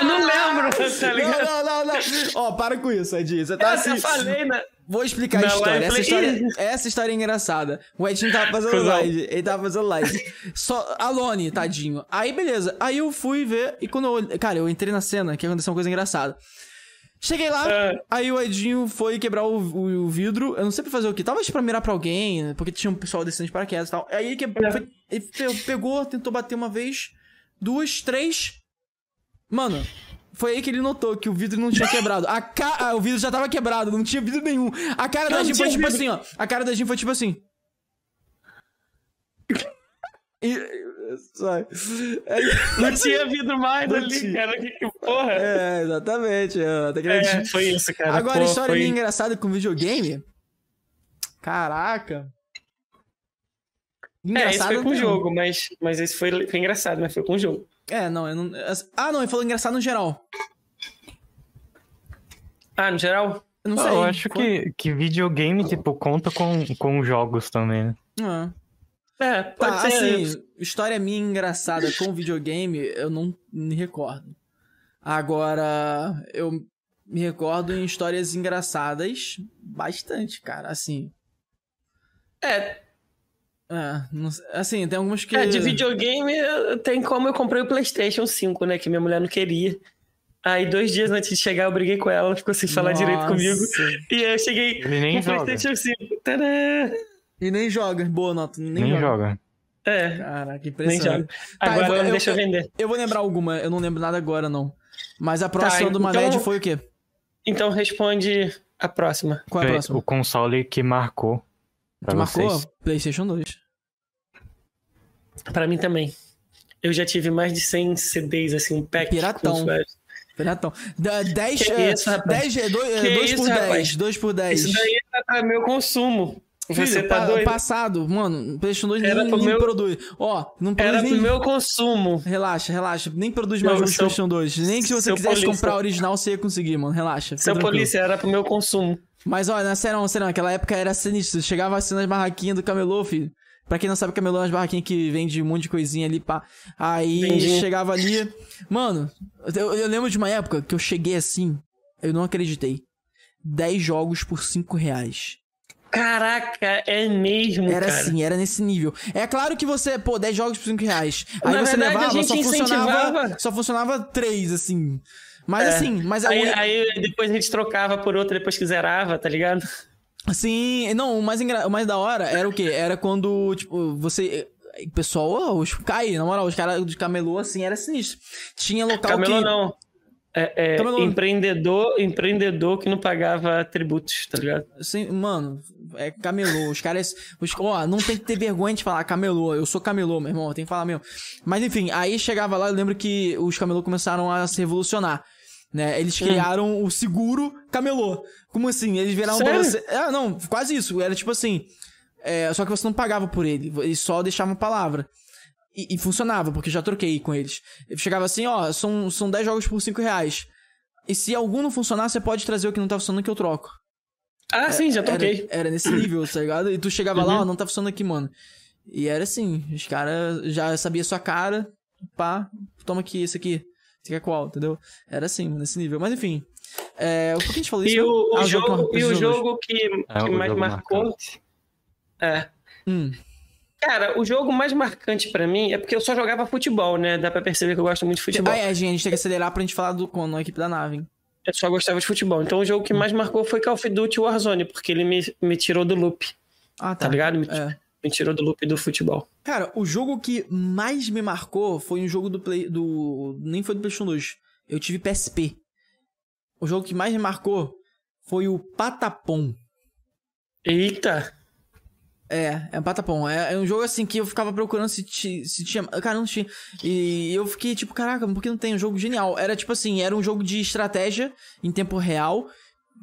Eu não lembro, tá ligado? Não, não, não, não. Ó, para com isso, Edinho. Você tá Eu assim. já falei, né? Vou explicar a Na história. Essa eu história, essa história é engraçada. O Edinho tava fazendo Cusão. live. Ele tava fazendo live. Só, Alone, tadinho. Aí, beleza. Aí eu fui ver. E quando eu. Cara, eu entrei na cena que aconteceu uma coisa engraçada. Cheguei lá, É. aí o Edinho foi quebrar o, o- o vidro. Eu não sei pra fazer o quê. Talvez pra mirar pra alguém, porque tinha um pessoal descendo de paraquedas e tal. Aí ele, quebrou, foi- ele pe- pegou, tentou bater uma vez, duas, três. Mano, foi aí que ele notou que o vidro não tinha quebrado. A ca... ah, o vidro já tava quebrado, não tinha vidro nenhum. A cara da Jim foi tipo vidro. assim, ó. A cara da Jim foi tipo assim. E... Sai. Aí- Não tinha vidro mais Não ali, tinha. cara. Que, que porra. É, exatamente. é, É, foi isso, cara. Agora, Pô, história foi- engraçada com videogame. Caraca. É, esse Engraçado foi com o jogo, mas, mas esse foi, foi engraçado, mas foi com o jogo. É, não, eu não. Ah, não, ele falou engraçado no geral. Ah, no geral? Eu não Não, sei. eu acho que, que videogame, tipo, conta com, com jogos também, né? Ah. É, pode Tá, ser. assim, história minha engraçada com videogame, eu não me recordo. Agora, eu me recordo em histórias engraçadas bastante, cara, assim. É. É, não sei- assim, tem algumas que. É, de videogame eu- tem como eu comprei o PlayStation 5, né? Que minha mulher não queria. Aí, dois dias antes de chegar, eu briguei com ela, ela ficou sem falar Nossa. direito comigo. E aí eu cheguei Ele nem com o joga. PlayStation 5. Tadã! E nem joga. Boa nota, nem, Nem joga. joga. É. Caraca, que Nem impressionante. joga. Agora vou- ela me deixa vender. Eu vou lembrar alguma, eu não lembro nada agora, não. Mas a próxima do então- Maled foi o quê? Então responde a próxima. Qual é a próxima? O console que marcou. Pra Que marcou? vocês. PlayStation 2. Pra mim também. Eu já tive mais de 100 CDs, assim, um pack. Piratão. Piratão. 10 Que isso, rapaz? 10 2 Que por isso, 10. rapaz? 2 por 10. Isso daí é pra meu consumo. Você Filho, tá doido? Passado, mano, PlayStation 2 Era nem, nem meu- produz. Ó, não produz Era nem... pro meu consumo. Relaxa, relaxa. Nem produz mais seu- PlayStation 2. Nem que se você quisesse polícia. comprar original, você ia conseguir, mano. Relaxa. Seu tranquilo. polícia era pro meu consumo. Mas olha, na sério, não, naquela época era sinistro. Chegava assim nas barraquinhas do camelô, filho. Pra quem não sabe, camelô é umas barraquinhas que vende um monte de coisinha ali, pá. Aí Entendi. chegava ali. Mano, eu, eu lembro de uma época que eu cheguei assim, eu não acreditei. 10 jogos por 5 reais. Caraca, é mesmo, Era cara. assim, era nesse nível. É claro que você, pô, 10 jogos por 5 reais. Aí Na você verdade, a levava, gente só funcionava. Só funcionava 3, assim. Mas É. assim, mas aí, a- aí depois a gente trocava por outra depois que zerava, tá ligado? Sim, não, o mais, engra... o mais da hora era o quê? Era quando, tipo, você. O pessoal, os cai, na moral, os caras de camelô, assim, era sinistro. Tinha local Camelô que. não. É, é Camelô. empreendedor, empreendedor que não pagava tributos, tá ligado? Sim, mano, é camelô. Os caras. Os, ó, não tem que ter vergonha de falar camelô. Eu sou camelô, meu irmão, tem que falar mesmo. Mas enfim, aí chegava lá, eu lembro que os camelô começaram a se revolucionar. Né? Eles Hum. criaram o seguro camelô. Como assim? Eles viraram pra Sério? você. É, não, quase isso. Era tipo assim. é, só que você não pagava por ele. Eles só deixavam palavra. E, e funcionava, porque eu já troquei com eles. Eu chegava assim, ó, são, são 10 jogos por 5 reais. E se algum não funcionar, você pode trazer o que não tá funcionando que eu troco. Ah, sim, já troquei. Era, era nesse nível, tá ligado? E tu chegava lá, Uhum. ó, não tá funcionando aqui, mano. E era assim, os caras já sabia sua cara, pá, toma aqui, esse aqui. Você quer qual, entendeu? Era assim, nesse nível. Mas enfim. É, por que a gente falou isso? E o, o Ah, jogo, que e o jogo que, É, que o mais jogo marcou. É. Hum. Cara, o jogo mais marcante pra mim é porque eu só jogava futebol, né? Dá pra perceber que eu gosto muito de futebol. Ah, é, gente, a gente tem que acelerar pra gente falar do Cono, a equipe da nave, hein? Eu só gostava de futebol. Então o jogo que mais marcou foi Call of Duty Warzone, porque ele me, me tirou do loop. Ah, Tá tá. ligado? Me, É. me tirou do loop do futebol. Cara, o jogo que mais me marcou foi um jogo do Play. do. Nem foi do PlayStation 2. Eu tive PSP. O jogo que mais me marcou foi o Patapom. Eita! É, é Patapom. É, é um jogo assim que eu ficava procurando se, ti- se tinha. Cara, não tinha. E eu fiquei tipo, caraca, por que não tem? Um jogo genial. Era tipo assim, era um jogo de estratégia em tempo real.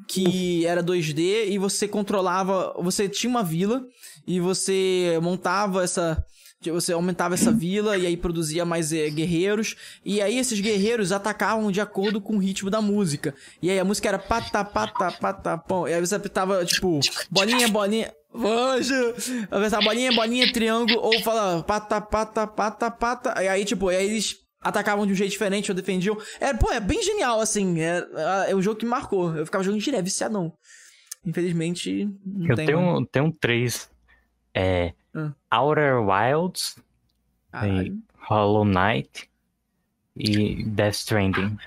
Que era 2D e você controlava. Você tinha uma vila e você montava essa. Você aumentava essa vila e aí produzia mais eh, guerreiros. E aí esses guerreiros atacavam de acordo com o ritmo da música. E aí a música era pata, pata, pata, pom. E aí você apertava, tipo, bolinha, bolinha. Poxa! Apertava bolinha, bolinha, triângulo. Ou fala pata, pata, pata, pata. E aí, tipo, e aí eles atacavam de um jeito diferente ou defendiam. É, pô, é bem genial, assim. É, é um jogo que marcou. Eu ficava jogando direto, viciadão. Infelizmente, não Eu tem tenho, um- tenho um três. É. Hum. Outer Wilds. E Hollow Knight. E Death Stranding.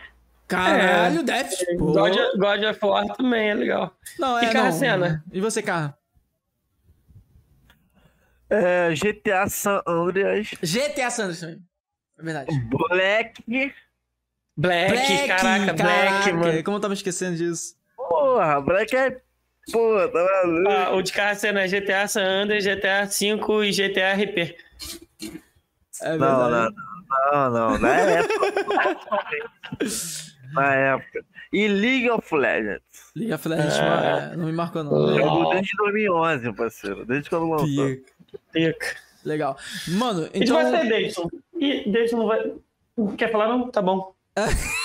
Caralho, É. Death. God, God of War também é legal. Não, e é, Carracena? não. E você, Carra? É, GTA San Andreas. GTA Sanders também. É verdade. Black. Black, caraca, Black, mano. Como eu tava esquecendo disso? Porra, Black é. Pô, tá maluco. Ah, o de Carracena é GTA San Andreas, GTA V e GTA RP. É não, não, não, não. Na época. Na época. E League of Legends. League of Legends Ah. é, não me marcou, não. Jogo desde 2011, parceiro. Desde quando lançou. Pica. Legal. Mano, A gente então. vai ser Davidson. E Davidson não vai. Quer falar, não? Tá bom.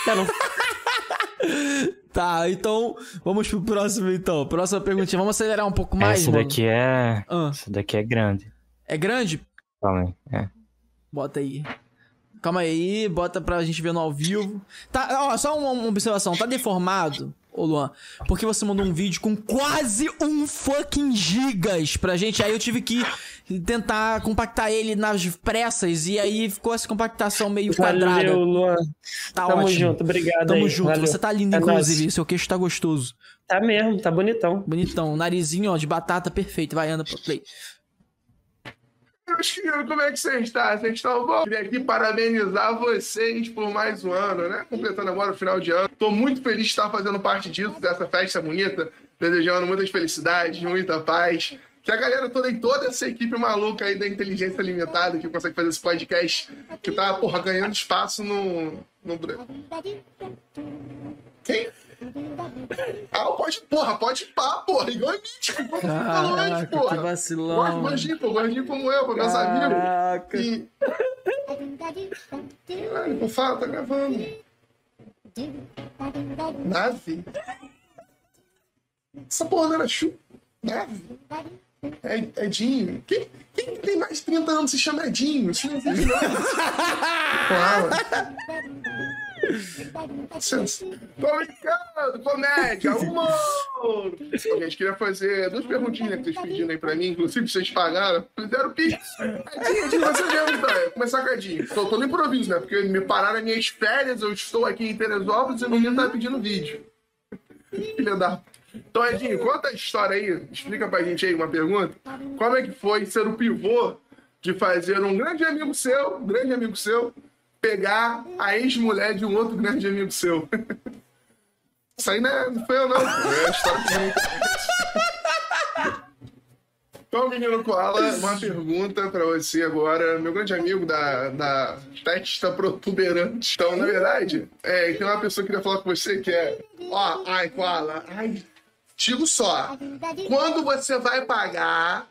Quer não. *laughs* Tá, então vamos pro próximo, então. Próxima perguntinha. Vamos acelerar um pouco mais, Essa mano. daqui é. Ah. Essa daqui é grande. É grande? Também. É. Bota aí. Calma aí, bota pra gente ver no ao vivo. Tá, ó, só uma, uma observação. Tá deformado, ô Luan? Porque você mandou um vídeo com quase um fucking gigas pra gente. Aí eu tive que tentar compactar ele nas pressas. E aí ficou essa compactação meio quadrada. Valeu, Luan. Tá Tamo ótimo. junto, obrigado Tamo aí, junto. valeu. Você tá lindo, É inclusive. Seu queixo tá gostoso. Tá mesmo, tá bonitão. Bonitão. Narizinho, ó, de batata perfeito. Vai, anda pro play. Meus queridos, como é que vocês estão? Vocês estão bom? Queria aqui parabenizar vocês por mais um ano, né? Completando agora o final de ano. Tô muito feliz de estar fazendo parte disso, dessa festa bonita. Desejando muitas felicidades, muita paz. Que a galera toda e toda essa equipe maluca aí da inteligência limitada que consegue fazer esse podcast, que tá, porra, ganhando espaço no. no... Quem? Ah, pode, porra, pode pá, porra, igual a mítico, como você falou antes, Caraca, porra. que vacilão. Gordinho, pô, gordinho como eu, pô, meus Caraca. amigos. E... Caralho, não fala, tá gravando. Nave? Essa porra não era chu. Nave? É, Edinho. Quem, quem tem mais de 30 anos se chama Edinho? Isso não existe, não. *laughs* Tô brincando, comédia, humor. Gente, queria fazer duas perguntinhas que vocês pediram aí pra mim, inclusive vocês pagaram. Fizeram pix. Edinho, você mesmo. Vou começar com a Edinho. Tô, tô no improviso, né? Porque me pararam as minhas férias, eu estou aqui em Teresópolis e o menino tá pedindo vídeo. Filha da. Então, Edinho, conta a história aí. Explica pra gente aí uma pergunta. Como é que foi ser o pivô de fazer um grande amigo seu, um grande amigo seu, pegar a ex-mulher de um outro grande amigo seu? *laughs* Isso aí não, é, não foi eu, não. É. Então, menino Koala, uma pergunta pra você agora. Meu grande amigo da, da testa protuberante. Então, na verdade, é, tem uma pessoa que queria falar com você que é... Ó, ai, Koala, ai, digo só. Quando você vai pagar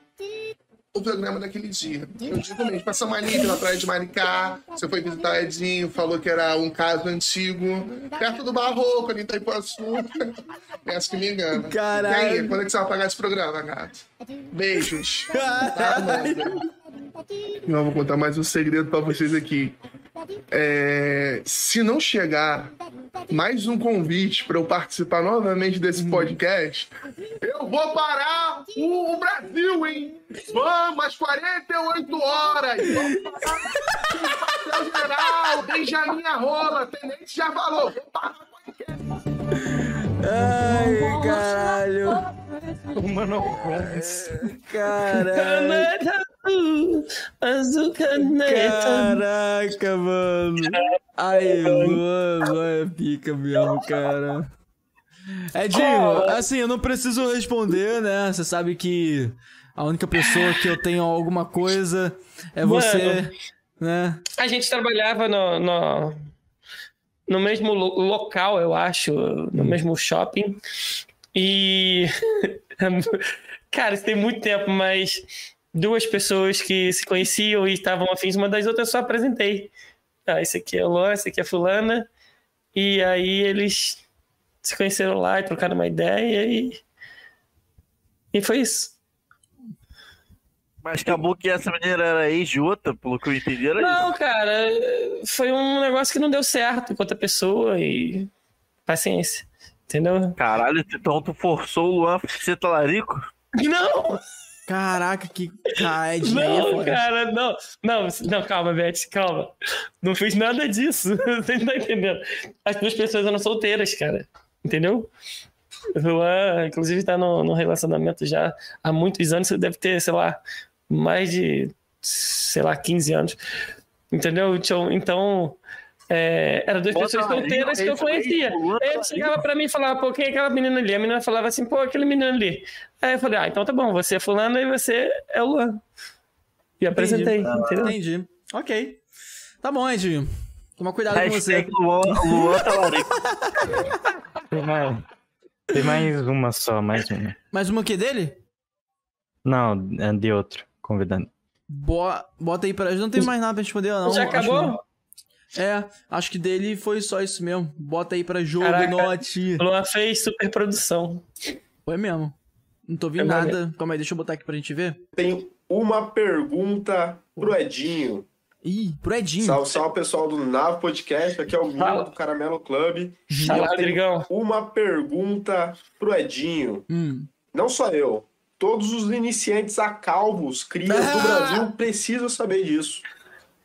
o programa daquele dia? Eu digo mesmo, passou uma linha na praia de Maricá, você foi visitar Edinho, falou que era um caso antigo, perto do Barroco, ali em Itaipuaçu. Essa que me engana. Caralho. E aí, quando é que você vai pagar esse programa, gato? Beijos. Tá, Amanda? Eu vou contar mais um segredo pra vocês aqui. É, se não chegar mais um convite para eu participar novamente desse podcast, eu vou parar o, o Brasil, hein? Vamos, às 48 horas! Vamos parar o quartel-general, Benjamin Arrola, Tenente já falou, vou parar o podcast. Ai, caralho. *laughs* Mano, Caralho. Azul caneta. Caraca, mano. Ai, mano, é pica mesmo, cara. Edinho, assim, eu não preciso responder, né? Você sabe que A única pessoa que eu tenho alguma coisa é Mano. você, né? A gente trabalhava no, no, no mesmo lo- local, eu acho, no mesmo shopping. E. *laughs* *laughs* Cara, isso tem muito tempo, mas duas pessoas que se conheciam e estavam afins uma das outras eu só apresentei. Ah, esse aqui é o Luan, esse aqui é a Fulana. E aí eles se conheceram lá e trocaram uma ideia e. E foi isso. Mas acabou que essa menina era ex de outra, pelo que eu entendi, era Não, cara, foi um negócio que não deu certo com outra pessoa e. Paciência. Entendeu? Caralho, então tu forçou o Luan a ser talarico? Não! Caraca, que caed aí, Não, cara, não. Não, não, calma, Beth, calma. Não fiz nada disso. *laughs* Você não tá entendendo. As duas pessoas eram solteiras, cara. Entendeu? O Luan, inclusive, tá no, no relacionamento já há muitos anos. Você deve ter, sei lá, mais de, sei lá, 15 anos. Entendeu? Então, então é, eram duas Bota pessoas aí, solteiras que eu aí, conhecia. Luan Ele tá chegava pra mim e falava, pô, quem é aquela menina ali? A menina falava assim, pô, aquele menino ali. Aí eu falei, ah, então tá bom, você é fulano e você é o Luan. E apresentei, Entendi. entendeu? Entendi. Ok. Tá bom, Edinho. Toma cuidado com você. Luan, Luan talarico. *laughs* Tem mais, tem mais uma só, mais uma. Mais uma que dele? Não, é de outro convidado. Bo- Bota aí pra. Não tem mais nada pra responder, não. Já acho acabou? É, acho que dele foi só isso mesmo. Bota aí pra jogo, Caraca, note. O Luan fez super produção. Foi mesmo. Não tô vendo É nada. Calma aí, deixa eu botar aqui pra gente ver. Tem uma pergunta pro Edinho. Ih, pro Edinho. Salve, salve pessoal do Nave Podcast. Aqui é o Fala. do Caramelo Club. Fala, Rodrigão. uma pergunta pro Edinho. Hum. Não só eu. Todos os iniciantes a calvos, crias do Brasil, precisam saber disso.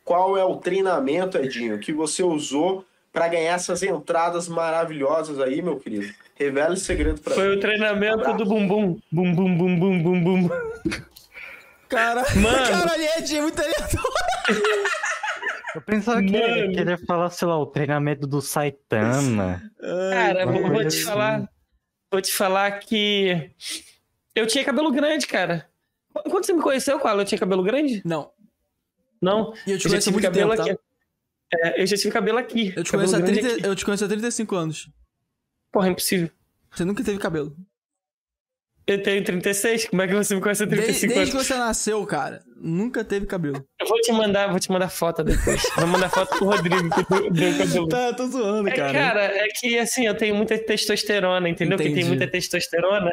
Qual é o treinamento, Edinho, que você usou para ganhar essas entradas maravilhosas aí, meu querido? Revela esse segredo pra Foi mim. o treinamento do bumbum. Bum, bum, bum, bum, bum, bum. Cara, *laughs* Mano. caralho, Edinho, é muito aleatório. *laughs* Eu pensava que Mano. ele queria falar, sei lá, o treinamento do Saitama. Cara, vou, vou te assim. falar. Vou te falar que. Eu tinha cabelo grande, cara. Quando você me conheceu, qual? Eu tinha cabelo grande? Não. Não? E eu te já conheço há tive muito cabelo tempo, tá? aqui. É, eu já tive cabelo aqui. Eu te, cabelo conheço há grande 30, aqui. eu te conheço há 35 anos. Porra, é impossível. Você nunca teve cabelo. Eu tenho 36? Como é que você me conhece há Desde, 35 desde que anos? você nasceu, cara, nunca teve cabelo. Eu vou te mandar, vou te mandar foto depois. Vou mandar foto pro Rodrigo que deu, cabelo. Tá, tô zoando, É, cara, é que assim, eu tenho muita testosterona, entendeu? Que Entendi. tem muita testosterona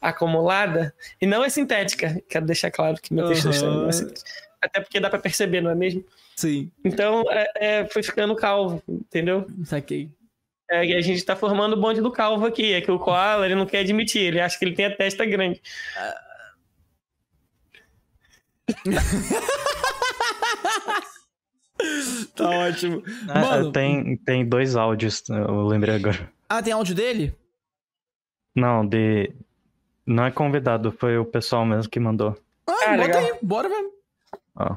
acumulada. E não é sintética. Quero deixar claro que meu Aham. testosterona não é sintética. Até porque dá pra perceber, não é mesmo? Sim. Então, é, é, foi ficando calvo, entendeu? Saquei. É, e a gente tá formando o bonde do calvo aqui. É que o Koala, ele não quer admitir. Ele acha que ele tem a testa grande. *laughs* Tá ótimo. Ah, Mano, tem, tem dois áudios, eu lembrei agora. ah, tem áudio dele? Não, de. Não é convidado, foi o pessoal mesmo que mandou. Ah, Ah, bota legal. aí, bora, velho. Ó.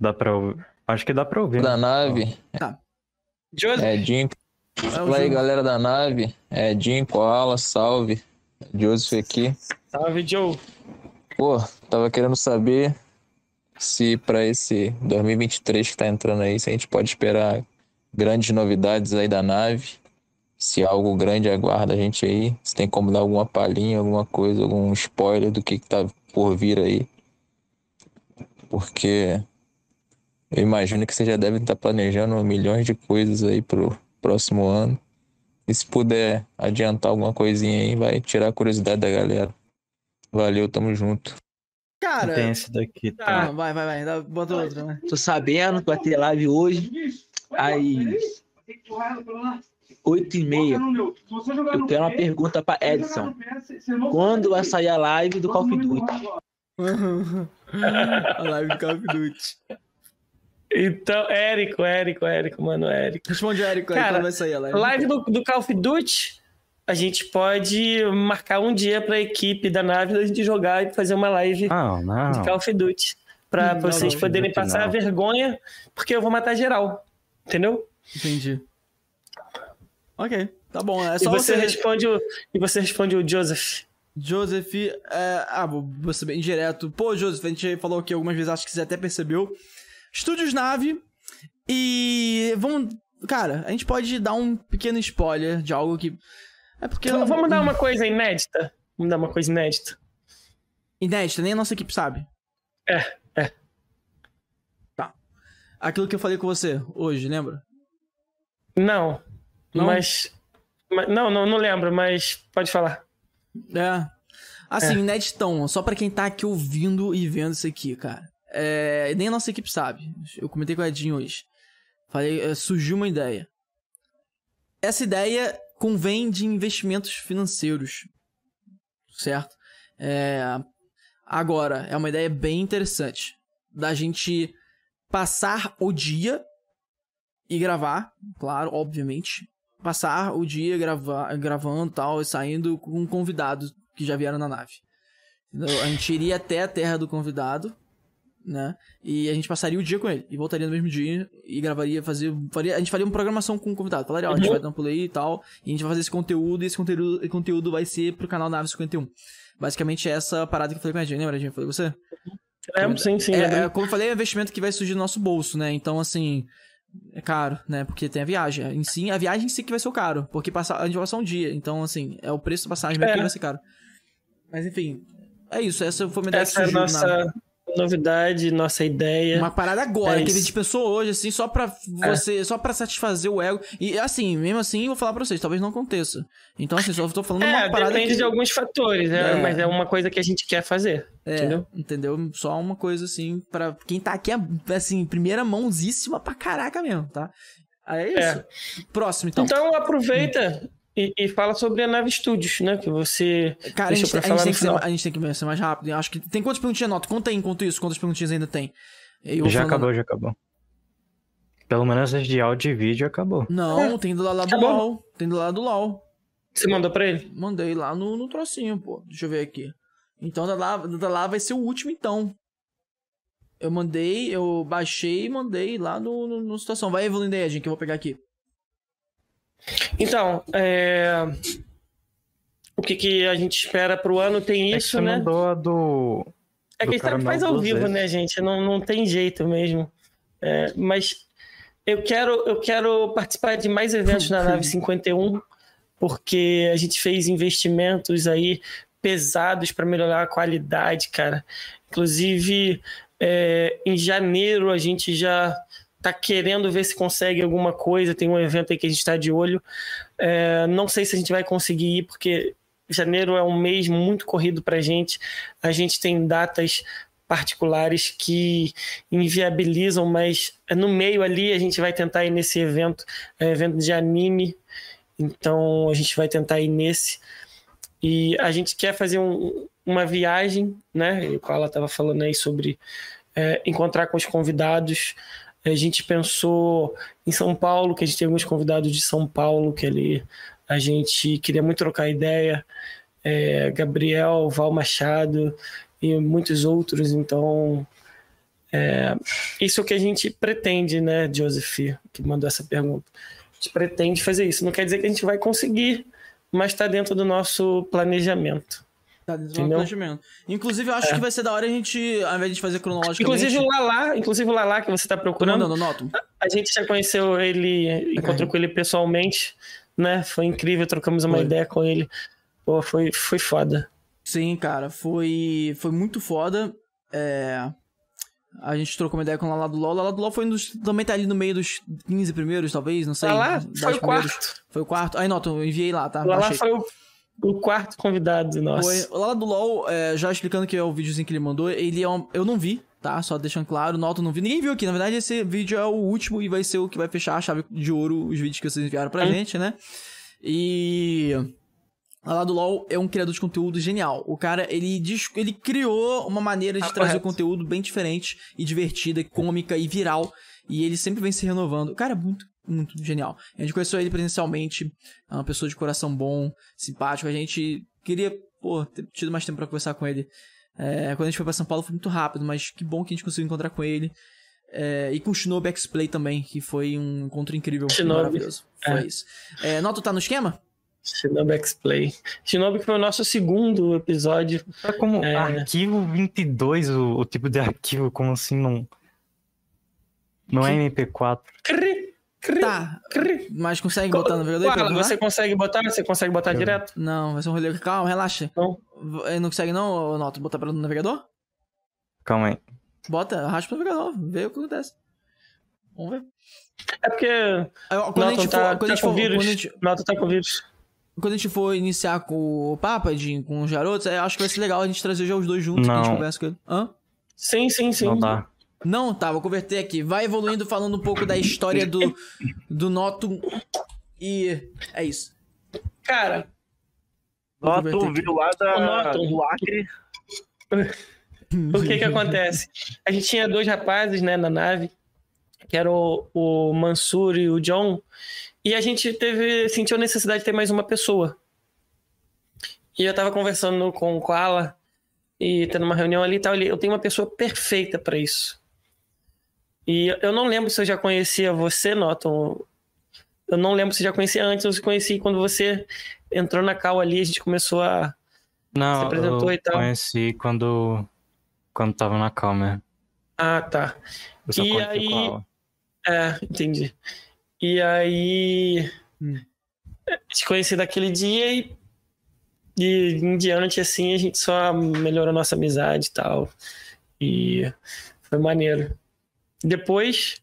Dá pra ouvir. Acho que dá pra ouvir. Da nave. Tá. Joseph, É Jim. É Fala aí, galera da nave. É Jim, Koala, salve. Joseph aqui. salve, Joe. Pô, tava querendo saber se pra esse 2023 que tá entrando aí, se a gente pode esperar grandes novidades aí da nave. Se algo grande aguarda a gente aí. Se tem como dar alguma palhinha, alguma coisa, algum spoiler do que, que tá por vir aí. Porque eu imagino que vocês já devem estar planejando milhões de coisas aí pro próximo ano. E se puder adiantar alguma coisinha aí, vai tirar a curiosidade da galera. Valeu, tamo junto. Cara, Tem esse daqui, tá? tá, vai, vai, vai. dá- Bota outro, né? Tô sabendo que vai ter live hoje, às 8 e meia. Eu tenho uma pergunta pra Edson. Quando vai sair a live do Call of Duty? A live do Call of Duty. Então, Érico, Érico, Érico, mano, Érico. Responde, Érico, aí Cara, quando vai sair a live. Live do, do Call of Duty, a gente pode marcar um dia pra equipe da nave a gente jogar e fazer uma live Não, não. de Call of Duty. Pra Hum, vocês não, poderem Duty passar não. a vergonha, porque eu vou matar geral. Entendeu? Entendi. Ok, tá bom. É e só você, você... responde o, e você responde o Joseph. Joseph, é, ah, vou ser bem direto. Pô, Joseph, a gente falou aqui algumas vezes, acho que você até percebeu. Estúdios Nave. E vamos. Cara, a gente pode dar um pequeno spoiler de algo que. É porque. Então, Vamos dar uma coisa inédita? Vamos dar uma coisa inédita. Inédita, nem a nossa equipe sabe. É, é. Tá. Aquilo que eu falei com você hoje, lembra? Não. Não? Mas, mas- Não, não, não lembro, mas pode falar. É. Assim, É. inéditão, só pra quem tá aqui ouvindo e vendo isso aqui, cara. É, nem a nossa equipe sabe. Eu comentei com o Edinho hoje. Falei, é, surgiu uma ideia. Essa ideia convém de investimentos financeiros. Certo? É, agora, é uma ideia bem interessante. Da gente passar o dia e gravar, claro, obviamente. Passar o dia gravar, gravando tal, e saindo com convidados que já vieram na nave. A gente iria até a terra do convidado, né? E a gente passaria o dia com ele. E voltaria no mesmo dia e gravaria, fazer. Faria, a gente faria uma programação com o convidado. Falaria, ó, a gente Uhum. vai dar um play e tal. E a gente vai fazer esse conteúdo, e esse conteúdo, esse conteúdo vai ser pro canal Nave 51. Basicamente, é essa parada que eu falei com a gente. Lembra, a gente falei com você? É, sim, sim. É, é, como eu falei, é um investimento que vai surgir do nosso bolso, né? Então, assim, é caro, né? Porque tem a viagem. Em si, a viagem em si que vai ser o caro. Porque passar, a gente vai passar um dia. Então, assim, é o preço da passagem mesmo É. que vai ser caro. Mas, enfim, é isso. Essa foi uma ideia Essa é que a surgiu. nossa na- novidade, nossa ideia. Uma parada agora, É que a gente pensou hoje, assim, só pra você, só pra satisfazer o ego. E assim, mesmo assim, eu vou falar pra vocês, talvez não aconteça. Então, assim, só tô falando *laughs* uma É, parada depende que... de alguns fatores, né? É. Mas é uma coisa que a gente quer fazer. É, Entendeu? entendeu? Só uma coisa assim, pra quem tá aqui, é, assim, primeira mãozíssima pra caraca mesmo, tá? Aí é isso. Próximo, então. Então aproveita e, e fala sobre a Nave Studios, né? Que você Cara, a gente, pra a, gente ser, a gente tem que ser mais rápido. Acho que tem quantas perguntinhas, Nota? Conta aí enquanto isso, quantas perguntinhas ainda tem. Já falando- acabou, já acabou. Pelo menos as de áudio e vídeo acabou. Não, tem do lado do Acabou. LOL. Tem do lado do LOL. Você mandou pra ele? Mandei lá no, no trocinho, pô. Deixa eu ver aqui. Então da lá, da lá vai ser o último, então. Eu mandei, eu baixei e mandei lá no, no, no situação. Vai evoluindo aí, gente, que eu vou pegar aqui. Então, é... o que, que a gente espera pro ano tem É que isso, né? mandou a do. É que a gente faz ao vivo, vezes. né, gente? Não, não tem jeito mesmo. É, mas eu quero, eu quero participar de mais eventos na Nave 51, porque a gente fez investimentos aí pesados para melhorar a qualidade, cara. Inclusive, é, em janeiro a gente já tá querendo ver se consegue alguma coisa. Tem um evento aí que a gente está de olho. É, não sei se a gente vai conseguir ir, porque janeiro é um mês muito corrido para a gente. A gente tem datas particulares que inviabilizam, mas no meio ali a gente vai tentar ir nesse evento, é um evento de anime, então a gente vai tentar ir nesse. E a gente quer fazer um- uma viagem, né? O Carla estava falando aí sobre é, encontrar com os convidados. A gente pensou em São Paulo, que a gente tem alguns convidados de São Paulo, que ali a gente queria muito trocar ideia. É, Gabriel, Val Machado e muitos outros. Então, é, isso é o que a gente pretende, né, Joseph, que mandou essa pergunta. A gente pretende fazer isso. Não quer dizer que a gente vai conseguir, mas está dentro do nosso planejamento. Tá dentro do Entendeu? planejamento. Inclusive, eu acho É. que vai ser da hora a gente, ao invés de fazer cronologicamente... Inclusive o Lalá, inclusive o Lalá que você está procurando. mandando, noto. A gente já conheceu ele, encontrou com ele pessoalmente, né? Foi incrível, trocamos uma Foi. ideia com ele. Pô, foi, foi foda. Sim, cara, foi, foi muito foda. É, A gente trocou uma ideia com o Lala do LoL. O Lala do LoL foi dos, também tá ali no meio dos 15 primeiros, talvez, não sei. Lala foi o quarto. Foi o quarto. Aí, nota, eu enviei lá, tá? O Lalá Baixei. foi o, o quarto convidado nosso. Foi. O Lala do LoL, é, já explicando que é o videozinho que ele mandou, ele é um, Eu não vi, tá? Só deixando claro, nota eu não vi. Ninguém viu aqui. Na verdade, esse vídeo é o último e vai ser o que vai fechar a chave de ouro, os vídeos que vocês enviaram pra Hum. gente, né? E. Lá do LoL é um criador de conteúdo genial. O cara, ele, dis- ele criou uma maneira de Ah, trazer correto. conteúdo bem diferente e divertida, cômica e viral. E ele sempre vem se renovando. O cara é muito, muito genial. A gente conheceu ele presencialmente. É uma pessoa de coração bom, simpático. A gente queria, pô, ter tido mais tempo pra conversar com ele. É, quando a gente foi pra São Paulo foi muito rápido, mas que bom que a gente conseguiu encontrar com ele. É, e com o Shinobi X-Play também, que foi um encontro incrível. Shinobi. Maravilhoso. Foi É. isso. É, Noto tá no esquema? Shinobi X-Play. Shinobi que foi o nosso segundo episódio. É como arquivo 22, o, o tipo de arquivo, como assim não. Não é MP4. Tá, mas consegue botar no navegador? gravar? Você consegue botar? Você consegue botar direto? Não, vai ser um rolê. Calma, relaxa. Não. V- Não consegue não, Noto, botar pelo navegador? Calma aí. Bota, arrasta pro navegador, vê o que acontece. Vamos ver. É porque. quando a gente Noto tá, for- quando a tá gente com for- vírus. quando a gente- Noto tá com vírus. Quando a gente for iniciar com o Papa, Jim, com os garotos, eu acho que vai ser legal a gente trazer já os dois juntos, que a gente Não. conversa com ele. Hã? Sim, sim, sim. Não dá. Não, tá, vou converter aqui. Vai evoluindo falando um pouco da história do, do Noto e é isso. Cara, Noto viu lá da, do Acre. O que que acontece? A gente tinha dois rapazes, né, na nave, que era o, o Mansur e o John, e a gente teve, sentiu a necessidade de ter mais uma pessoa. E eu tava conversando com o Koala, e tendo uma reunião ali e tal, ele, eu tenho uma pessoa perfeita pra isso. E eu não lembro se eu já conhecia você, Norton. Eu não lembro se já conhecia antes ou se conheci quando você entrou na cal ali, a gente começou a... Não, Se apresentou eu e tal. conheci quando, quando tava na calma. Ah, tá. Eu só e aí. É, entendi. E aí. Te conheci daquele dia e. E em diante, assim, a gente só melhorou a nossa amizade e tal. E foi maneiro. Depois.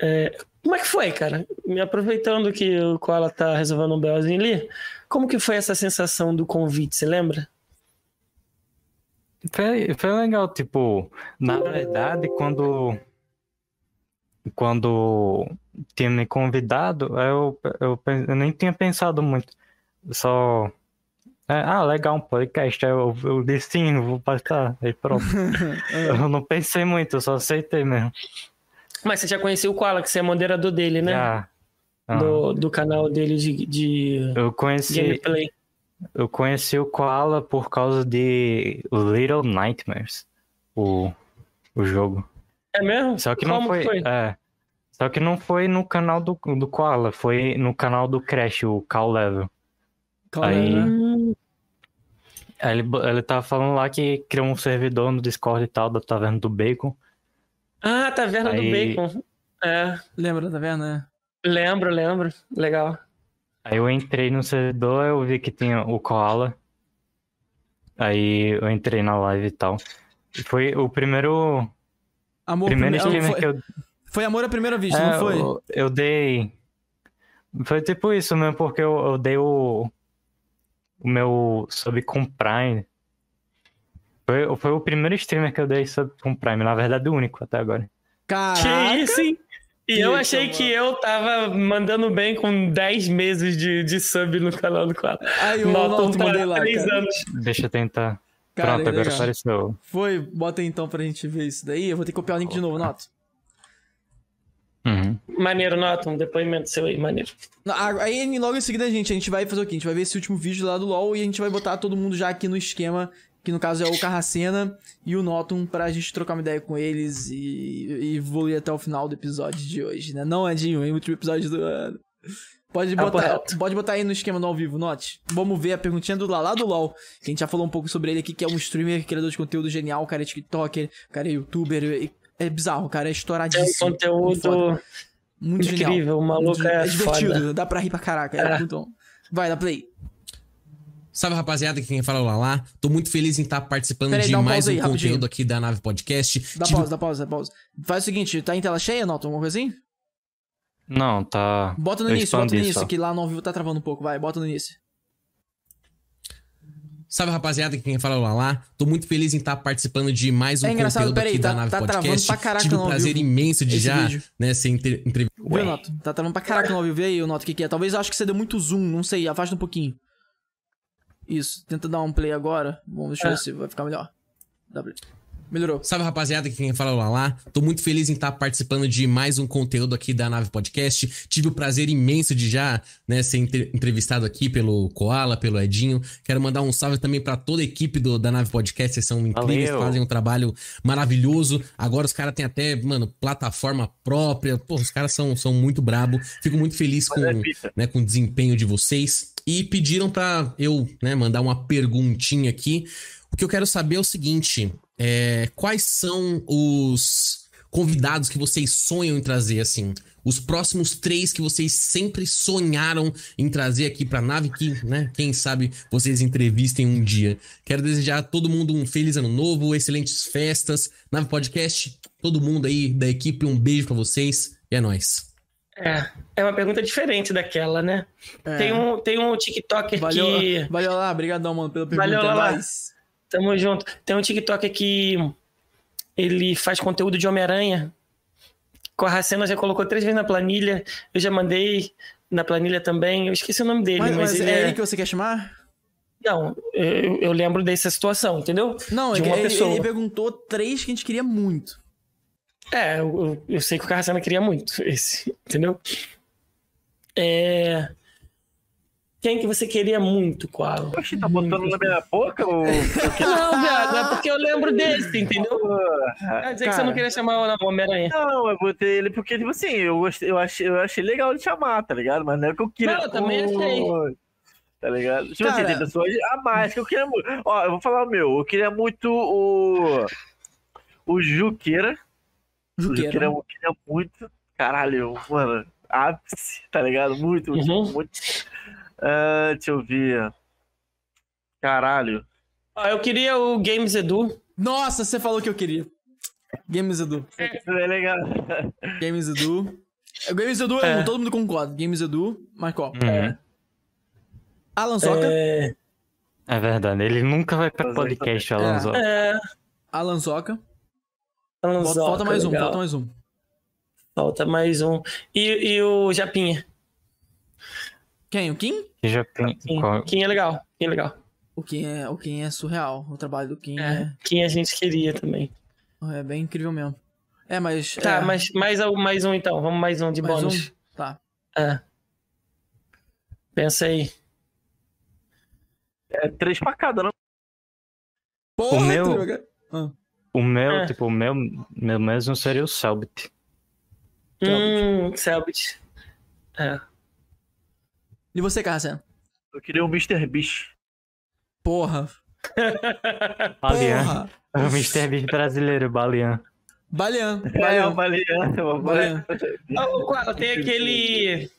é, como é que foi, cara? Me aproveitando que o Koala tá resolvendo um belzinho ali, como que foi essa sensação do convite, você lembra? Foi, foi legal, tipo, na verdade, quando quando tinha me convidado, eu, eu, eu nem tinha pensado muito. Só. É, ah, legal, um podcast. Eu, eu disse sim, vou participar. Aí pronto. *laughs* eu não pensei muito, eu só aceitei mesmo. Mas você já conhecia o Koala, que você é moderador dele, né? Já. Do, do canal dele de, de Eu conheci. gameplay. Eu conheci o Koala por causa de Little Nightmares, o, o jogo. É mesmo? Só que não Como foi, foi? É. Só que não foi no canal do, do Koala, foi no canal do Crash, o Call Level. Aí, aí ele, ele tava falando lá que criou um servidor no Discord e tal, da Taverna do Bacon. Ah, Taverna do Aí- Bacon. É. Lembra da taverna? Lembro, lembro. Legal. Aí eu entrei no servidor, eu vi que tinha o Koala. Aí eu entrei na live e tal. E foi o primeiro. Amor, primeiro prime- streamer foi, que eu. foi amor à primeira vista, É, não foi? Eu, eu dei. Foi tipo isso mesmo, porque eu, eu dei o. O meu sub com Prime. Foi, foi o primeiro streamer que eu dei sub com Prime, na verdade, o único até agora. Caraca! Que isso, hein? E eu achei que eu tava mandando bem com 10 meses de, de sub no canal do Quadro. Aí, Norton Norton, tá mandei lá, 3 cara. anos. Deixa eu tentar. Cara, Pronto, é agora apareceu. Foi, bota aí então pra gente ver isso daí. Eu vou ter que copiar o link de novo, Noto. Uhum. Maneiro, Norton. Um depoimento seu aí, maneiro. Aí logo em seguida, gente, a gente vai fazer o quê? A gente vai ver esse último vídeo lá do LoL e a gente vai botar todo mundo já aqui no esquema, que no caso é o Carracena e o Notum, pra gente trocar uma ideia com eles e, e evoluir até o final do episódio de hoje, né? Não, Edinho, é o último episódio do ano. Pode Papo botar, pode botar aí no esquema do ao vivo, Note. Vamos ver a perguntinha do Lala do LoL, que a gente já falou um pouco sobre ele aqui, que é um streamer, criador de conteúdo genial, o cara é tiktoker, o cara é youtuber, e- é bizarro, o cara é estouradíssimo. Tem um conteúdo Muito incrível, genial. o maluco Muito- é divertido, foda. dá pra rir pra caraca. É, É. muito bom. Vai, dá play. Salve rapaziada, aqui quem fala é o Lalá. Tô muito feliz em estar participando Pera aí, de um mais um aí, rapidinho. conteúdo aqui da Nave Podcast. Dá Tive- pausa, dá pausa, dá pausa. Faz o seguinte, tá em tela cheia, Noton, alguma coisa assim? Não, tá. Bota no eu início, bota no início, só. que lá no ao vivo tá travando um pouco. Vai, bota no início. Salve rapaziada, aqui quem fala é o Lalá. Tô muito feliz em estar participando de mais um É conteúdo pera aí, aqui tá- da Nave tá travando Podcast. pra caraca Tive ao prazer imenso de esse já vídeo. né, ser entre- entrevistado. Viu, Noto? Tá travando pra caraca no ao vivo. Vê aí, Noto, o que que é? Talvez eu acho que você deu muito zoom, não sei, afasta um pouquinho. Isso, tenta dar um play agora. Vamos, deixa eu É. ver se vai ficar melhor. Dá play. Melhorou. Salve rapaziada, aqui quem fala é o Lalá. Tô muito feliz em estar participando de mais um conteúdo aqui da Nave Podcast. Tive o prazer imenso de já né, ser entre- entrevistado aqui pelo Koala, pelo Edinho. Quero mandar um salve também pra toda a equipe do, da Nave Podcast. Vocês são incríveis, Valeu. fazem um trabalho maravilhoso. Agora os caras têm até, mano, plataforma própria. Pô, os caras são, são muito brabo. Fico muito feliz com, né, com o desempenho de vocês. e pediram pra eu né, mandar uma perguntinha aqui. O que eu quero saber é o seguinte: é, quais são os convidados que vocês sonham em trazer, assim? Os próximos três que vocês sempre sonharam em trazer aqui pra nave, que, né, quem sabe vocês entrevistem um dia. Quero desejar a todo mundo um feliz ano novo, excelentes festas. Nave Podcast, todo mundo aí da equipe, um beijo pra vocês e é nóis. É, é uma pergunta diferente daquela, né? É. Tem, um, tem um TikToker Valeu, que. valeu lá, obrigadão, mano, pela pergunta. Valeu lá. Mas- Tamo junto. Tem um TikToker que ele faz conteúdo de Homem-Aranha. Com a Racena já colocou três vezes na planilha. Eu já mandei na planilha também. Eu esqueci o nome dele, Mas, mas, mas ele é é... ele que você quer chamar? Não, eu, eu lembro dessa situação, entendeu? Não, de é uma ele, pessoa. ele perguntou três que a gente queria muito. É, eu, eu- eu sei que o Carracena queria muito esse, entendeu? É... Quem que você queria muito, Qual? Oxi, tá botando na minha boca? Ou... *laughs* Não, viado, é porque eu lembro desse, entendeu? Quer dizer que você não queria chamar o Homem-Aranha. Não, eu botei ele porque, tipo assim, eu, gostei, eu, achei, eu achei legal de chamar, tá ligado? Mas não é o que eu queria. Não, eu também achei. Tá ligado? Tipo assim, Cara- tem pessoas a mais que eu queria muito. Ó, eu vou falar o meu. Eu queria muito o. O Juqueira. O Juqueira. Juqueira eu queria muito. Caralho, mano. Ápice, tá ligado? Muito, muito, Uhum. muito. Ah, deixa eu ver. Caralho. Ah, eu queria o Games Edu. Nossa, você falou que eu queria. Games Edu. Isso é legal. *laughs* Games Edu. É, Games Edu é, É. um, todo mundo concorda. Games Edu, mas qual? Uhum. Alan Soca. É... É verdade, ele nunca vai pra podcast, Alonso. É... Alan Soca. Alan Falta, Zoca, falta mais um, legal. falta mais um. Falta mais um. E, e o Japinha? Quem? O Kim? Já tem. Kim, qual- Kim é legal. Kim é legal. O Kim é, o Kim é surreal. O trabalho do Kim É. Kim a gente queria também. é, é bem incrível mesmo. É, mas. Tá, é, mas mais, um- mais um então. Vamos mais um de mais bônus. um? Tá. É. Pensa aí. É três pra cada, não? Porra, O meu-. Ah. O meu, É. tipo, o meu, meu mesmo seria o Selbit. Hum, Selbit. É. E você, Carceno? Eu queria o Mr. Beast. Porra. *laughs* Balian. Porra. O Mr. Beast brasileiro, Balian. Balean. É, o Balean. Baleano. Balean. Ah, o Koala, tem aquele.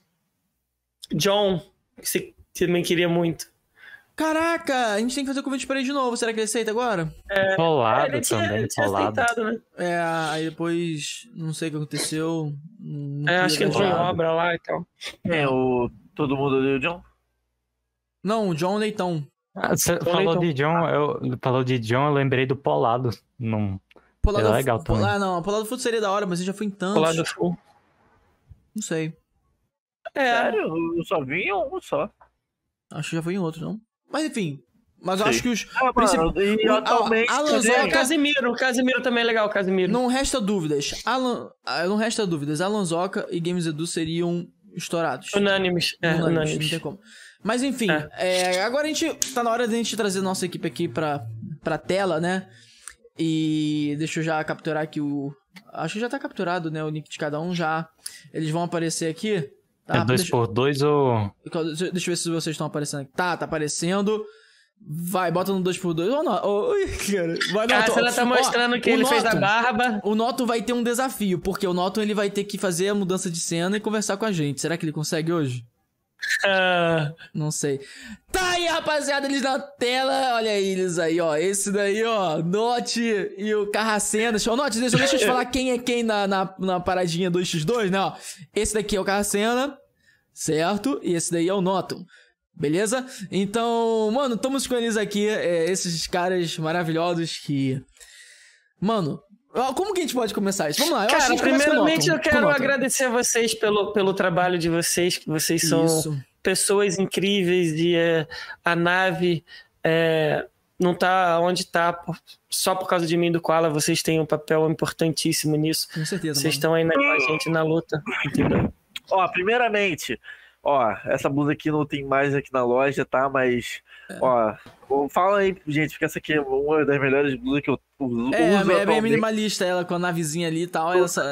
John, que você também queria muito. Caraca, a gente tem que fazer o convite pra ele de novo. Será que ele aceita agora? Polado ele tinha, também, polado. aceitado, né? É, aí depois, não sei o que aconteceu. É, acho que entrou em obra lá e tal. É, o. Todo mundo odeia o John? Não, o John Leitão. Ah, Você Então, falou então. de John, eu falou de John, eu lembrei do Polado. Não, Polado é legal também. Ah, não, Polado Food seria da hora, mas ele já foi em tantos. Polado Full. Não sei. É. Sério? Eu só vi um só. Acho que já foi em outro, não. Mas enfim. Mas eu acho que os. Ah, princip- mano, e o- atualmente a- Alan Zoca- Casimiro, o Casimiro também é legal, o Casimiro. Não resta dúvidas. Alan, ah, não resta dúvidas. Alan Zoca e Games Edu seriam estourados. Unânimes. É, Unânimes, unânimes. Não tem como. Mas enfim, é, agora a gente. Tá na hora de a gente trazer nossa equipe aqui pra, pra tela, né? E deixa eu já capturar aqui o. Acho que já tá capturado, né? O nick de cada um já. Eles vão aparecer aqui. Tá? é dois Deixa- por dois ou. Deixa deixa eu ver se vocês estão aparecendo aqui. Tá, tá aparecendo. Vai, bota no 2x2. Ô, não. Ui, cara. Vai, Noto. você tá Ó, mostrando que o ele fez a Noto- barba. O Noto vai ter um desafio, porque o Noto ele vai ter que fazer a mudança de cena e conversar com a gente. Será que ele consegue hoje? *laughs* Não sei. Tá aí, rapaziada, eles na tela. Olha aí eles aí, ó. Esse daí, ó. Note e o Carracena. Ô, Note, deixa, deixa eu te falar quem é quem na, na, na paradinha 2x2, né? Ó. Esse daqui é o Carracena, certo? E esse daí é o Noton. Beleza? Então, mano, estamos com eles aqui. é, esses caras maravilhosos que. Mano, como que a gente pode começar isso? Vamos lá, eu acho que a Cara, gente começa com o primeiramente eu quero agradecer a vocês pelo, pelo trabalho de vocês, que vocês são Isso. pessoas incríveis e é, a nave é, não tá onde tá por- só por causa de mim e do Koala, vocês têm um papel importantíssimo nisso. Com certeza, Vocês mano. estão aí na, com a gente na luta, entendeu? Ó, primeiramente, ó, essa blusa aqui não tem mais aqui na loja, tá? Mas, ó, Fala aí, gente, porque essa aqui é uma das melhores blusas que eu uso. É, uso é bem minimalista ela com a navezinha ali e tal. Essa,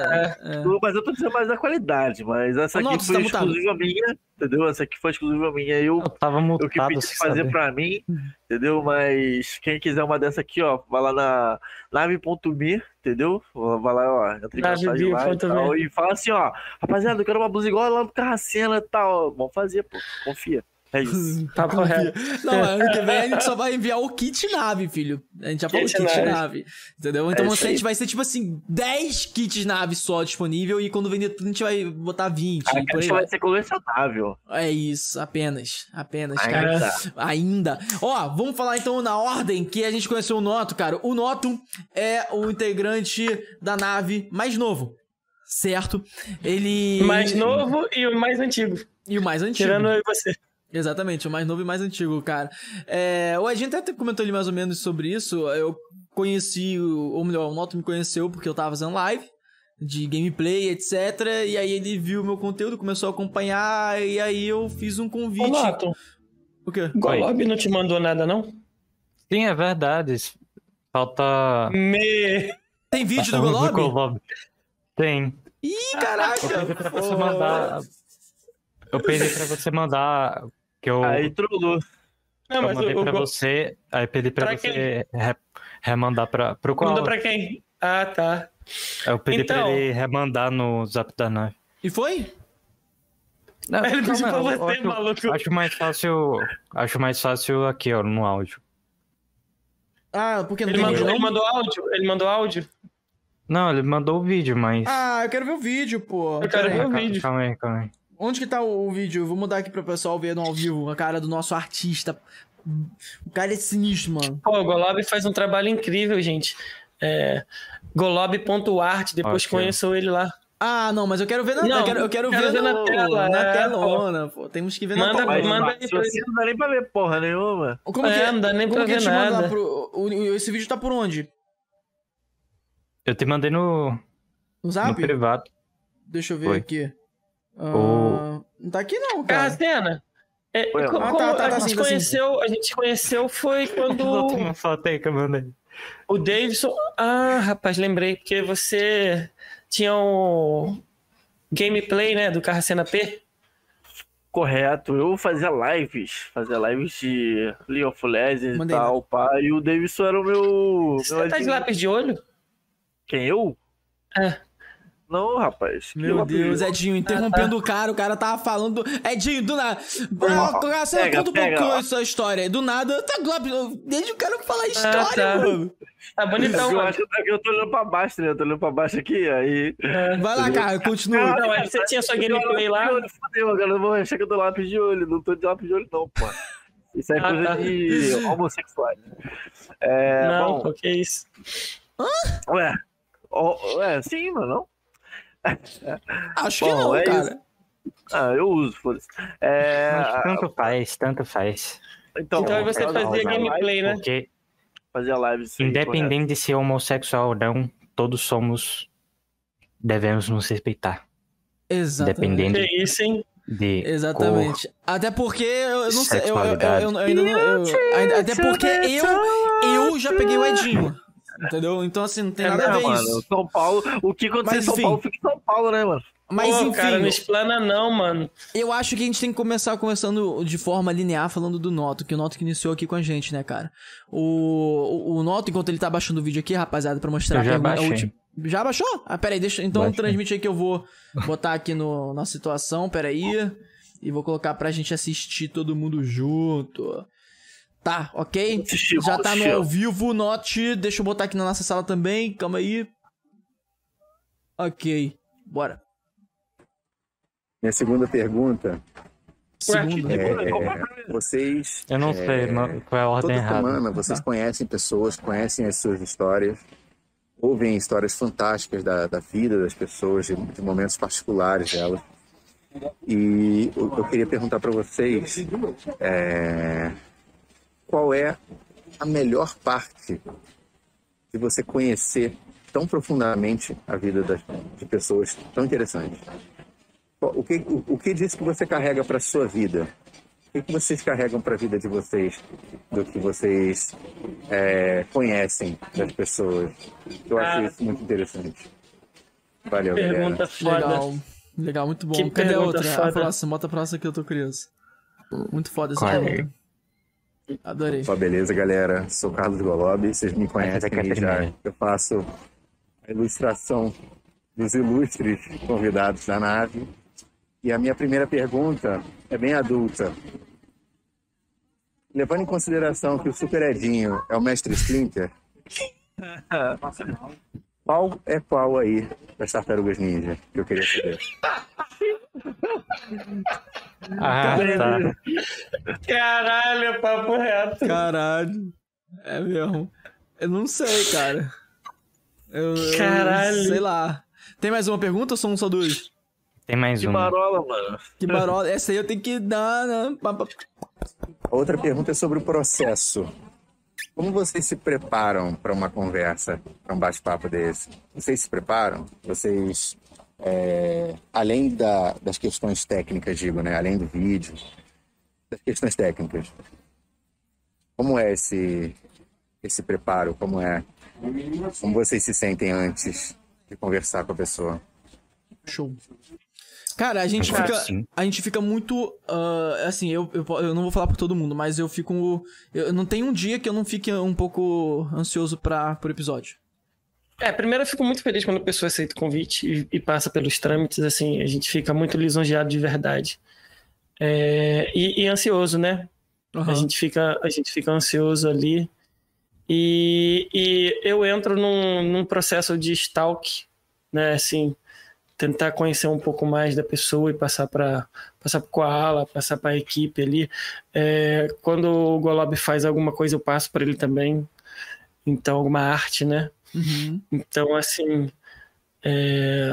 é, é. Mas eu tô dizendo mais da qualidade, mas essa aqui Nox, foi tá mutado. exclusiva minha, entendeu? Essa aqui foi exclusiva minha. Eu, Eu tava eu que mutado, pedi fazer saber. pra mim, entendeu? Mas quem quiser uma dessa aqui, ó, vai lá na nave.me, entendeu? Vai lá, ó, entra em mensagem lá e, tal, e fala assim, ó, rapaziada, eu quero uma blusa igual lá do Carracena e tal. Vamos fazer, pô, confia. É isso. *laughs* Tá correto. Não, ano que vem a gente só vai enviar o kit nave, filho. A gente já falou Kit kit nave. nave. Entendeu? Então É a gente vai ser tipo assim, 10 kits nave só disponível e quando vender tudo a gente vai botar 20. A e vai. vai ser colecionável. É isso, apenas. Apenas, Ainda. cara. Ainda. Ó, vamos falar então na ordem que a gente conheceu o Noto, cara. O Noto é o integrante da nave mais novo. Certo? Ele. Mais novo e o mais antigo. E o mais antigo. Tirando eu e você. Exatamente, o mais novo e mais antigo, cara. É, o Edinho até comentou ali mais ou menos sobre isso. Eu conheci, o- ou melhor, o Noto me conheceu porque eu tava fazendo live de gameplay, etc. E aí ele viu o meu conteúdo, começou a acompanhar, e aí eu fiz um convite. Ô, Noto, O quê? Golob não te mandou nada, não? Sim, é verdade. Falta. Me... Tem vídeo do Golob? Tem. Ih, caraca! Eu pedi pra você mandar. Eu pra. Que eu, Aí trollou. Não, eu mas mandei o pra Go- você. Aí pedi pra, Pra você re- remandar pra, pro qual. mandou pra quem? Ah, tá. Eu pedi pra Então- ele remandar no zap da nave. E foi? Não, Ele pediu pra eu você, acho, maluco. Acho mais fácil. Acho mais fácil aqui, ó, no áudio. Ah, porque não Ele tem mandou, vídeo, ele não? mandou áudio? Ele mandou áudio? Não, ele mandou o vídeo, mas. Ah, eu quero ver o vídeo, pô. Eu quero aí. ver o calma, vídeo. calma aí, calma aí. Onde que tá o, o vídeo? Vou mudar aqui pro pessoal ver no ao vivo a cara do nosso artista. O cara é sinistro, mano. Pô, o Golob faz um trabalho incrível, gente. É, Golob.art, depois ó. conheçam ele lá. Ah, não, mas eu quero ver na, Não, eu quero, eu quero quero ver, ver na no- tela, Na é, telona, pô. Temos que ver na Manda- telona. Mas, manda aí pra você não dá nem pra ver porra nenhuma. Como É, que não dá nem como pra que eu ver nada. pro- o- o- esse vídeo tá por onde? Eu te mandei no, No no zap? privado. Deixa eu ver Foi. aqui. Ah, O- Não tá aqui não, cara. Carracena, é, Oi, co- ah, como tá, tá, a, tá gente sim, tá sim. conheceu, a gente conheceu foi *laughs* quando uma foto aí que eu mandei. o Davidson... Ah, rapaz, lembrei, porque você tinha o gameplay, né, do Carracena P. Correto, eu fazia lives, fazia lives de League of Legends e Mandei tal, pá, e o Davidson era o meu. Você meu tá de lápis de olho? Quem, eu? É. Não, rapaz. Meu Deus? Edinho, interrompendo o cara, o cara tava falando. Edinho, do nada. Ah, Você Pega, conta um pouco ó. essa história. Do nada, tá Globo. Deixa o cara falar a Ah, história, tá. mano. Tá bonitão, eu mano. acho que eu tô olhando pra baixo, né? Eu tô olhando pra baixo aqui, aí. Vai lá, cara, continua. Não, aí você tinha sua gameplay lá? Fudeu, agora eu vou achar que eu tô lápis de olho. Não tô de lápis de olho, não, pô. Isso é Ah, coisa tá. de homossexuais. É, não, bom, pô, que isso. ué. Ó, Ué, sim, mano, não? Acho que Bom, não, é cara. isso. Ah, eu uso, foda-se. É, tanto faz, tanto faz. então, Então aí você fazia fazia gameplay, né? Porque, Fazia live, independente de ser homossexual ou não, todos somos. Devemos nos respeitar. Exatamente. Independente Que isso, hein? de. Exatamente. Até porque eu não sei. Eu, eu, eu, eu- eu ainda não. até porque eu, eu já peguei o Edinho. Entendeu? Então, assim, não tem nada a Não, ver mano, isso. São Paulo, o que aconteceu Mas, em São. Paulo fica em São Paulo, né, mano? Mas Pô, enfim. cara, não explana não, mano. Eu acho que a gente tem que começar conversando de forma linear, falando do Noto, que o Noto que iniciou aqui com a gente, né, cara? O, o, o Noto, enquanto ele tá baixando o vídeo aqui, rapaziada, pra mostrar Eu já a pergunta- a baixei. última- Já baixou? Ah, peraí, deixa. Então Baixei. transmite aí que eu vou botar aqui no, na situação, peraí. E vou colocar pra gente assistir todo mundo junto. Tá, ok? Já tá no ao vivo, Note. Deixa eu botar aqui na nossa sala também, calma aí. Ok, bora. Minha segunda pergunta Segunda. é, vocês Eu não é, sei, não, foi a ordem toda errada. semana vocês Tá. conhecem pessoas, conhecem as suas histórias, ouvem histórias fantásticas da, da vida das pessoas, de, de momentos particulares delas. E eu, eu queria perguntar para vocês é, qual é a melhor parte de você conhecer tão profundamente a vida das, de pessoas tão interessantes. O que, o, o que disso que você carrega para sua vida? O que, vocês carregam para a vida de vocês do que vocês é, conhecem das pessoas. Eu acho Cara. isso muito interessante. Valeu, Pergunta galera. foda. Legal. Legal, muito bom. Que Cadê a pergunta outra? A foda. próxima, bota a próxima que eu tô curioso. Muito foda essa Qual é? Adorei. Beleza, galera? Sou Carlos Golob, vocês me conhecem aqui é já. Eu faço a ilustração dos ilustres convidados da nave. E a minha primeira pergunta é bem adulta. Levando em consideração que o Super Edinho é o mestre Splinter, *laughs* qual é qual aí das tartarugas ninja que eu queria saber? Ah, tá. Caralho, papo reto. Caralho. É mesmo. Eu não sei, cara. Eu, eu Caralho. sei lá. Tem mais uma pergunta ou são só duas? Tem mais Que uma. marola, mano. Que barola. Essa aí eu tenho que dar. Né? Outra pergunta é sobre o processo. Como vocês se preparam para uma conversa, para um bate-papo desse? Vocês se preparam? Vocês, é, além da- das questões técnicas, digo, né? Além do vídeo, das questões técnicas. Como é esse, esse preparo? Como é? Como vocês se sentem antes de conversar com a pessoa? Show. Cara, a gente fica. sim. A gente fica muito. ah, assim, eu, eu, eu não vou falar por todo mundo, mas eu fico. Eu não tem um dia que eu não fique um pouco ansioso pra, pro episódio. É, primeiro eu fico muito feliz quando a pessoa aceita o convite e, e passa pelos trâmites, assim, a gente fica muito lisonjeado de verdade. É, e, e ansioso, né? A, Aham. gente fica, a gente fica ansioso ali. E, e eu entro num, num processo de stalk, né? Assim, tentar conhecer um pouco mais da pessoa e passar para passar para Koala, passar para a equipe ali. É, quando o Golob faz alguma coisa, eu passo para ele também. Então, alguma arte, né? Uhum. Então, assim, é,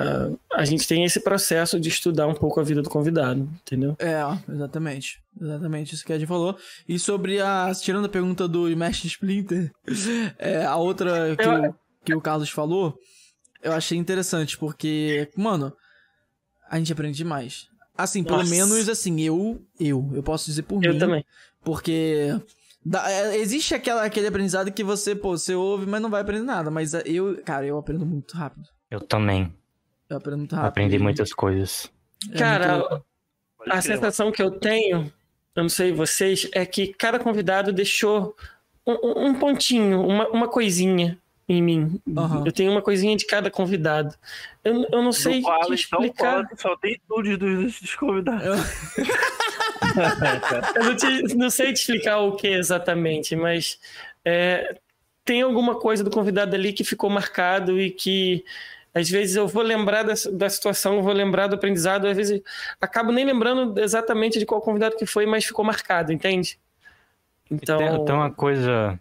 a gente tem esse processo de estudar um pouco a vida do convidado, entendeu? É, exatamente. Exatamente isso que a gente falou. E sobre a. Tirando a pergunta do Mestre Splinter, *laughs* é, a outra que, o, que o Carlos falou, eu achei interessante, porque, mano, a gente aprende demais. Assim, pelo Nossa. menos assim, eu, eu, eu posso dizer por Eu mim. também. Porque dá- é, existe aquela, aquele aprendizado que você, pô, você ouve, mas não vai aprender nada. Mas é, eu, cara, eu aprendo muito rápido. Eu também. Eu aprendo muito rápido. Aprendi E- muitas coisas. é Cara, muito a sensação que eu tenho, eu não sei vocês, é que cada convidado deixou um, um- um pontinho, uma, uma coisinha em mim. Eu tenho uma coisinha de cada convidado. Eu, eu não sei Koala, te então, explicar. que só tem nudes dos, dos convidados. *laughs* Eu não, te- não sei te explicar o que exatamente, mas é, tem alguma coisa do convidado ali que ficou marcado e que às vezes eu vou lembrar da, da situação, eu vou lembrar do aprendizado, às vezes acabo nem lembrando exatamente de qual convidado que foi, mas ficou marcado, entende? Então, Tem, tem uma coisa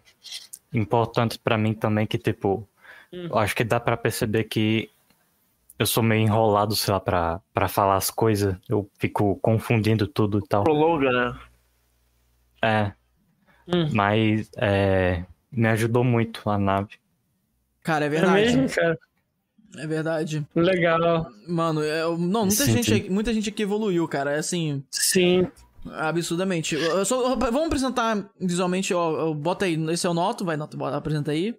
importante pra mim também que, tipo, Hum. eu acho que dá pra perceber que eu sou meio enrolado, sei lá, pra, pra falar as coisas. Eu fico confundindo tudo e tal. Prolonga, né? É. Hum. Mas é, me ajudou muito a nave. Cara, é é verdade. mesmo, cara? É verdade. Legal. Mano, é, não, muita Sim, gente, muita gente aqui evoluiu, cara. É assim. Sim. Absurdamente. Só- vamos apresentar visualmente, ó. Bota aí. Esse é o Noto, vai, Noto, apresenta aí.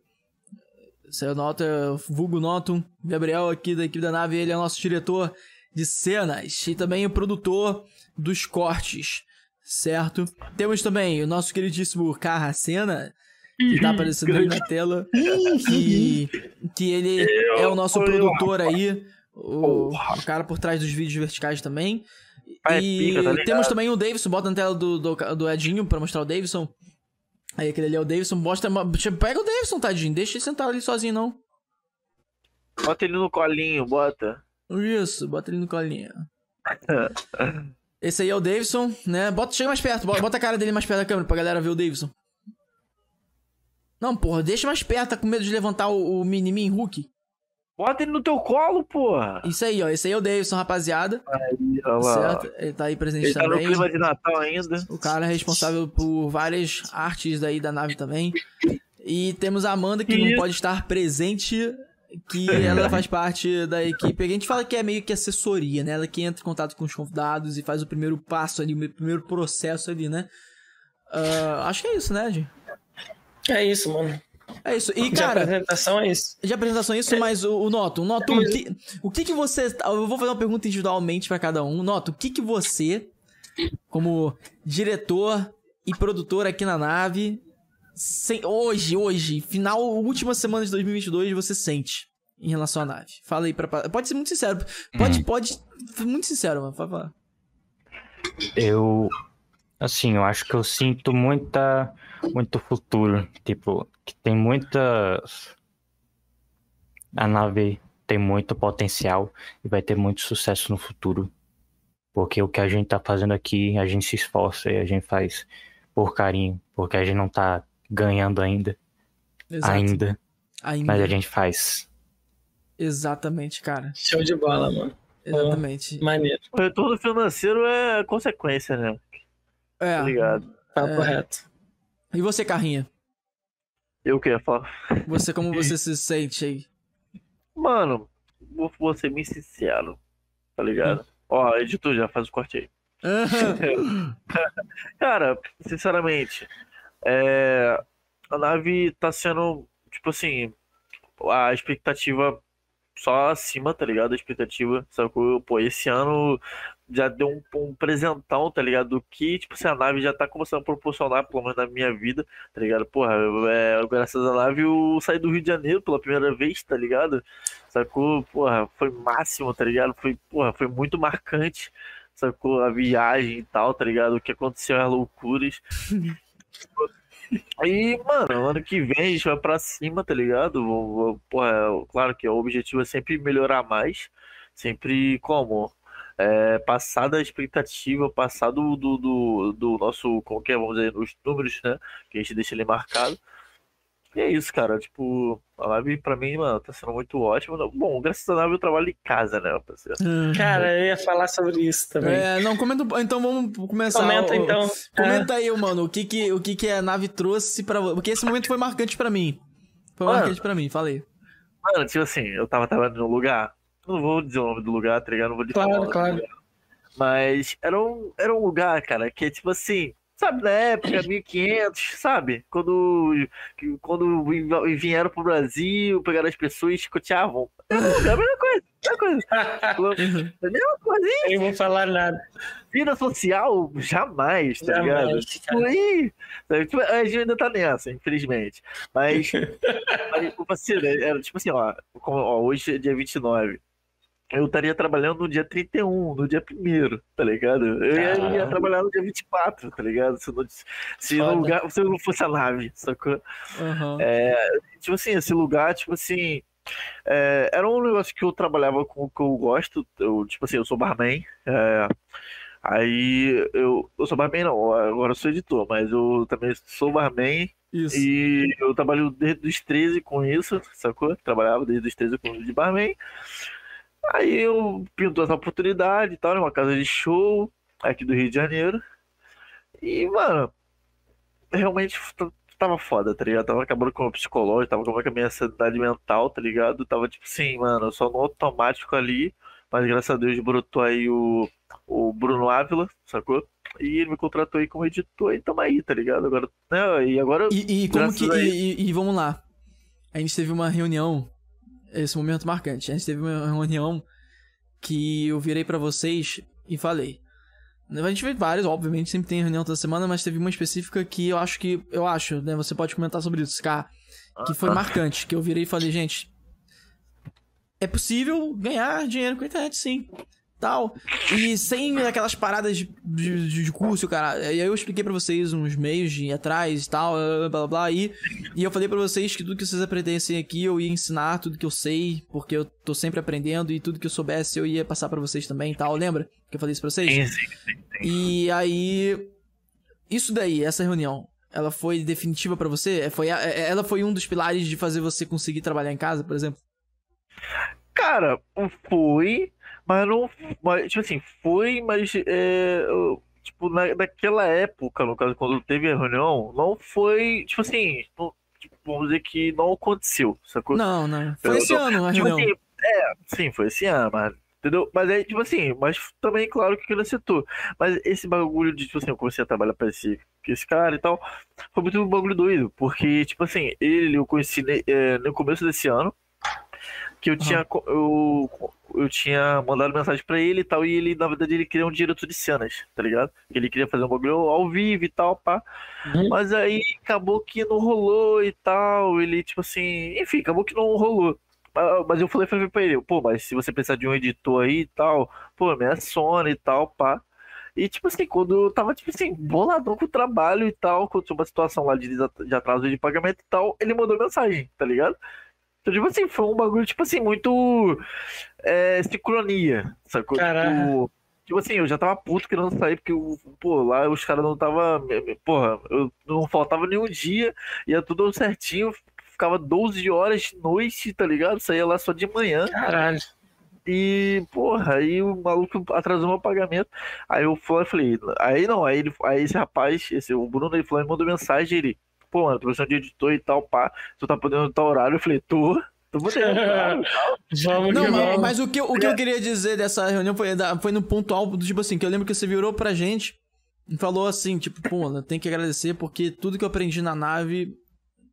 Esse é o Noto, é o Vulgo Noto. Gabriel aqui da equipe da nave, ele é o nosso diretor de cenas e também o produtor dos cortes, certo? Temos também o nosso queridíssimo Carracena, que tá aparecendo aí na tela, que, que ele é o nosso produtor aí, o, o cara por trás dos vídeos verticais também. Pai E pica, tá temos também o Davidson, bota na tela do, do, do Edinho pra mostrar o Davidson. Aí aquele ali é o Davidson, mostra. Pega o Davidson, tadinho, deixa ele sentado ali sozinho, não. Bota ele no colinho, bota. Isso, bota ele no colinho. *laughs* Esse aí é o Davidson, né? Bota, chega mais perto, bota bota a cara dele mais perto da câmera pra galera ver o Davidson. Não, porra, deixa mais perto, tá com medo de levantar o, o mini-min Hulk. Bota ele no teu colo, porra. Isso aí, ó. Esse aí é o Davidson, rapaziada. Aí, olha lá. Certo? Ele tá aí presente Ele tá no também. clima de Natal ainda. O cara é responsável por várias artes daí da nave também. E temos a Amanda, que não Isso. pode estar presente, que ela faz parte da equipe. A gente fala que é meio que assessoria, né? Ela que entra em contato com os convidados e faz o primeiro passo ali, o primeiro processo ali, né? Ah, acho que é isso, né, Ed? É isso, mano. É isso. E, De cara. apresentação é isso. De apresentação é isso, mas o, o Noto, o Noto, o que, o que que você. Eu vou fazer uma pergunta individualmente pra cada um. Noto, o que que você, como diretor e produtor aqui na nave, sem- hoje, hoje, final, última semana de 2022, você sente em relação à nave? Fala aí pra. Pode ser muito sincero. Pode, pode. Muito sincero, mano. Pode falar. Eu, assim, eu acho que eu sinto muita, muito futuro. Tipo, que tem muitas. A nave tem muito potencial e vai ter muito sucesso no futuro. Porque o que a gente tá fazendo aqui, a gente se esforça e a gente faz por carinho. Porque a gente não tá ganhando ainda. Exato. Ainda. Ainda. Mas a gente faz. Exatamente, cara. Show de bola, mano. Exatamente. Maneiro. O retorno financeiro é consequência, né? É. Tá ligado? Papo É. reto. E você, Carrinha? Eu queria falar. Você, como *laughs* você se sente aí? Mano, vou, vou ser bem sincero, tá ligado? Ó, editor, já faz o corte aí. *laughs* Cara, sinceramente, é, a nave tá sendo, tipo assim, a expectativa só acima, tá ligado? A expectativa, sacou? Pô, esse ano já deu um, um presentão, tá ligado? Do que, tipo assim, a nave já tá começando a proporcionar, pelo menos na minha vida, tá ligado? Porra, é, graças à nave eu saí do Rio de Janeiro pela primeira vez, tá ligado? Sacou? Porra, foi máximo, tá ligado? Foi, porra, foi muito marcante, sacou? A viagem e tal, tá ligado? O que aconteceu, as loucuras. E, mano, ano que vem a gente vai pra cima, tá ligado? Porra, claro que o objetivo é sempre melhorar mais. Sempre como? É, passar da expectativa, passar do, do, do, nosso, que é, vamos dizer, os números, né? Que a gente deixa ali marcado. E é isso, cara. Tipo, a live pra mim, mano, tá sendo muito ótima. Bom, graças a Deus eu trabalho em casa, né, parceiro? Cara, eu ia falar sobre isso também. É, não, comenta. um- Então vamos começar. Comenta, o- então. Comenta aí, mano, o que que, o que que a nave trouxe pra você. Porque esse momento foi marcante pra mim. Foi Mano. marcante pra mim, falei. Mano, tipo assim, eu tava trabalhando num lugar. Eu Não vou dizer o nome do lugar, tá ligado? Não vou dizer Claro, claro. Mas era um, era um lugar, cara, que é tipo assim, sabe, na época, *coughs* 1500, sabe? Quando, quando vi- vieram pro Brasil, pegaram as pessoas e chicoteavam. É lugar, a mesma coisa, a mesma coisa. *laughs* A mesma coisinha. Eu não vou falar nada. Vida social, jamais, tá Jamais, ligado? Tipo, aí? Tipo, a gente ainda tá nessa, infelizmente. Mas, *laughs* mas o parceiro, era tipo assim, ó, ó, hoje é dia 29. Eu estaria trabalhando no dia 31, no dia 1 tá ligado? Eu ia, eu ia trabalhar no dia 24, tá ligado? Se, não, se, no lugar, se não fosse a nave, sacou? Aham. É, tipo assim, esse lugar, tipo assim, é, era um negócio que eu trabalhava com o que eu gosto. Eu, tipo assim, eu sou barman. é, aí eu, eu sou barman, não, agora eu sou editor, mas eu também sou barman. Isso. E eu trabalho desde os 13 com isso, sacou? Trabalhava desde os 13 com de barman. Aí eu pintou essa oportunidade e tal, numa casa de show aqui do Rio de Janeiro. E, mano, realmente tava foda, tá ligado? Tava acabando com o psicológico, tava acabando com a minha sanidade mental, tá ligado? Tava tipo assim, mano, só no automático ali. Mas graças a Deus brotou aí o, o Bruno Ávila, sacou? E ele me contratou aí como editor e tamo aí, tá ligado? Agora, né? E agora. E, e como que. a ele- e- e vamos lá. A gente teve uma reunião. Esse momento marcante. A gente teve uma reunião que eu virei pra vocês e falei. A gente vê vários, obviamente, sempre tem reunião toda semana, mas teve uma específica que eu acho que. Eu acho, né? Você pode comentar sobre isso, K. Que foi Ah. marcante. Que eu virei e falei, gente. É possível ganhar dinheiro com a internet, sim. Tal. E sem aquelas paradas de, de, de curso, cara. E aí eu expliquei pra vocês uns meios de ir atrás e tal, blá blá blá. E, e eu falei pra vocês que tudo que vocês aprendessem aqui eu ia ensinar, tudo que eu sei, porque eu tô sempre aprendendo, e tudo que eu soubesse eu ia passar pra vocês também e tal. Lembra que eu falei isso pra vocês? Sim, sim, sim, E aí. Isso daí, essa reunião, ela foi definitiva pra você? Foi, a- é- ela foi um dos pilares de fazer você conseguir trabalhar em casa, por exemplo? Cara, foi, mas não. Mas, tipo assim, foi, mas. É, tipo, na, naquela época, no caso, quando teve a reunião, não foi. Tipo assim, não- tipo, vamos dizer que não aconteceu, sacou? Não, não. Foi Eu esse tô- ano a tipo reunião. assim, é, sim, foi esse ano, mas. Entendeu? Mas aí, tipo assim, mas também, claro que ele citou. Mas esse bagulho de, tipo assim, eu comecei a trabalhar pra esse esse cara e tal. Foi muito um bagulho doido, porque, tipo assim, ele eu conheci ne- é, no começo desse ano, que eu tinha, co- eu, eu tinha mandado mensagem pra ele e tal, e ele, na verdade, ele queria um diretor de cenas, tá ligado? Ele queria fazer um bagulho ao vivo e tal, pá. Mas aí acabou que não rolou e tal, ele, tipo assim, enfim, acabou que não rolou. Mas eu falei, falei pra ele, pô, mas se você precisar de um editor aí e tal, pô, me adiciona e tal, pá. E, tipo assim, quando eu tava, tipo assim, boladão com o trabalho e tal, quando tinha uma situação lá de, de atraso de pagamento e tal, ele mandou mensagem, tá ligado? Então, tipo assim, foi um bagulho, tipo assim, muito é, sincronia, sacou? Tipo, tipo assim, eu já tava puto querendo sair, porque, pô, lá os caras não tava, porra, eu não faltava nenhum dia, ia tudo certinho, ficava 12 horas de noite, tá ligado? Saía lá só de manhã. Caralho. E, porra, aí o maluco atrasou meu pagamento. Aí eu falei, aí não, aí, ele, aí esse rapaz, esse, o Bruno, ele falou, ele mandou mensagem, ele, pô, mano, tô precisando de editor e tal, pá, tu tá podendo tal horário? Eu falei, tô, tô podendo, claro. Vamos Não, que mas, vamos. mas o, que, eu- o que eu queria dizer dessa reunião foi, foi no ponto alto do tipo assim, que eu lembro que você virou pra gente e falou assim, tipo, pô, eu tenho que agradecer porque tudo que eu aprendi na nave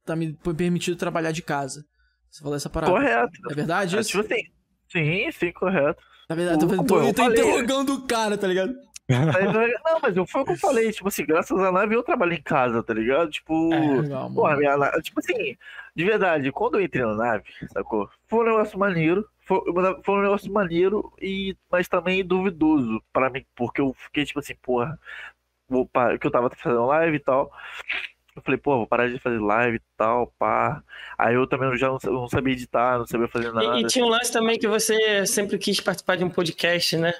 tá me foi permitido trabalhar de casa. Você falou essa parada. Correto. É verdade É, isso? tipo assim, sim, sim, correto. Na verdade, eu tô, tô, tô interrogando o cara, tá ligado? Mas, *laughs* não, mas eu, foi o que eu falei, tipo assim, graças à nave eu trabalho em casa, tá ligado? Tipo, É, legal, porra, minha nave, tipo assim, de verdade, quando eu entrei na nave, sacou? Foi um negócio maneiro, foi, foi um negócio maneiro, e, mas também duvidoso pra mim, porque eu fiquei tipo assim, porra, vou parar, que eu tava fazendo live e tal. Eu falei, pô, vou parar de fazer live e tal, pá. Aí eu também já não, não sabia editar, não sabia fazer nada. E, e tinha um lance também que você sempre quis participar de um podcast, né?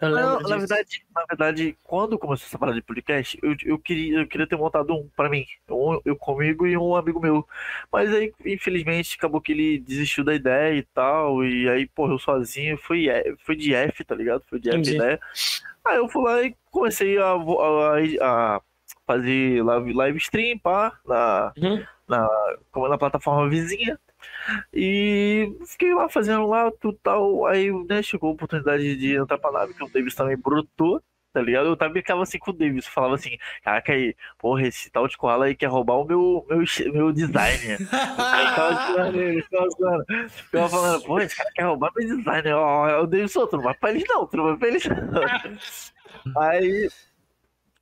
Eu Não, na verdade, na verdade, quando começou essa parada de podcast, eu, eu, queria, eu queria ter montado um pra mim, um, eu comigo e um amigo meu. Mas aí, infelizmente, acabou que ele desistiu da ideia e tal, e aí, porra, eu sozinho, foi, foi de F, tá ligado? Foi de F Entendi. ideia. Aí eu fui lá e comecei a, a, a fazer live, live stream, pá, na, na, como na plataforma vizinha. E fiquei lá fazendo lá, tudo tal. Aí, né, chegou a oportunidade de entrar pra nave, que o Davis também brotou, tá ligado? Eu também ficava assim com o Davis, falava assim, caraca aí, porra, esse tal de koala aí quer roubar o meu, meu, meu design. aí ficava zoando ele, ficava zoando. Ficava falando, pô, esse cara quer roubar meu design. Ó, o Davis, ô, tu não vai pra eles não, tu não vai pra eles não. *laughs* aí,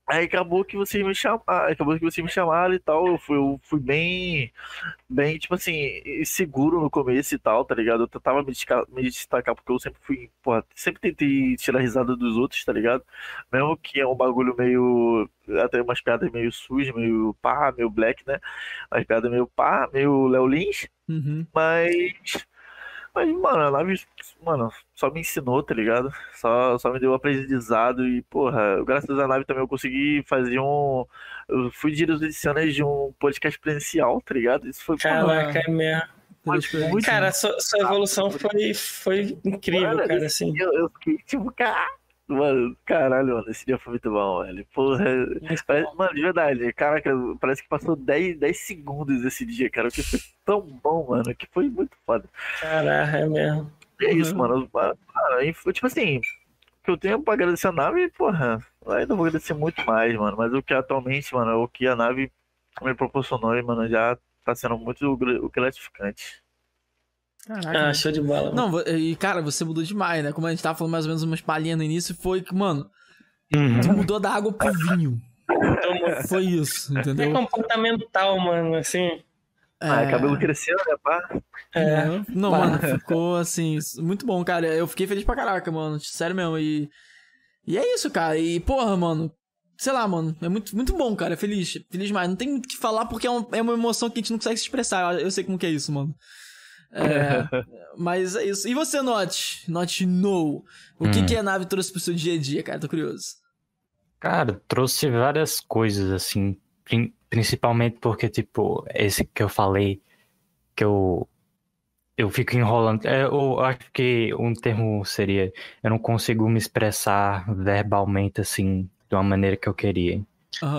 Aí acabou que vocês me chamaram, acabou que vocês me chamaram e tal. Eu fui, eu fui bem, bem, tipo assim, seguro no começo e tal, tá ligado? Eu tentava me destacar, me destacar porque eu sempre fui, porra, sempre tentei tirar risada dos outros, tá ligado? Mesmo que é um bagulho meio, até umas piadas meio sujas, meio pá, meio black, né? Umas piadas meio pá, meio Léo Lins, Uhum. mas, mas, mano, a nave, mano, só me ensinou, tá ligado? Só, só me deu um aprendizado e, porra, graças à nave também eu consegui fazer um. Eu fui diretor de um podcast presencial, tá ligado? Isso foi Caraca, é mesmo. Cara, sua, sua evolução foi, foi incrível, Mano, cara, assim. Eu, eu fiquei tipo, cara. Mano, caralho, mano, esse dia foi muito bom, velho. Porra. Parece- mano, de verdade, caraca, parece que passou 10, 10 segundos esse dia, cara. Que foi tão bom, mano, que foi muito foda. Caraca, é mesmo. E é isso, mano. Mano, e foi, tipo assim, o que eu tenho pra agradecer a nave, porra, ainda vou agradecer muito mais, mano. Mas o que atualmente, mano, o que a nave me proporcionou, mano, já tá sendo muito gra- gratificante. Caraca. Ah, show de bola. Não, vo- e cara, você mudou demais, né? Como a gente tava falando mais ou menos umas palhinhas no início, foi que, mano, tu mudou da água pro vinho. *laughs* Foi isso, É entendeu? comportamental, mano, assim. Ah, É. cabelo cresceu, né, pá? É. Não, Não, Pá. mano, ficou assim, muito bom, cara. Eu fiquei feliz pra caraca, mano. Sério mesmo. E, e é isso, cara. E, porra, mano. Sei lá, mano. É muito, muito bom, cara. É feliz. Feliz demais. Não tem muito o que falar porque é, um- é uma emoção que a gente não consegue se expressar. Eu, eu sei como que é isso, mano. É, mas é isso. E você, Not? Not No. O que, Hum. que a nave trouxe pro seu dia a dia, cara? Tô curioso. Cara, trouxe várias coisas, assim, prin- principalmente porque, tipo, esse que eu falei, que eu, eu fico enrolando. É, eu acho que um termo seria, eu não consigo me expressar verbalmente, assim, de uma maneira que eu queria.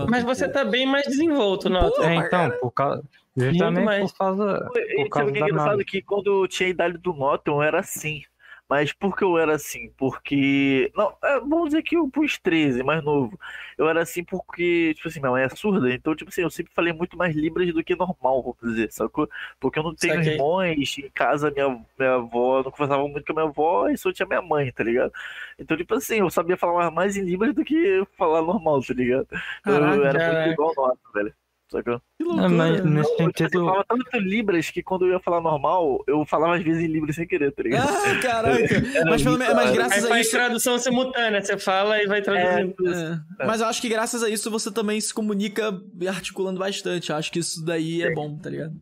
Mas você tá bem mais desenvolto, Nota. É, então, por causa, justamente por causa, por sabe causa o que é engraçado? Que quando eu tinha a idade do Norton era assim. Mas por que eu era assim? Porque. Não, é, vamos dizer que eu pus 13, mais novo. Eu era assim porque, tipo assim, minha mãe é surda, então, tipo assim, eu sempre falei muito mais Libras do que normal, vou dizer, sacou? Porque eu não tenho Saquei. irmãos, em casa minha, minha avó, eu não conversava muito com a minha avó e só tinha minha mãe, tá ligado? Então, tipo assim, eu sabia falar mais em Libras do que falar normal, tá ligado? Eu Caraca. era muito igual nota, velho. Sacou? Não, mas nesse assim, sentido. eu falava tanto Libras que quando eu ia falar normal, eu falava às vezes em Libras sem querer, tá ligado? Ah, *laughs* caraca. Era Mas, pelo menos, mas graças Aí a faz isso. tradução simultânea, você fala e vai traduzindo. É, Mas eu acho que graças a isso você também se comunica articulando bastante. Eu acho que isso daí é bom, tá ligado?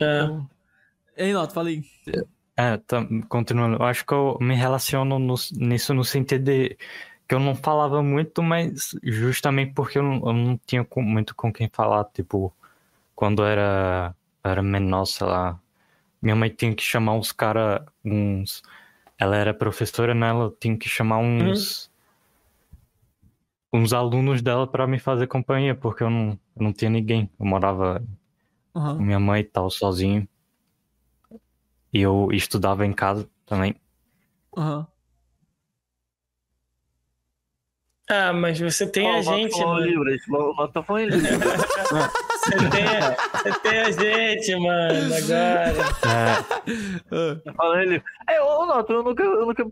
É. Ei, Noto, falei. É, tá, continuando, eu acho que eu me relaciono no- nisso no sentido de que eu não falava muito, mas justamente porque eu não, eu não tinha com- muito com quem falar, tipo, quando eu era, era menor, sei lá, minha mãe tinha que chamar uns cara, uns, ela era professora, né, ela tinha que chamar uns, uns alunos dela para me fazer companhia, porque eu não, eu não tinha ninguém, eu morava Aham. com minha mãe e tal, sozinho. E eu estudava em casa também. Aham. Ah, mas você tem Ó, a gente, tá falando em Libras. Você tem, você tem a gente, mano, agora. Tá falando em Libras. É, ô Noto, eu nunca, eu nunca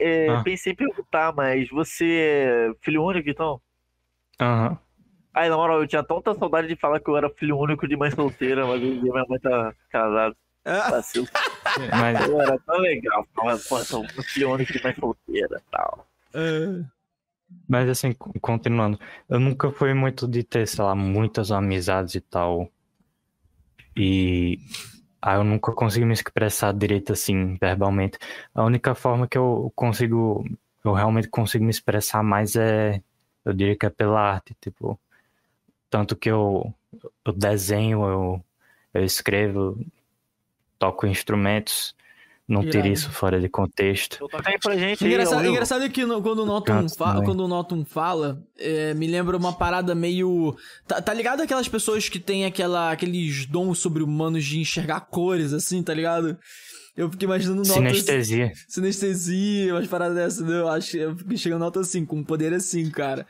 é, Ah. pensei em perguntar, mas você é filho único, então? Aham. Ai, na moral, eu tinha tanta saudade de falar que eu era filho único de mãe solteira, mas minha mãe tá casada. Vacilo. Mas- Eu era tão legal, falar, pô, sou um filho único de mãe solteira e tal. Mas assim, co- continuando, eu nunca fui muito de ter, sei lá, muitas amizades e tal. E aí eu nunca consegui me expressar direito assim, verbalmente. A única forma que eu consigo, eu realmente consigo me expressar mais é, eu diria que é pela arte, tipo, tanto que eu, eu desenho, eu, eu escrevo, toco instrumentos, não ter isso fora de contexto. Aí pra gente Engraçado, vivo. engraçado é que no- quando o Notum, Canto fa- também. quando o Notum fala, é, me lembra uma parada meio. Tá, tá ligado aquelas pessoas que têm aquela, aqueles dons sobre-humanos de enxergar cores, assim, tá ligado? Eu fiquei imaginando Notum. Sinestesia. Sinestesia, umas paradas dessas, né? Eu acho eu fiquei chegando Notum assim, com um poder assim, cara.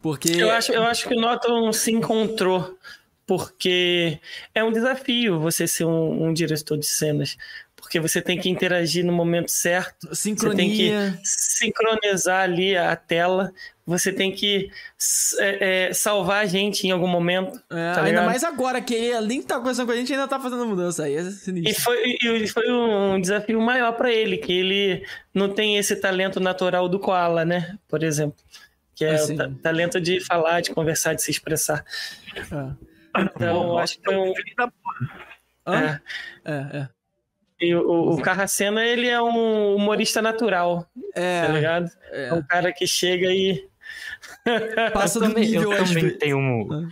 Porque. Eu acho, eu acho que o Norton se encontrou, porque é um desafio você ser um, um diretor de cenas. Porque você tem que interagir no momento certo. Sincronia. Você tem que sincronizar ali a tela. Você tem que é, é, salvar a gente em algum momento. É, tá ainda ligado? mais agora, que ele, além de estar conversando com a gente, ainda tá fazendo mudança aí. É. E foi, e foi um desafio maior para ele, que ele não tem esse talento natural do koala, né? Por exemplo. Que é Assim. o ta- talento de falar, de conversar, de se expressar. Então, acho que foi um. Hã? É. É, é. E o, o Carracena, ele é um humorista natural. É. Tá ligado? É, um cara que chega e. *laughs* Passa eu também, eu também tenho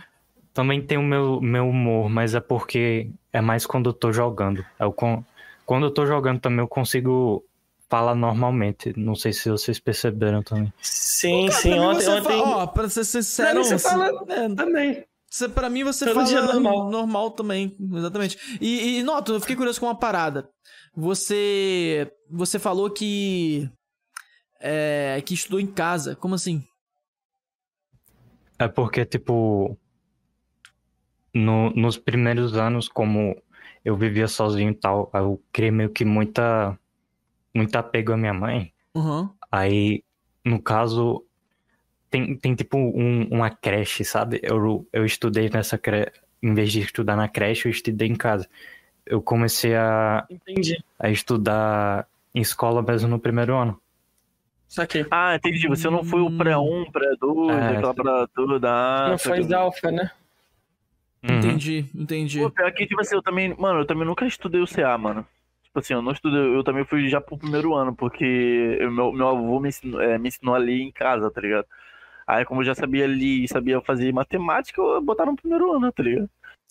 também tenho meu meu humor, mas é porque é mais quando eu tô jogando. Eu, con- quando eu tô jogando também eu consigo falar normalmente. Não sei se vocês perceberam também. Sim, Cara, sim. Ontem, ontem... fala- ó, pra ser sincero, Pra mim você você- fala é, também. Você, pra mim, você Todo fala dia normal. normal também, exatamente. E, e Noto, eu fiquei curioso com uma parada. Você, você falou que é, que estudou em casa. Como assim? É porque, tipo, no, nos primeiros anos, como eu vivia sozinho e tal, eu criei meio que muita, muito apego à minha mãe. Uhum. Aí, no caso, tem, tem tipo um, uma creche, sabe? Eu, eu estudei nessa creche, em vez de estudar na creche, eu estudei em casa. Eu comecei a, Entendi. a estudar em escola mesmo no primeiro ano. Saquei. Ah, entendi. Você não foi o pré-1, pré-2, É, aquela parada toda. Ah, Não saquei. foi da alfa, né? Uhum. Entendi, entendi. Pô, pior que, tipo assim, eu também, mano, eu também nunca estudei o CA, mano. Tipo assim, eu não estudei, eu também fui já pro primeiro ano, porque eu- meu, meu avô me ensinou, é, me ensinou ali em casa, tá ligado? Aí, como eu já sabia ali, sabia fazer matemática, eu botaram no primeiro ano, tá ligado?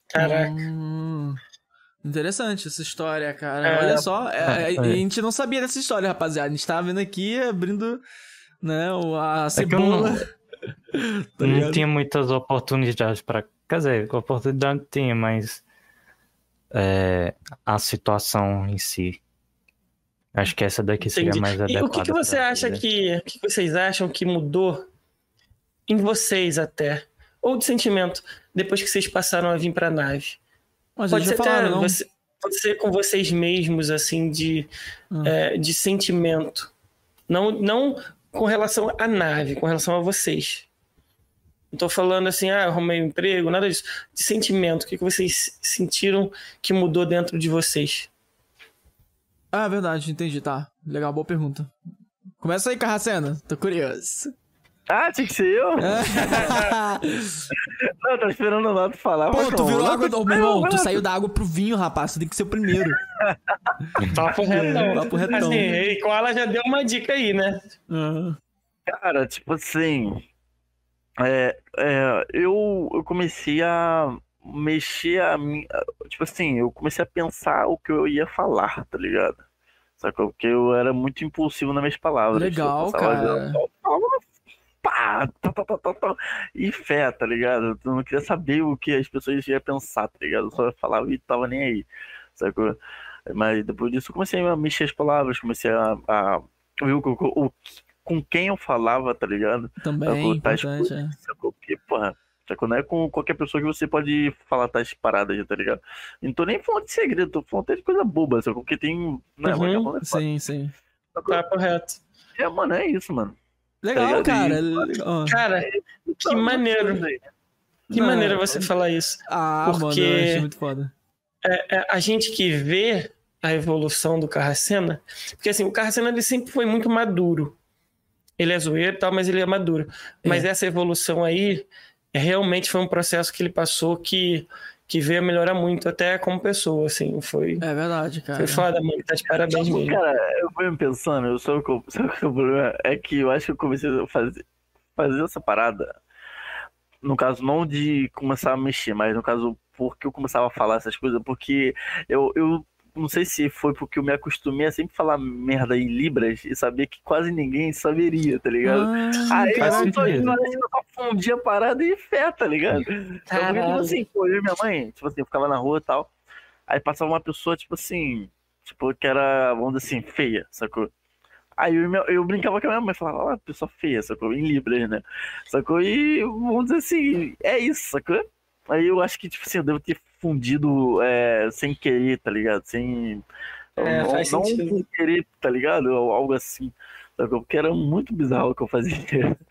Caraca. Hum, interessante essa história, cara. É. Olha só, é, É, a é. gente não sabia dessa história, rapaziada. A gente tava vendo aqui, abrindo, né, o- a É eu não- cebola. *laughs* Tá não tinha muitas oportunidades para. Quer dizer, oportunidade tinha, mas é, a situação em si Acho que essa daqui seria Entendi. mais E adequada. o que, que você acha que. O que vocês acham que mudou em vocês até? Ou de sentimento, depois que vocês passaram a vir pra nave? Mas Pode ser até não? você, pode ser com vocês mesmos, assim, de, Ah. é, de sentimento. Não, não com relação à nave, com relação a vocês. Não tô falando assim, ah, arrumei um emprego, nada disso. De sentimento, o que, que vocês sentiram que mudou dentro de vocês? Ah, verdade, entendi, tá. Legal, boa pergunta. Começa aí, Carracena, tô curioso. Ah, tinha que ser eu? *laughs* não, tô esperando o Nato falar. Pô, tu virou água. Ô, meu irmão, tu saiu da água pro vinho, rapaz. Tu tem que ser o primeiro. *laughs* Papo retão. Papo retão. Assim, e Koala já deu uma dica aí, né? Cara, tipo assim. É, é, eu, eu comecei a mexer a minha. Tipo assim, eu comecei a pensar o que eu ia falar, tá ligado? Sacou? Porque eu era muito impulsivo nas minhas palavras. Legal, eu passava cara. Pá, tá, tá, tá, tá, tá. E fé, tá ligado? Eu não queria saber o que as pessoas iam pensar, tá ligado? Eu só falava e tava nem aí, sacou? Mas depois disso eu comecei a mexer as palavras, comecei a, a ver o, o, o- com quem eu falava, tá ligado? Também? Tais importante, coisas, é. sacou? Porque, porra, sacou? Não é com qualquer pessoa que você pode falar tais paradas, tá ligado? Não tô nem falando de segredo, tô falando até de coisa boba, sacou? Porque tem. Né, Uhum, é foda. sim, sim. Tá correto. É, mano, é isso, mano. Legal, Tá ligado? cara. Legal. Cara, que maneiro. Que Não, maneira você falar isso. Ah, mano, Porque eu achei muito foda. é, é, a gente que vê a evolução do Carracena, porque assim, o Carracena ele sempre foi muito maduro. Ele é zoeiro e tal, mas ele é maduro. Mas essa evolução aí, é, realmente foi um processo que ele passou que, que veio a melhorar muito, até como pessoa, assim, foi... É verdade, cara. Foi foda, mano, tá de parabéns mesmo. Cara, eu fui pensando, eu só que é o problema é que eu acho que eu comecei a fazer, fazer essa parada. No caso, não de começar a mexer, mas no caso, porque eu começava a falar essas coisas, porque eu, eu não sei se foi porque eu me acostumei a sempre falar merda em Libras e sabia que quase ninguém saberia, tá ligado? Ah, Aí eu ignorante, eu só fundia a parada e fé, tá ligado? Então, porque, tipo Caralho. assim, pô, eu e minha mãe, tipo assim, eu ficava na rua e tal. Aí passava uma pessoa, tipo assim, tipo, que era, vamos dizer assim, feia, sacou? Aí eu, eu brincava com a minha mãe, falava, ah, pessoa feia, sacou? Em Libras, né? Sacou? E vamos dizer assim, é isso, sacou? Aí eu acho que, tipo assim, eu devo ter fundido é, sem querer, tá ligado? Sem. É, não, não sentido. por querer, tá ligado? Ou algo assim. Porque era muito bizarro o que eu fazia.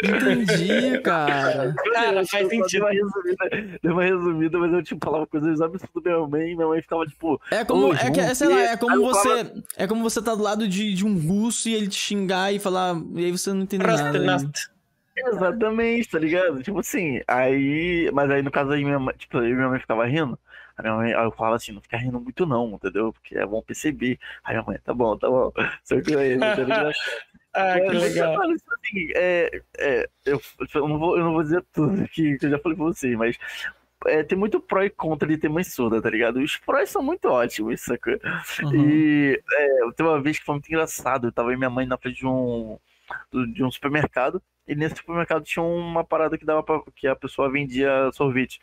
Entendi, *laughs* cara. Cara, faz Eu só Dei uma resumida, uma resumida, mas eu tipo, falava coisas absurdas minha mãe e minha mãe ficava tipo. É como, "Ô, é, que, é, sei lá, é Aí como você. falava, É como você tá do lado de, de um russo e ele te xingar e falar. E aí você não entende nada. né? Exatamente, tá ligado? Tipo assim, aí. Mas aí no caso aí minha mãe, tipo, e minha mãe ficava rindo. Aí, minha mãe, aí eu falava assim, não fica rindo muito não, entendeu? Porque é bom perceber. Aí minha mãe, tá bom, tá bom. Que aí? *laughs* Ah, que legal. assim, é, é, eu, eu, não vou, eu não vou dizer tudo que, que eu já falei pra vocês, mas é, tem muito pró e contra de ter mãe surda, tá ligado? Os prós são muito ótimos, sacou? E é, tem uma vez que foi muito engraçado, eu tava aí minha mãe na frente de um, de um supermercado, e nesse supermercado tinha uma parada que dava pra, que a pessoa vendia sorvete.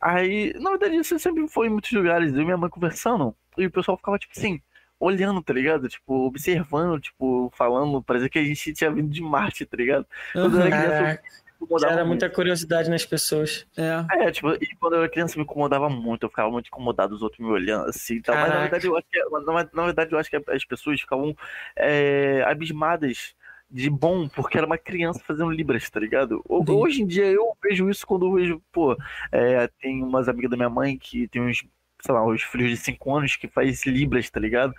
Aí, na verdade, isso sempre foi em muitos lugares, eu e minha mãe conversando, e o pessoal ficava tipo assim, olhando, tá ligado? Tipo, observando, tipo, falando, parecia que a gente tinha vindo de Marte, tá ligado? Quando eu era criança, eu me incomodava Gera muito. muita curiosidade nas pessoas. É. É, tipo, e quando eu era criança me incomodava muito, eu ficava muito incomodado, os outros me olhando assim e tal. Mas na verdade eu acho que, na, na verdade, eu acho que as pessoas ficavam é, abismadas de bom, porque era uma criança fazendo Libras, tá ligado? Ho- Hoje em dia eu vejo isso quando eu vejo, pô, é, tem umas amigas da minha mãe que tem uns, sei lá, uns filhos de 5 anos que faz Libras, tá ligado?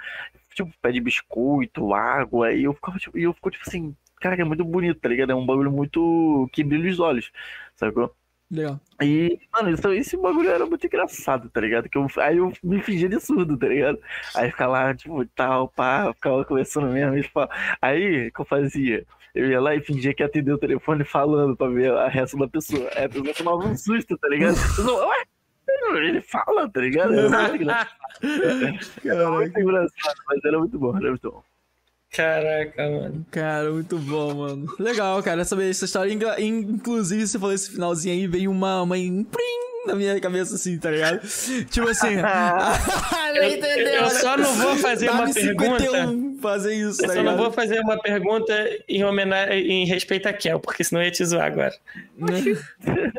Tipo, pede biscoito, água, e eu ficava, tipo, e eu fico tipo assim, cara, é muito bonito, tá ligado? É um bagulho muito que brilha os olhos, sacou? Legal. E, mano, isso, esse bagulho era muito engraçado, tá ligado? Que eu, aí eu me fingia de surdo, tá ligado? Aí ficava lá, tipo, tal, pá, ficava conversando mesmo. E, pá. Aí, o que eu fazia? Eu ia lá e fingia que ia atender o telefone falando pra ver a reação da pessoa. Aí a pessoa tomava um susto, tá ligado? Falava, Ué? Ele fala, tá ligado? Era muito *laughs* engraçado, mas era muito bom, era muito bom. Caraca, mano. Cara, muito bom, mano. Legal, cara, saber essa história. Inclusive, você falou esse finalzinho aí, veio uma mãe. Prim! na minha cabeça assim, tá ligado? Tipo assim. *laughs* *laughs* Eu- eu só não vou fazer uma pergunta. 51 fazer isso, Eu tá só não vou fazer uma pergunta em homenagem, em respeito a Kel, porque senão eu ia te zoar agora. *laughs*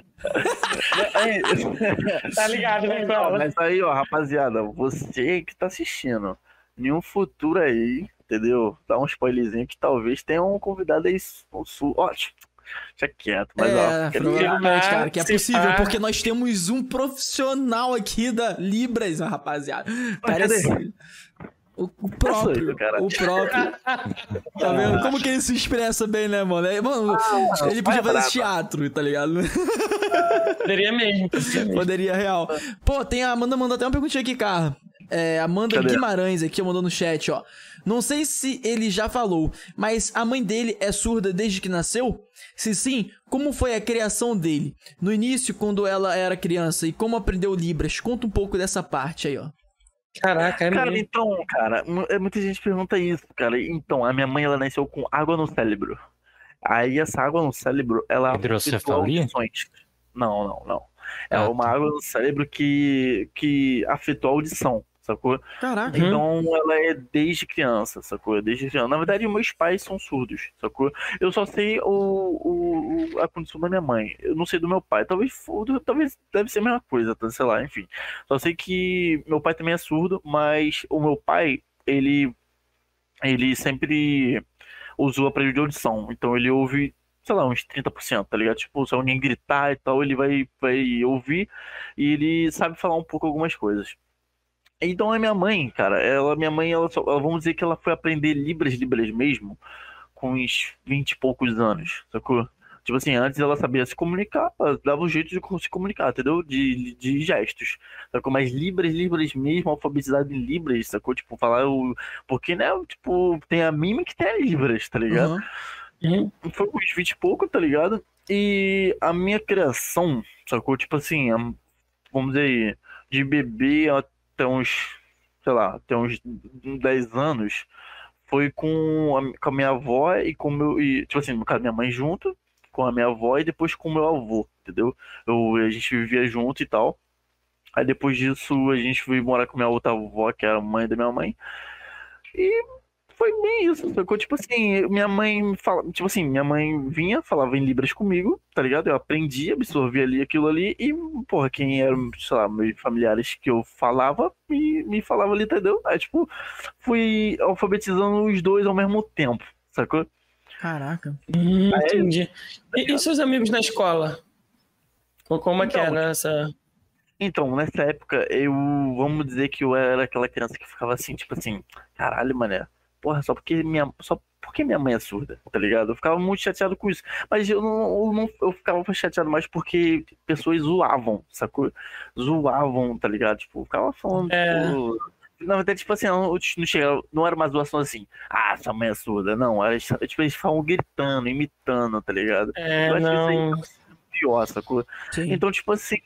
Tá ligado, né, mas aí, ó, rapaziada, você que tá assistindo, em um futuro aí, entendeu? Dá um spoilerzinho que talvez tenha um convidado aí. Su... su- Ó, deixa quieto, mas ó. É, quero- provavelmente, cara, que é possível, porque nós temos um profissional aqui da Libras, rapaziada. Parece. O, o próprio, cara. o próprio. *laughs* Tá vendo? Como que ele se expressa bem, né, mano? É, Mano, Ah, ele podia fazer teatro, tá ligado? Poderia mesmo. Poderia, real. Pô, tem a Amanda mandou até uma perguntinha aqui, cara. É, Amanda Cadê? Guimarães aqui, mandou no chat, ó. Não sei se ele já falou, mas a mãe dele é surda desde que nasceu? Se sim, como foi a criação dele? No início, quando ela era criança, e como aprendeu Libras? Conta um pouco dessa parte aí, ó. Caraca, é Cara, mesmo. então, cara, é, muita gente pergunta isso, cara. Então, a minha mãe, ela nasceu com água no cérebro. Aí, essa água no cérebro, ela afetou Hidrocefalia? audições. Não, não, não. É Ah, uma água no cérebro que, que afetou a audição, sacou? Caraca. Então, ela é desde criança, sacou? Desde criança. Na verdade, meus pais são surdos, sacou? Eu só sei o, o, o- a condição da minha mãe. Eu não sei do meu pai. Talvez, talvez deve ser a mesma coisa, tá? sei lá, enfim. Só sei que meu pai também é surdo, mas o meu pai, ele, ele sempre usou aparelho de audição. Então, ele ouve, sei lá, uns 30%, tá ligado? Tipo, se alguém gritar e tal, ele vai, vai ouvir e ele sabe falar um pouco algumas coisas. Então a minha mãe, cara, ela, minha mãe, ela, ela- vamos dizer que ela foi aprender Libras, Libras mesmo, com uns 20 e poucos anos, sacou? Tipo assim, antes ela sabia se comunicar, dava um jeito de se comunicar, entendeu? De, de gestos, sacou? Mas Libras, Libras mesmo, alfabetizado em Libras, sacou? Tipo, falar o... Porque, né, tipo, tem a mímica e tem a Libras, tá ligado? Foi com uns 20 e pouco, tá ligado? E a minha criação, sacou? Tipo assim, vamos dizer aí, de bebê até uns, sei lá, até uns 10 anos, foi com a, com a minha avó e com meu. E, tipo assim, no caso, minha mãe junto, com a minha avó e depois com meu avô, entendeu? Eu, a gente vivia junto e tal. Aí depois disso a gente foi morar com minha outra avó, que era a mãe da minha mãe. E foi bem isso, sacou? Tipo assim, minha mãe me fala, tipo assim, minha mãe vinha, falava em Libras comigo, tá ligado? Eu aprendi, absorvi ali aquilo ali e, porra, quem eram, sei lá, meus familiares que eu falava, me, me falava ali, entendeu? Aí, tipo, fui alfabetizando os dois ao mesmo tempo, sacou? Caraca. Hum, entendi. E, e seus amigos na escola? Co- Como é que Então, era essa. Então, nessa época, eu, vamos dizer que eu era aquela criança que ficava assim, tipo assim, caralho, mané, porra, só porque minha, só porque minha mãe é surda, tá ligado? Eu ficava muito chateado com isso. Mas eu não, eu não eu ficava chateado mais porque pessoas zoavam, sacou? Zoavam, tá ligado? Tipo, ficava falando, É. tipo, na verdade, tipo assim, não, não, chegava, não era uma zoação assim, ah, sua mãe é surda, não, era, tipo, eles ficavam gritando, imitando, tá ligado? É, eu acho não. que isso aí é pior, sacou? Então, tipo assim,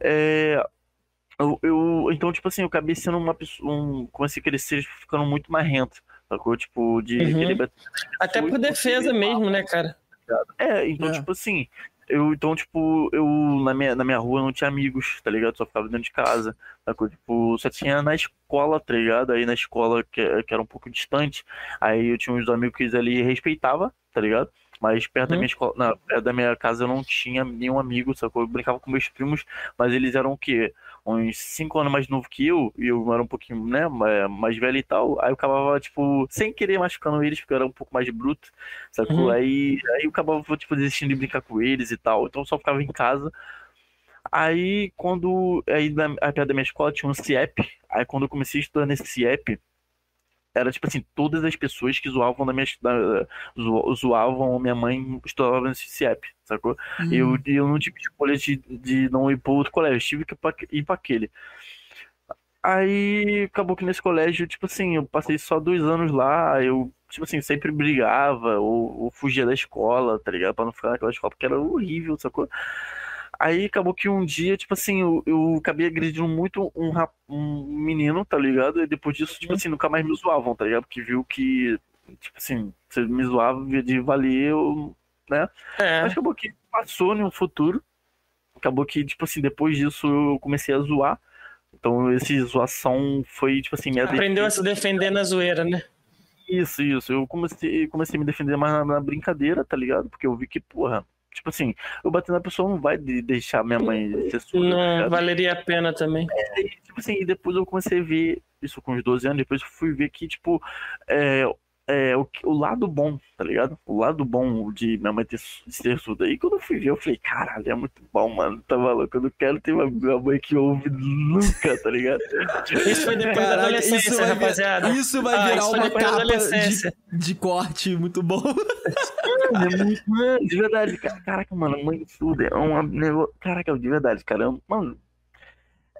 é, eu, eu- então, tipo assim, eu acabei sendo uma pessoa, um, comecei a crescer ficando muito marrento, sacou? Tipo, de Uhum. Até por defesa mesmo, né, cara? é, então, tipo assim, eu, então, tipo, eu na minha, na minha rua não tinha amigos, tá ligado? Só ficava dentro de casa, sacou? Tipo, só tinha na escola, tá ligado? Aí na escola, que, que era um pouco distante, aí eu tinha uns amigos que eles ali respeitava, tá ligado? Mas perto da Uhum. minha escola, perto da minha casa eu não tinha nenhum amigo, sacou? Eu brincava com meus primos, mas eles eram o quê? Uns 5 anos mais novo que eu, e eu era um pouquinho, né, ma- mais velho e tal. Aí eu acabava, tipo, sem querer machucando eles, porque eu era um pouco mais bruto, sacou? Uhum. Aí, aí eu acabava, tipo, desistindo de brincar com eles e tal. Então eu só ficava em casa. Aí quando. Aí na, aí perto da minha escola tinha um CIEP. Aí quando eu comecei a estudar nesse CIEP, era tipo assim, todas as pessoas que zoavam da minha. Da, zo- zoavam minha mãe estudava nesse CIEP, sacou? Hum. Eu, eu não tive escolha de, de não ir para outro colégio, eu tive que ir para aquele. Aí acabou que nesse colégio, tipo assim, eu passei só dois anos lá, eu, tipo assim, sempre brigava ou, ou fugia da escola, tá ligado? Pra não ficar naquela escola, porque era horrível, sacou? Aí acabou que um dia, tipo assim, eu, eu acabei agredindo muito um, rap- um menino, tá ligado? E depois disso, tipo assim, nunca mais me zoavam, tá ligado? Porque viu que, tipo assim, você me zoava de valer, eu, né? É. Mas acabou que passou no futuro. acabou que, tipo assim, depois disso eu comecei a zoar. Então, esse zoação foi, tipo assim, minha Aprendeu a defesa. se defender na zoeira, né? Isso, isso. Eu comecei, comecei a me defender mais na, na brincadeira, tá ligado? Porque eu vi que, porra, tipo assim, eu bater na pessoa não vai de- deixar minha mãe ser surda. tá Não valeria a pena também. É, e, tipo assim, depois eu comecei a ver, isso com uns 12 anos, depois eu fui ver que, tipo, é, é, o, o lado bom, tá ligado? O lado bom de minha mãe ter, ser surda. E quando eu fui ver, eu falei, caralho, é muito bom, mano, tá maluco? Eu não quero ter uma, uma mãe que ouve nunca, tá ligado? *laughs* Isso foi depois da adolescência, isso vai, vir- rapaziada. isso vai Ah, virar isso uma capa de, de corte muito bom. É muito, mano, de verdade, cara. Caraca, mano, mãe surda é um negócio. Caraca, de verdade, cara. é um- Mano,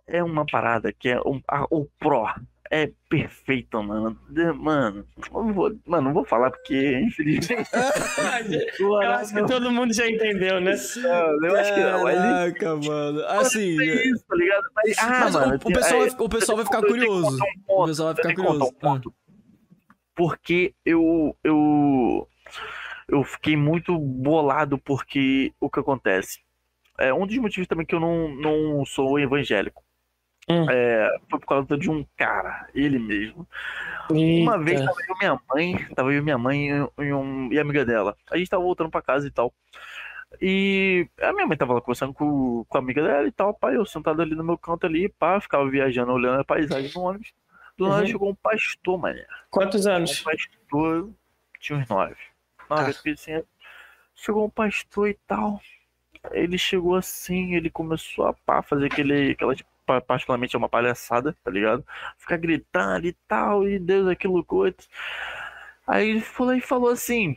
é uma parada que é um, a- o pró. É perfeito, mano. De- Mano, eu não vou, mano, não vou falar porque, infelizmente. *laughs* Eu acho que todo mundo já entendeu, né? Não, eu acho que não, mas- Caraca, mano. *laughs* Assim. É isso, tá ligado? Mas, ah, Mas o- mano, o, pessoal, é, vai, o pessoal vai ficar curioso. um ponto, O pessoal vai ficar curioso. um ponto. Porque eu, eu, eu fiquei muito bolado porque o que acontece? É um dos motivos também que eu não, não sou evangélico. É, foi por causa de um cara, ele mesmo. Uma vez Eita. tava eu e minha mãe, tava eu e minha mãe e, um- e amiga dela. A gente tava voltando pra casa e tal. E a minha mãe tava lá conversando com, com a amiga dela e tal, pai, eu sentado ali no meu canto ali, pá, ficava viajando, olhando a paisagem no ônibus. Do nada Uhum. chegou um pastor, mané. Quantos anos? Um pastor, tinha uns nove. Nove, Ah. assim, chegou um pastor e tal. Ele chegou assim, ele começou a pá, fazer aquele, aquela, pa- particularmente é uma palhaçada, tá ligado? Ficar gritando e tal, e Deus aquilo coisa. Aí ele falou e falou assim: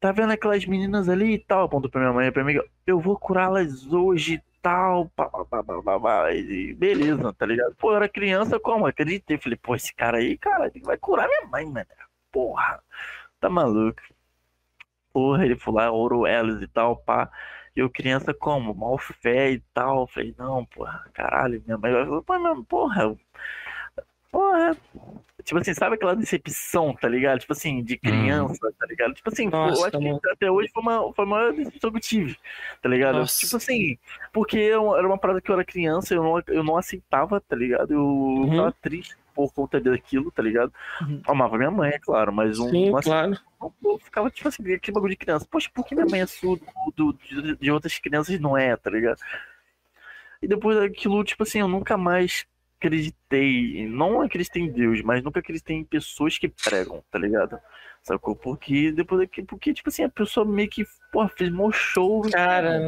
Tá vendo aquelas meninas ali e tal? Apontou pra minha mãe e pra amiga: Eu vou curá-las hoje tal. Pá, pá, pá, pá. E beleza, tá ligado? Pô, eu era criança, como? Acreditei. Falei: Pô, esse cara aí, cara, ele vai curar minha mãe, mano. Porra, tá maluco. Porra, ele falou lá, elas e tal, pá. E eu criança como? Mal fé e tal. Falei, não, porra, caralho, minha mãe pô, meu, porra. Porra. Tipo assim, sabe aquela decepção, tá ligado? Tipo assim, de criança, tá ligado? Tipo assim, Nossa, eu acho mano. que até hoje foi, uma, foi a maior decepção que eu tive, tá ligado? Nossa. Tipo assim, porque eu- era uma parada que eu era criança, eu não, eu não aceitava, tá ligado? Eu Uhum. ficava triste por conta daquilo, tá ligado? Amava minha mãe, é claro, mas um. Sim, um claro. eu ficava, tipo assim, aquele bagulho de criança. Poxa, por que minha mãe é surda de, de outras crianças não é, tá ligado? E depois daquilo, tipo assim, eu nunca mais acreditei. Não acreditei em Deus, mas nunca acreditei em pessoas que pregam, tá ligado? Sacou? Porque depois daquilo, porque, tipo assim, a pessoa meio que, porra, fez mó show. Cara.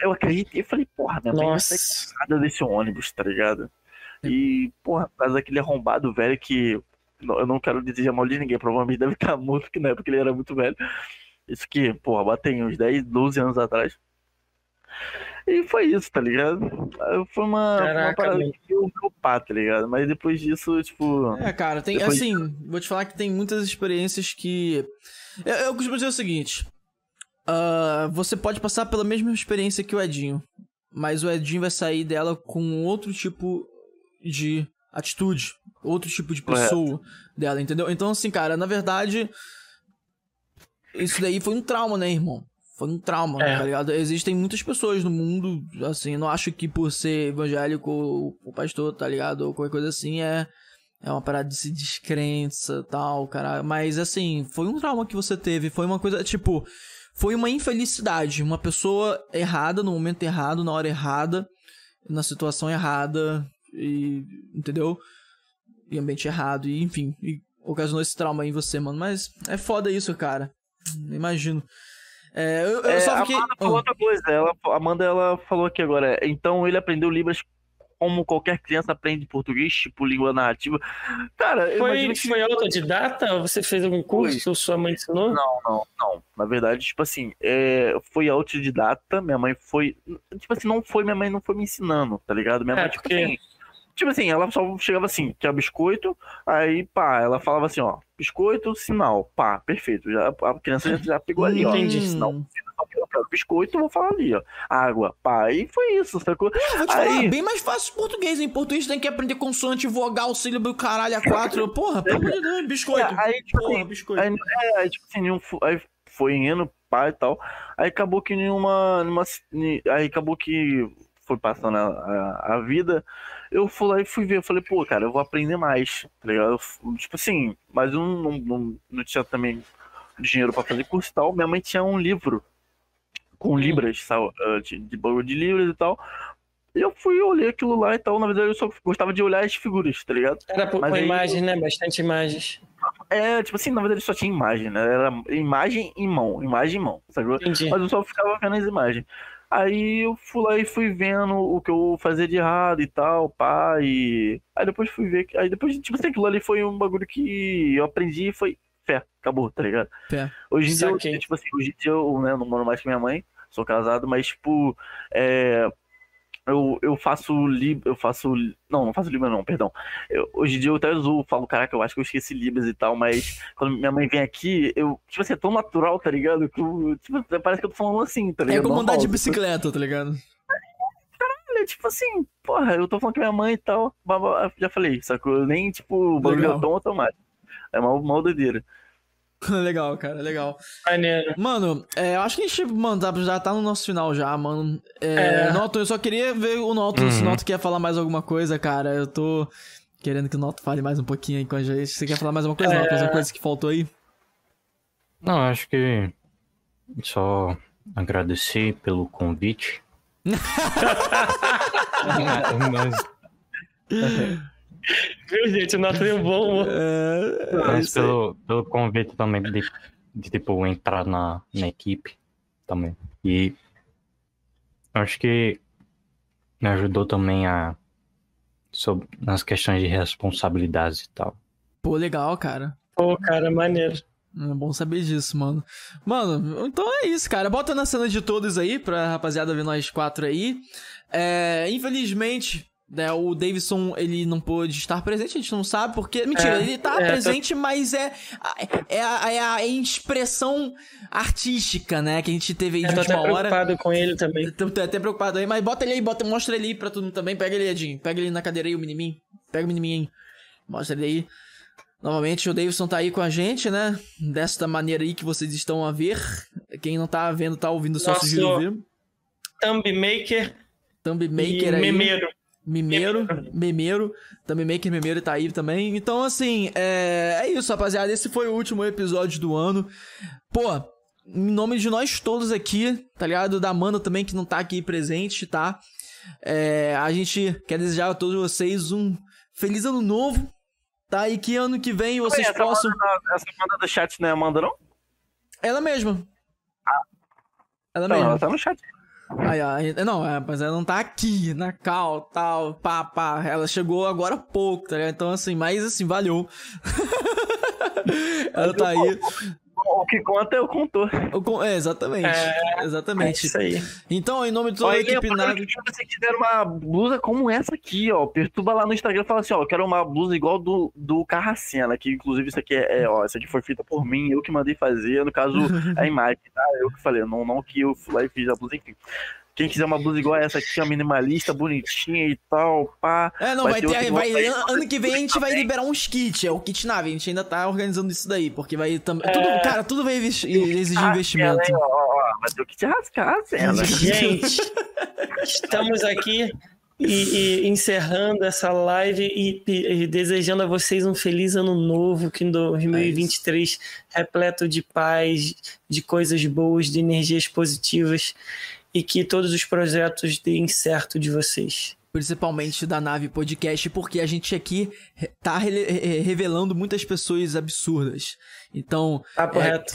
Eu acreditei e falei, porra, minha mãe Nossa. sair cansada desse ônibus, tá ligado? E, porra, por causa daquele arrombado velho que não- eu não quero desejar mal de ninguém, provavelmente deve estar *laughs* morto, que na época ele era muito velho. Isso que, porra, bateu uns 10, 12 anos atrás. E foi isso, tá ligado? Foi uma, foi uma Caraca, parada mano. que eu meu pá, tá ligado? Mas depois disso, tipo. É, cara, tem depois- assim, vou te falar que tem muitas experiências que. Eu, eu costumo dizer o seguinte: ah, você pode passar pela mesma experiência que o Edinho, mas o Edinho vai sair dela com outro tipo de atitude, outro tipo de Correto. pessoa dela, entendeu? Então, assim, cara, na verdade, isso daí foi um trauma, né, irmão? Foi um trauma, É. tá ligado? Existem muitas pessoas no mundo, assim, não acho que por ser evangélico ou pastor, tá ligado? Ou qualquer coisa assim é. É uma parada de se descrença tal, cara. Mas assim, foi um trauma que você teve. Foi uma coisa, tipo. Foi uma infelicidade. Uma pessoa errada, no momento errado, na hora errada, na situação errada. E. Entendeu? E ambiente errado. E enfim. E ocasionou esse trauma em você, mano. Mas é foda isso, cara. Imagino. É, eu, eu É, só a fiquei. Amanda falou outra coisa. Ela, a Amanda ela falou aqui agora. Então ele aprendeu Libras como qualquer criança aprende português, tipo língua narrativa. Cara, eu Foi, que- foi autodidata? Você fez algum curso ou sua mãe ensinou? Não, não, não. Na verdade, tipo assim, é, foi autodidata. Minha mãe foi. Tipo assim, não foi, minha mãe não foi me ensinando, tá ligado? Minha É, mãe, tipo porque- assim. Tipo assim, ela só chegava assim, tinha biscoito, aí pá, ela falava assim, ó, biscoito, sinal, pá, perfeito. Já, a criança já, já pegou ali, ó. Entendi. Sinal, biscoito, vou falar ali, ó. Água, pá, e foi isso, sacou? Eu vou te aí, falar, bem mais fácil português. Em português tem que aprender consoante, vogal, sílabo, caralho, a quatro. Porra, pelo amor de Deus, biscoito. É, aí, tipo Porra, assim, biscoito. Aí, é, aí, tipo assim, um fu- aí foi indo, pá e tal. Aí acabou que nenhuma. numa, aí acabou que foi passando a, a, a vida. Eu fui lá e fui ver, eu falei, pô, cara, eu vou aprender mais, tá ligado? Eu, tipo assim, mas eu não, não, não, tinha também dinheiro pra fazer curso e tal. Minha mãe tinha um livro com libras, sabe? ah, de, de bagulho de libras e tal. Eu fui, olhei aquilo lá e tal. Na verdade, eu só gostava de olhar as figuras, tá ligado? Era por, Mas com aí- imagem, né? Bastante imagens. É, tipo assim, na verdade só tinha imagem, né? Era imagem e mão, imagem e mão, sabe? Mas eu só ficava vendo as imagens. Aí eu fui lá e fui vendo o que eu fazia de errado e tal, pá, e... Aí depois fui ver, que- aí depois, tipo assim, aquilo ali foi um bagulho que eu aprendi e foi fé, acabou, tá ligado? Fé. Hoje em dia, eu, tipo assim, hoje em dia eu né, não moro mais com minha mãe, sou casado, mas, tipo, é... Eu, eu faço lib, eu faço, não, não faço libras não, perdão. Eu- hoje em dia eu até uso, falo, caraca, eu acho que eu esqueci libras e tal, mas quando minha mãe vem aqui, eu, tipo assim, é tão natural, tá ligado? Que eu, tipo, parece que eu tô falando assim, tá É ligado? como andar de Normal, bicicleta, tá ligado? Caralho, tipo assim, porra, eu tô falando com minha mãe e tal, já falei, sacou? Nem, tipo, o bagulho é tão automático. É mal, mal doideira. *laughs* legal, cara, legal. Maneiro. Mano, é, eu acho que a gente, mano, tá- já tá no nosso final já, mano. É, É. Noto, eu só queria ver o Noto, se o Uhum. Noto quer falar mais alguma coisa, cara. Eu tô querendo que o Noto fale mais um pouquinho aí com a gente. Você quer falar mais alguma coisa, É. Noto? Mais uma coisa que faltou aí? Não, acho que só agradecer pelo convite. *laughs* *laughs* Mas, Viu, gente? O Nato é bom. É, mas pelo, pelo convite também de, de, tipo, entrar na, na equipe também. E acho que me ajudou também a sobre, nas questões de responsabilidades e tal. Pô, legal, cara. Pô, cara, maneiro. É bom saber disso, mano. Mano, então é isso, cara. Bota na cena de todos aí, pra rapaziada ver nós quatro aí. É, infelizmente, né, o Davidson, ele não pôde estar presente, a gente não sabe porque... Mentira, É, ele tá é, presente, mas é, é, a, é a expressão artística, né, que a gente teve aí de Eu tô até última hora. preocupado com ele também. Tô, tô até preocupado aí, mas bota ele aí, bota, mostra ele aí pra todo mundo também. Pega ele, Edinho. Pega ele na cadeira aí, o menininho. Pega o menininho aí. Mostra ele aí. Novamente, o Davidson tá aí com a gente, né? Desta maneira aí que vocês estão a ver. Quem não tá vendo, tá ouvindo, só Nosso sugiro ver. Thumb Maker. Thumb Maker e aí. Memeiro. Mimeiro, Memeiro, também Maker Memeiro tá aí também. Então, assim, é, é isso, rapaziada. Esse foi o último episódio do ano. Pô, em nome de nós todos aqui, tá ligado? Da Amanda também, que não tá aqui presente, tá? É, a gente quer desejar a todos vocês um feliz ano novo, tá? E que ano que vem vocês essa possam. Amanda- essa Amanda do chat não é Amanda, não? Ela mesma. Ela Não, mesma. ela tá no chat. Aí, ó, não, é, mas ela não tá aqui, na cal, tal, pá, pá. Ela chegou agora há pouco, tá ligado? Então, assim, mas assim, valeu. *laughs* ela tá aí. O que conta é o contor. O É, exatamente. É, exatamente. é isso aí. Então, em nome de toda Ó, a equipe Nave. se você quiser uma blusa como essa aqui, ó, perturba lá no Instagram e fala assim, ó, eu quero uma blusa igual do, do Carracena, que inclusive isso aqui é, é, ó, isso aqui foi feita por mim, eu que mandei fazer, no caso, *laughs* a imagem, tá? Eu que falei, não, não que eu fui lá e fiz a blusa, enfim. Quem quiser uma blusa igual essa aqui, ó, minimalista, bonitinha e tal, pá. É, não, vai, ter. outra Vai, aí. ano que vem a gente vai liberar uns kits. É o kit nave. A gente ainda tá organizando isso daí. Porque vai também. É. Tudo, cara, tudo vai exigir Ah, investimento. ela, ó, ó, Mas eu que te rascar, cena. Gente, *laughs* estamos aqui e, e encerrando essa live e, e- e desejando a vocês um feliz ano novo, que em 2023 repleto de paz, de coisas boas, de energias positivas e que todos os projetos deem certo de vocês. Principalmente da Nave Podcast, porque a gente aqui tá re- revelando muitas pessoas absurdas. Então, Tá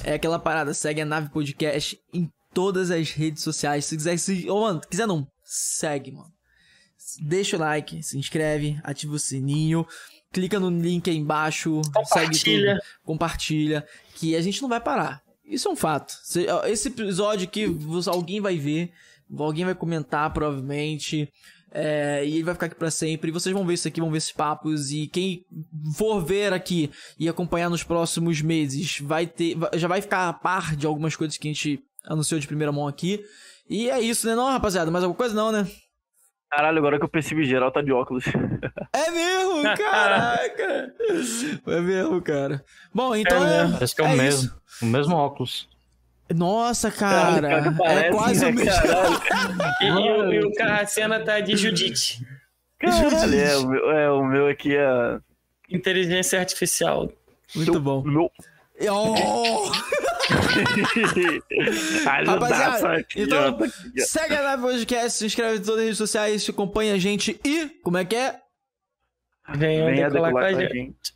é, é aquela parada, segue a Nave Podcast em todas as redes sociais. Se quiser, se, oh, mano, quiser não, segue, mano. Deixa o like, se inscreve, ativa o sininho, clica no link aí embaixo, segue Compartilha. tudo, compartilha, que a gente não vai parar. Isso é um fato. Esse episódio você- alguém vai ver, alguém vai comentar, provavelmente. é, e ele vai ficar aqui pra sempre. E vocês vão ver isso aqui, vão ver esses papos. E quem for ver aqui e acompanhar nos próximos meses, vai ter. Já vai ficar a par de algumas coisas que a gente anunciou de primeira mão aqui. E é isso, né, não, rapaziada? Mais alguma coisa não, né? Caralho, agora que eu percebi, geral tá de óculos. É mesmo, *laughs* caraca! É mesmo, cara. Bom, então é. Parece que é o é mesmo. isso. O mesmo óculos. Nossa, cara. Cara, é parece, quase né, o mesmo. *laughs* E, o- e o Carracena tá de Judite. Caralho, é, o meu, é, o meu aqui é. Inteligência artificial. Muito bom. Meu. Oh! *laughs* *laughs* Rapaziada, então segue a Nave Podcast, se inscreve em todas as redes sociais, acompanha a gente e. Como é que é? Venha Venha decolar decolar com a gente.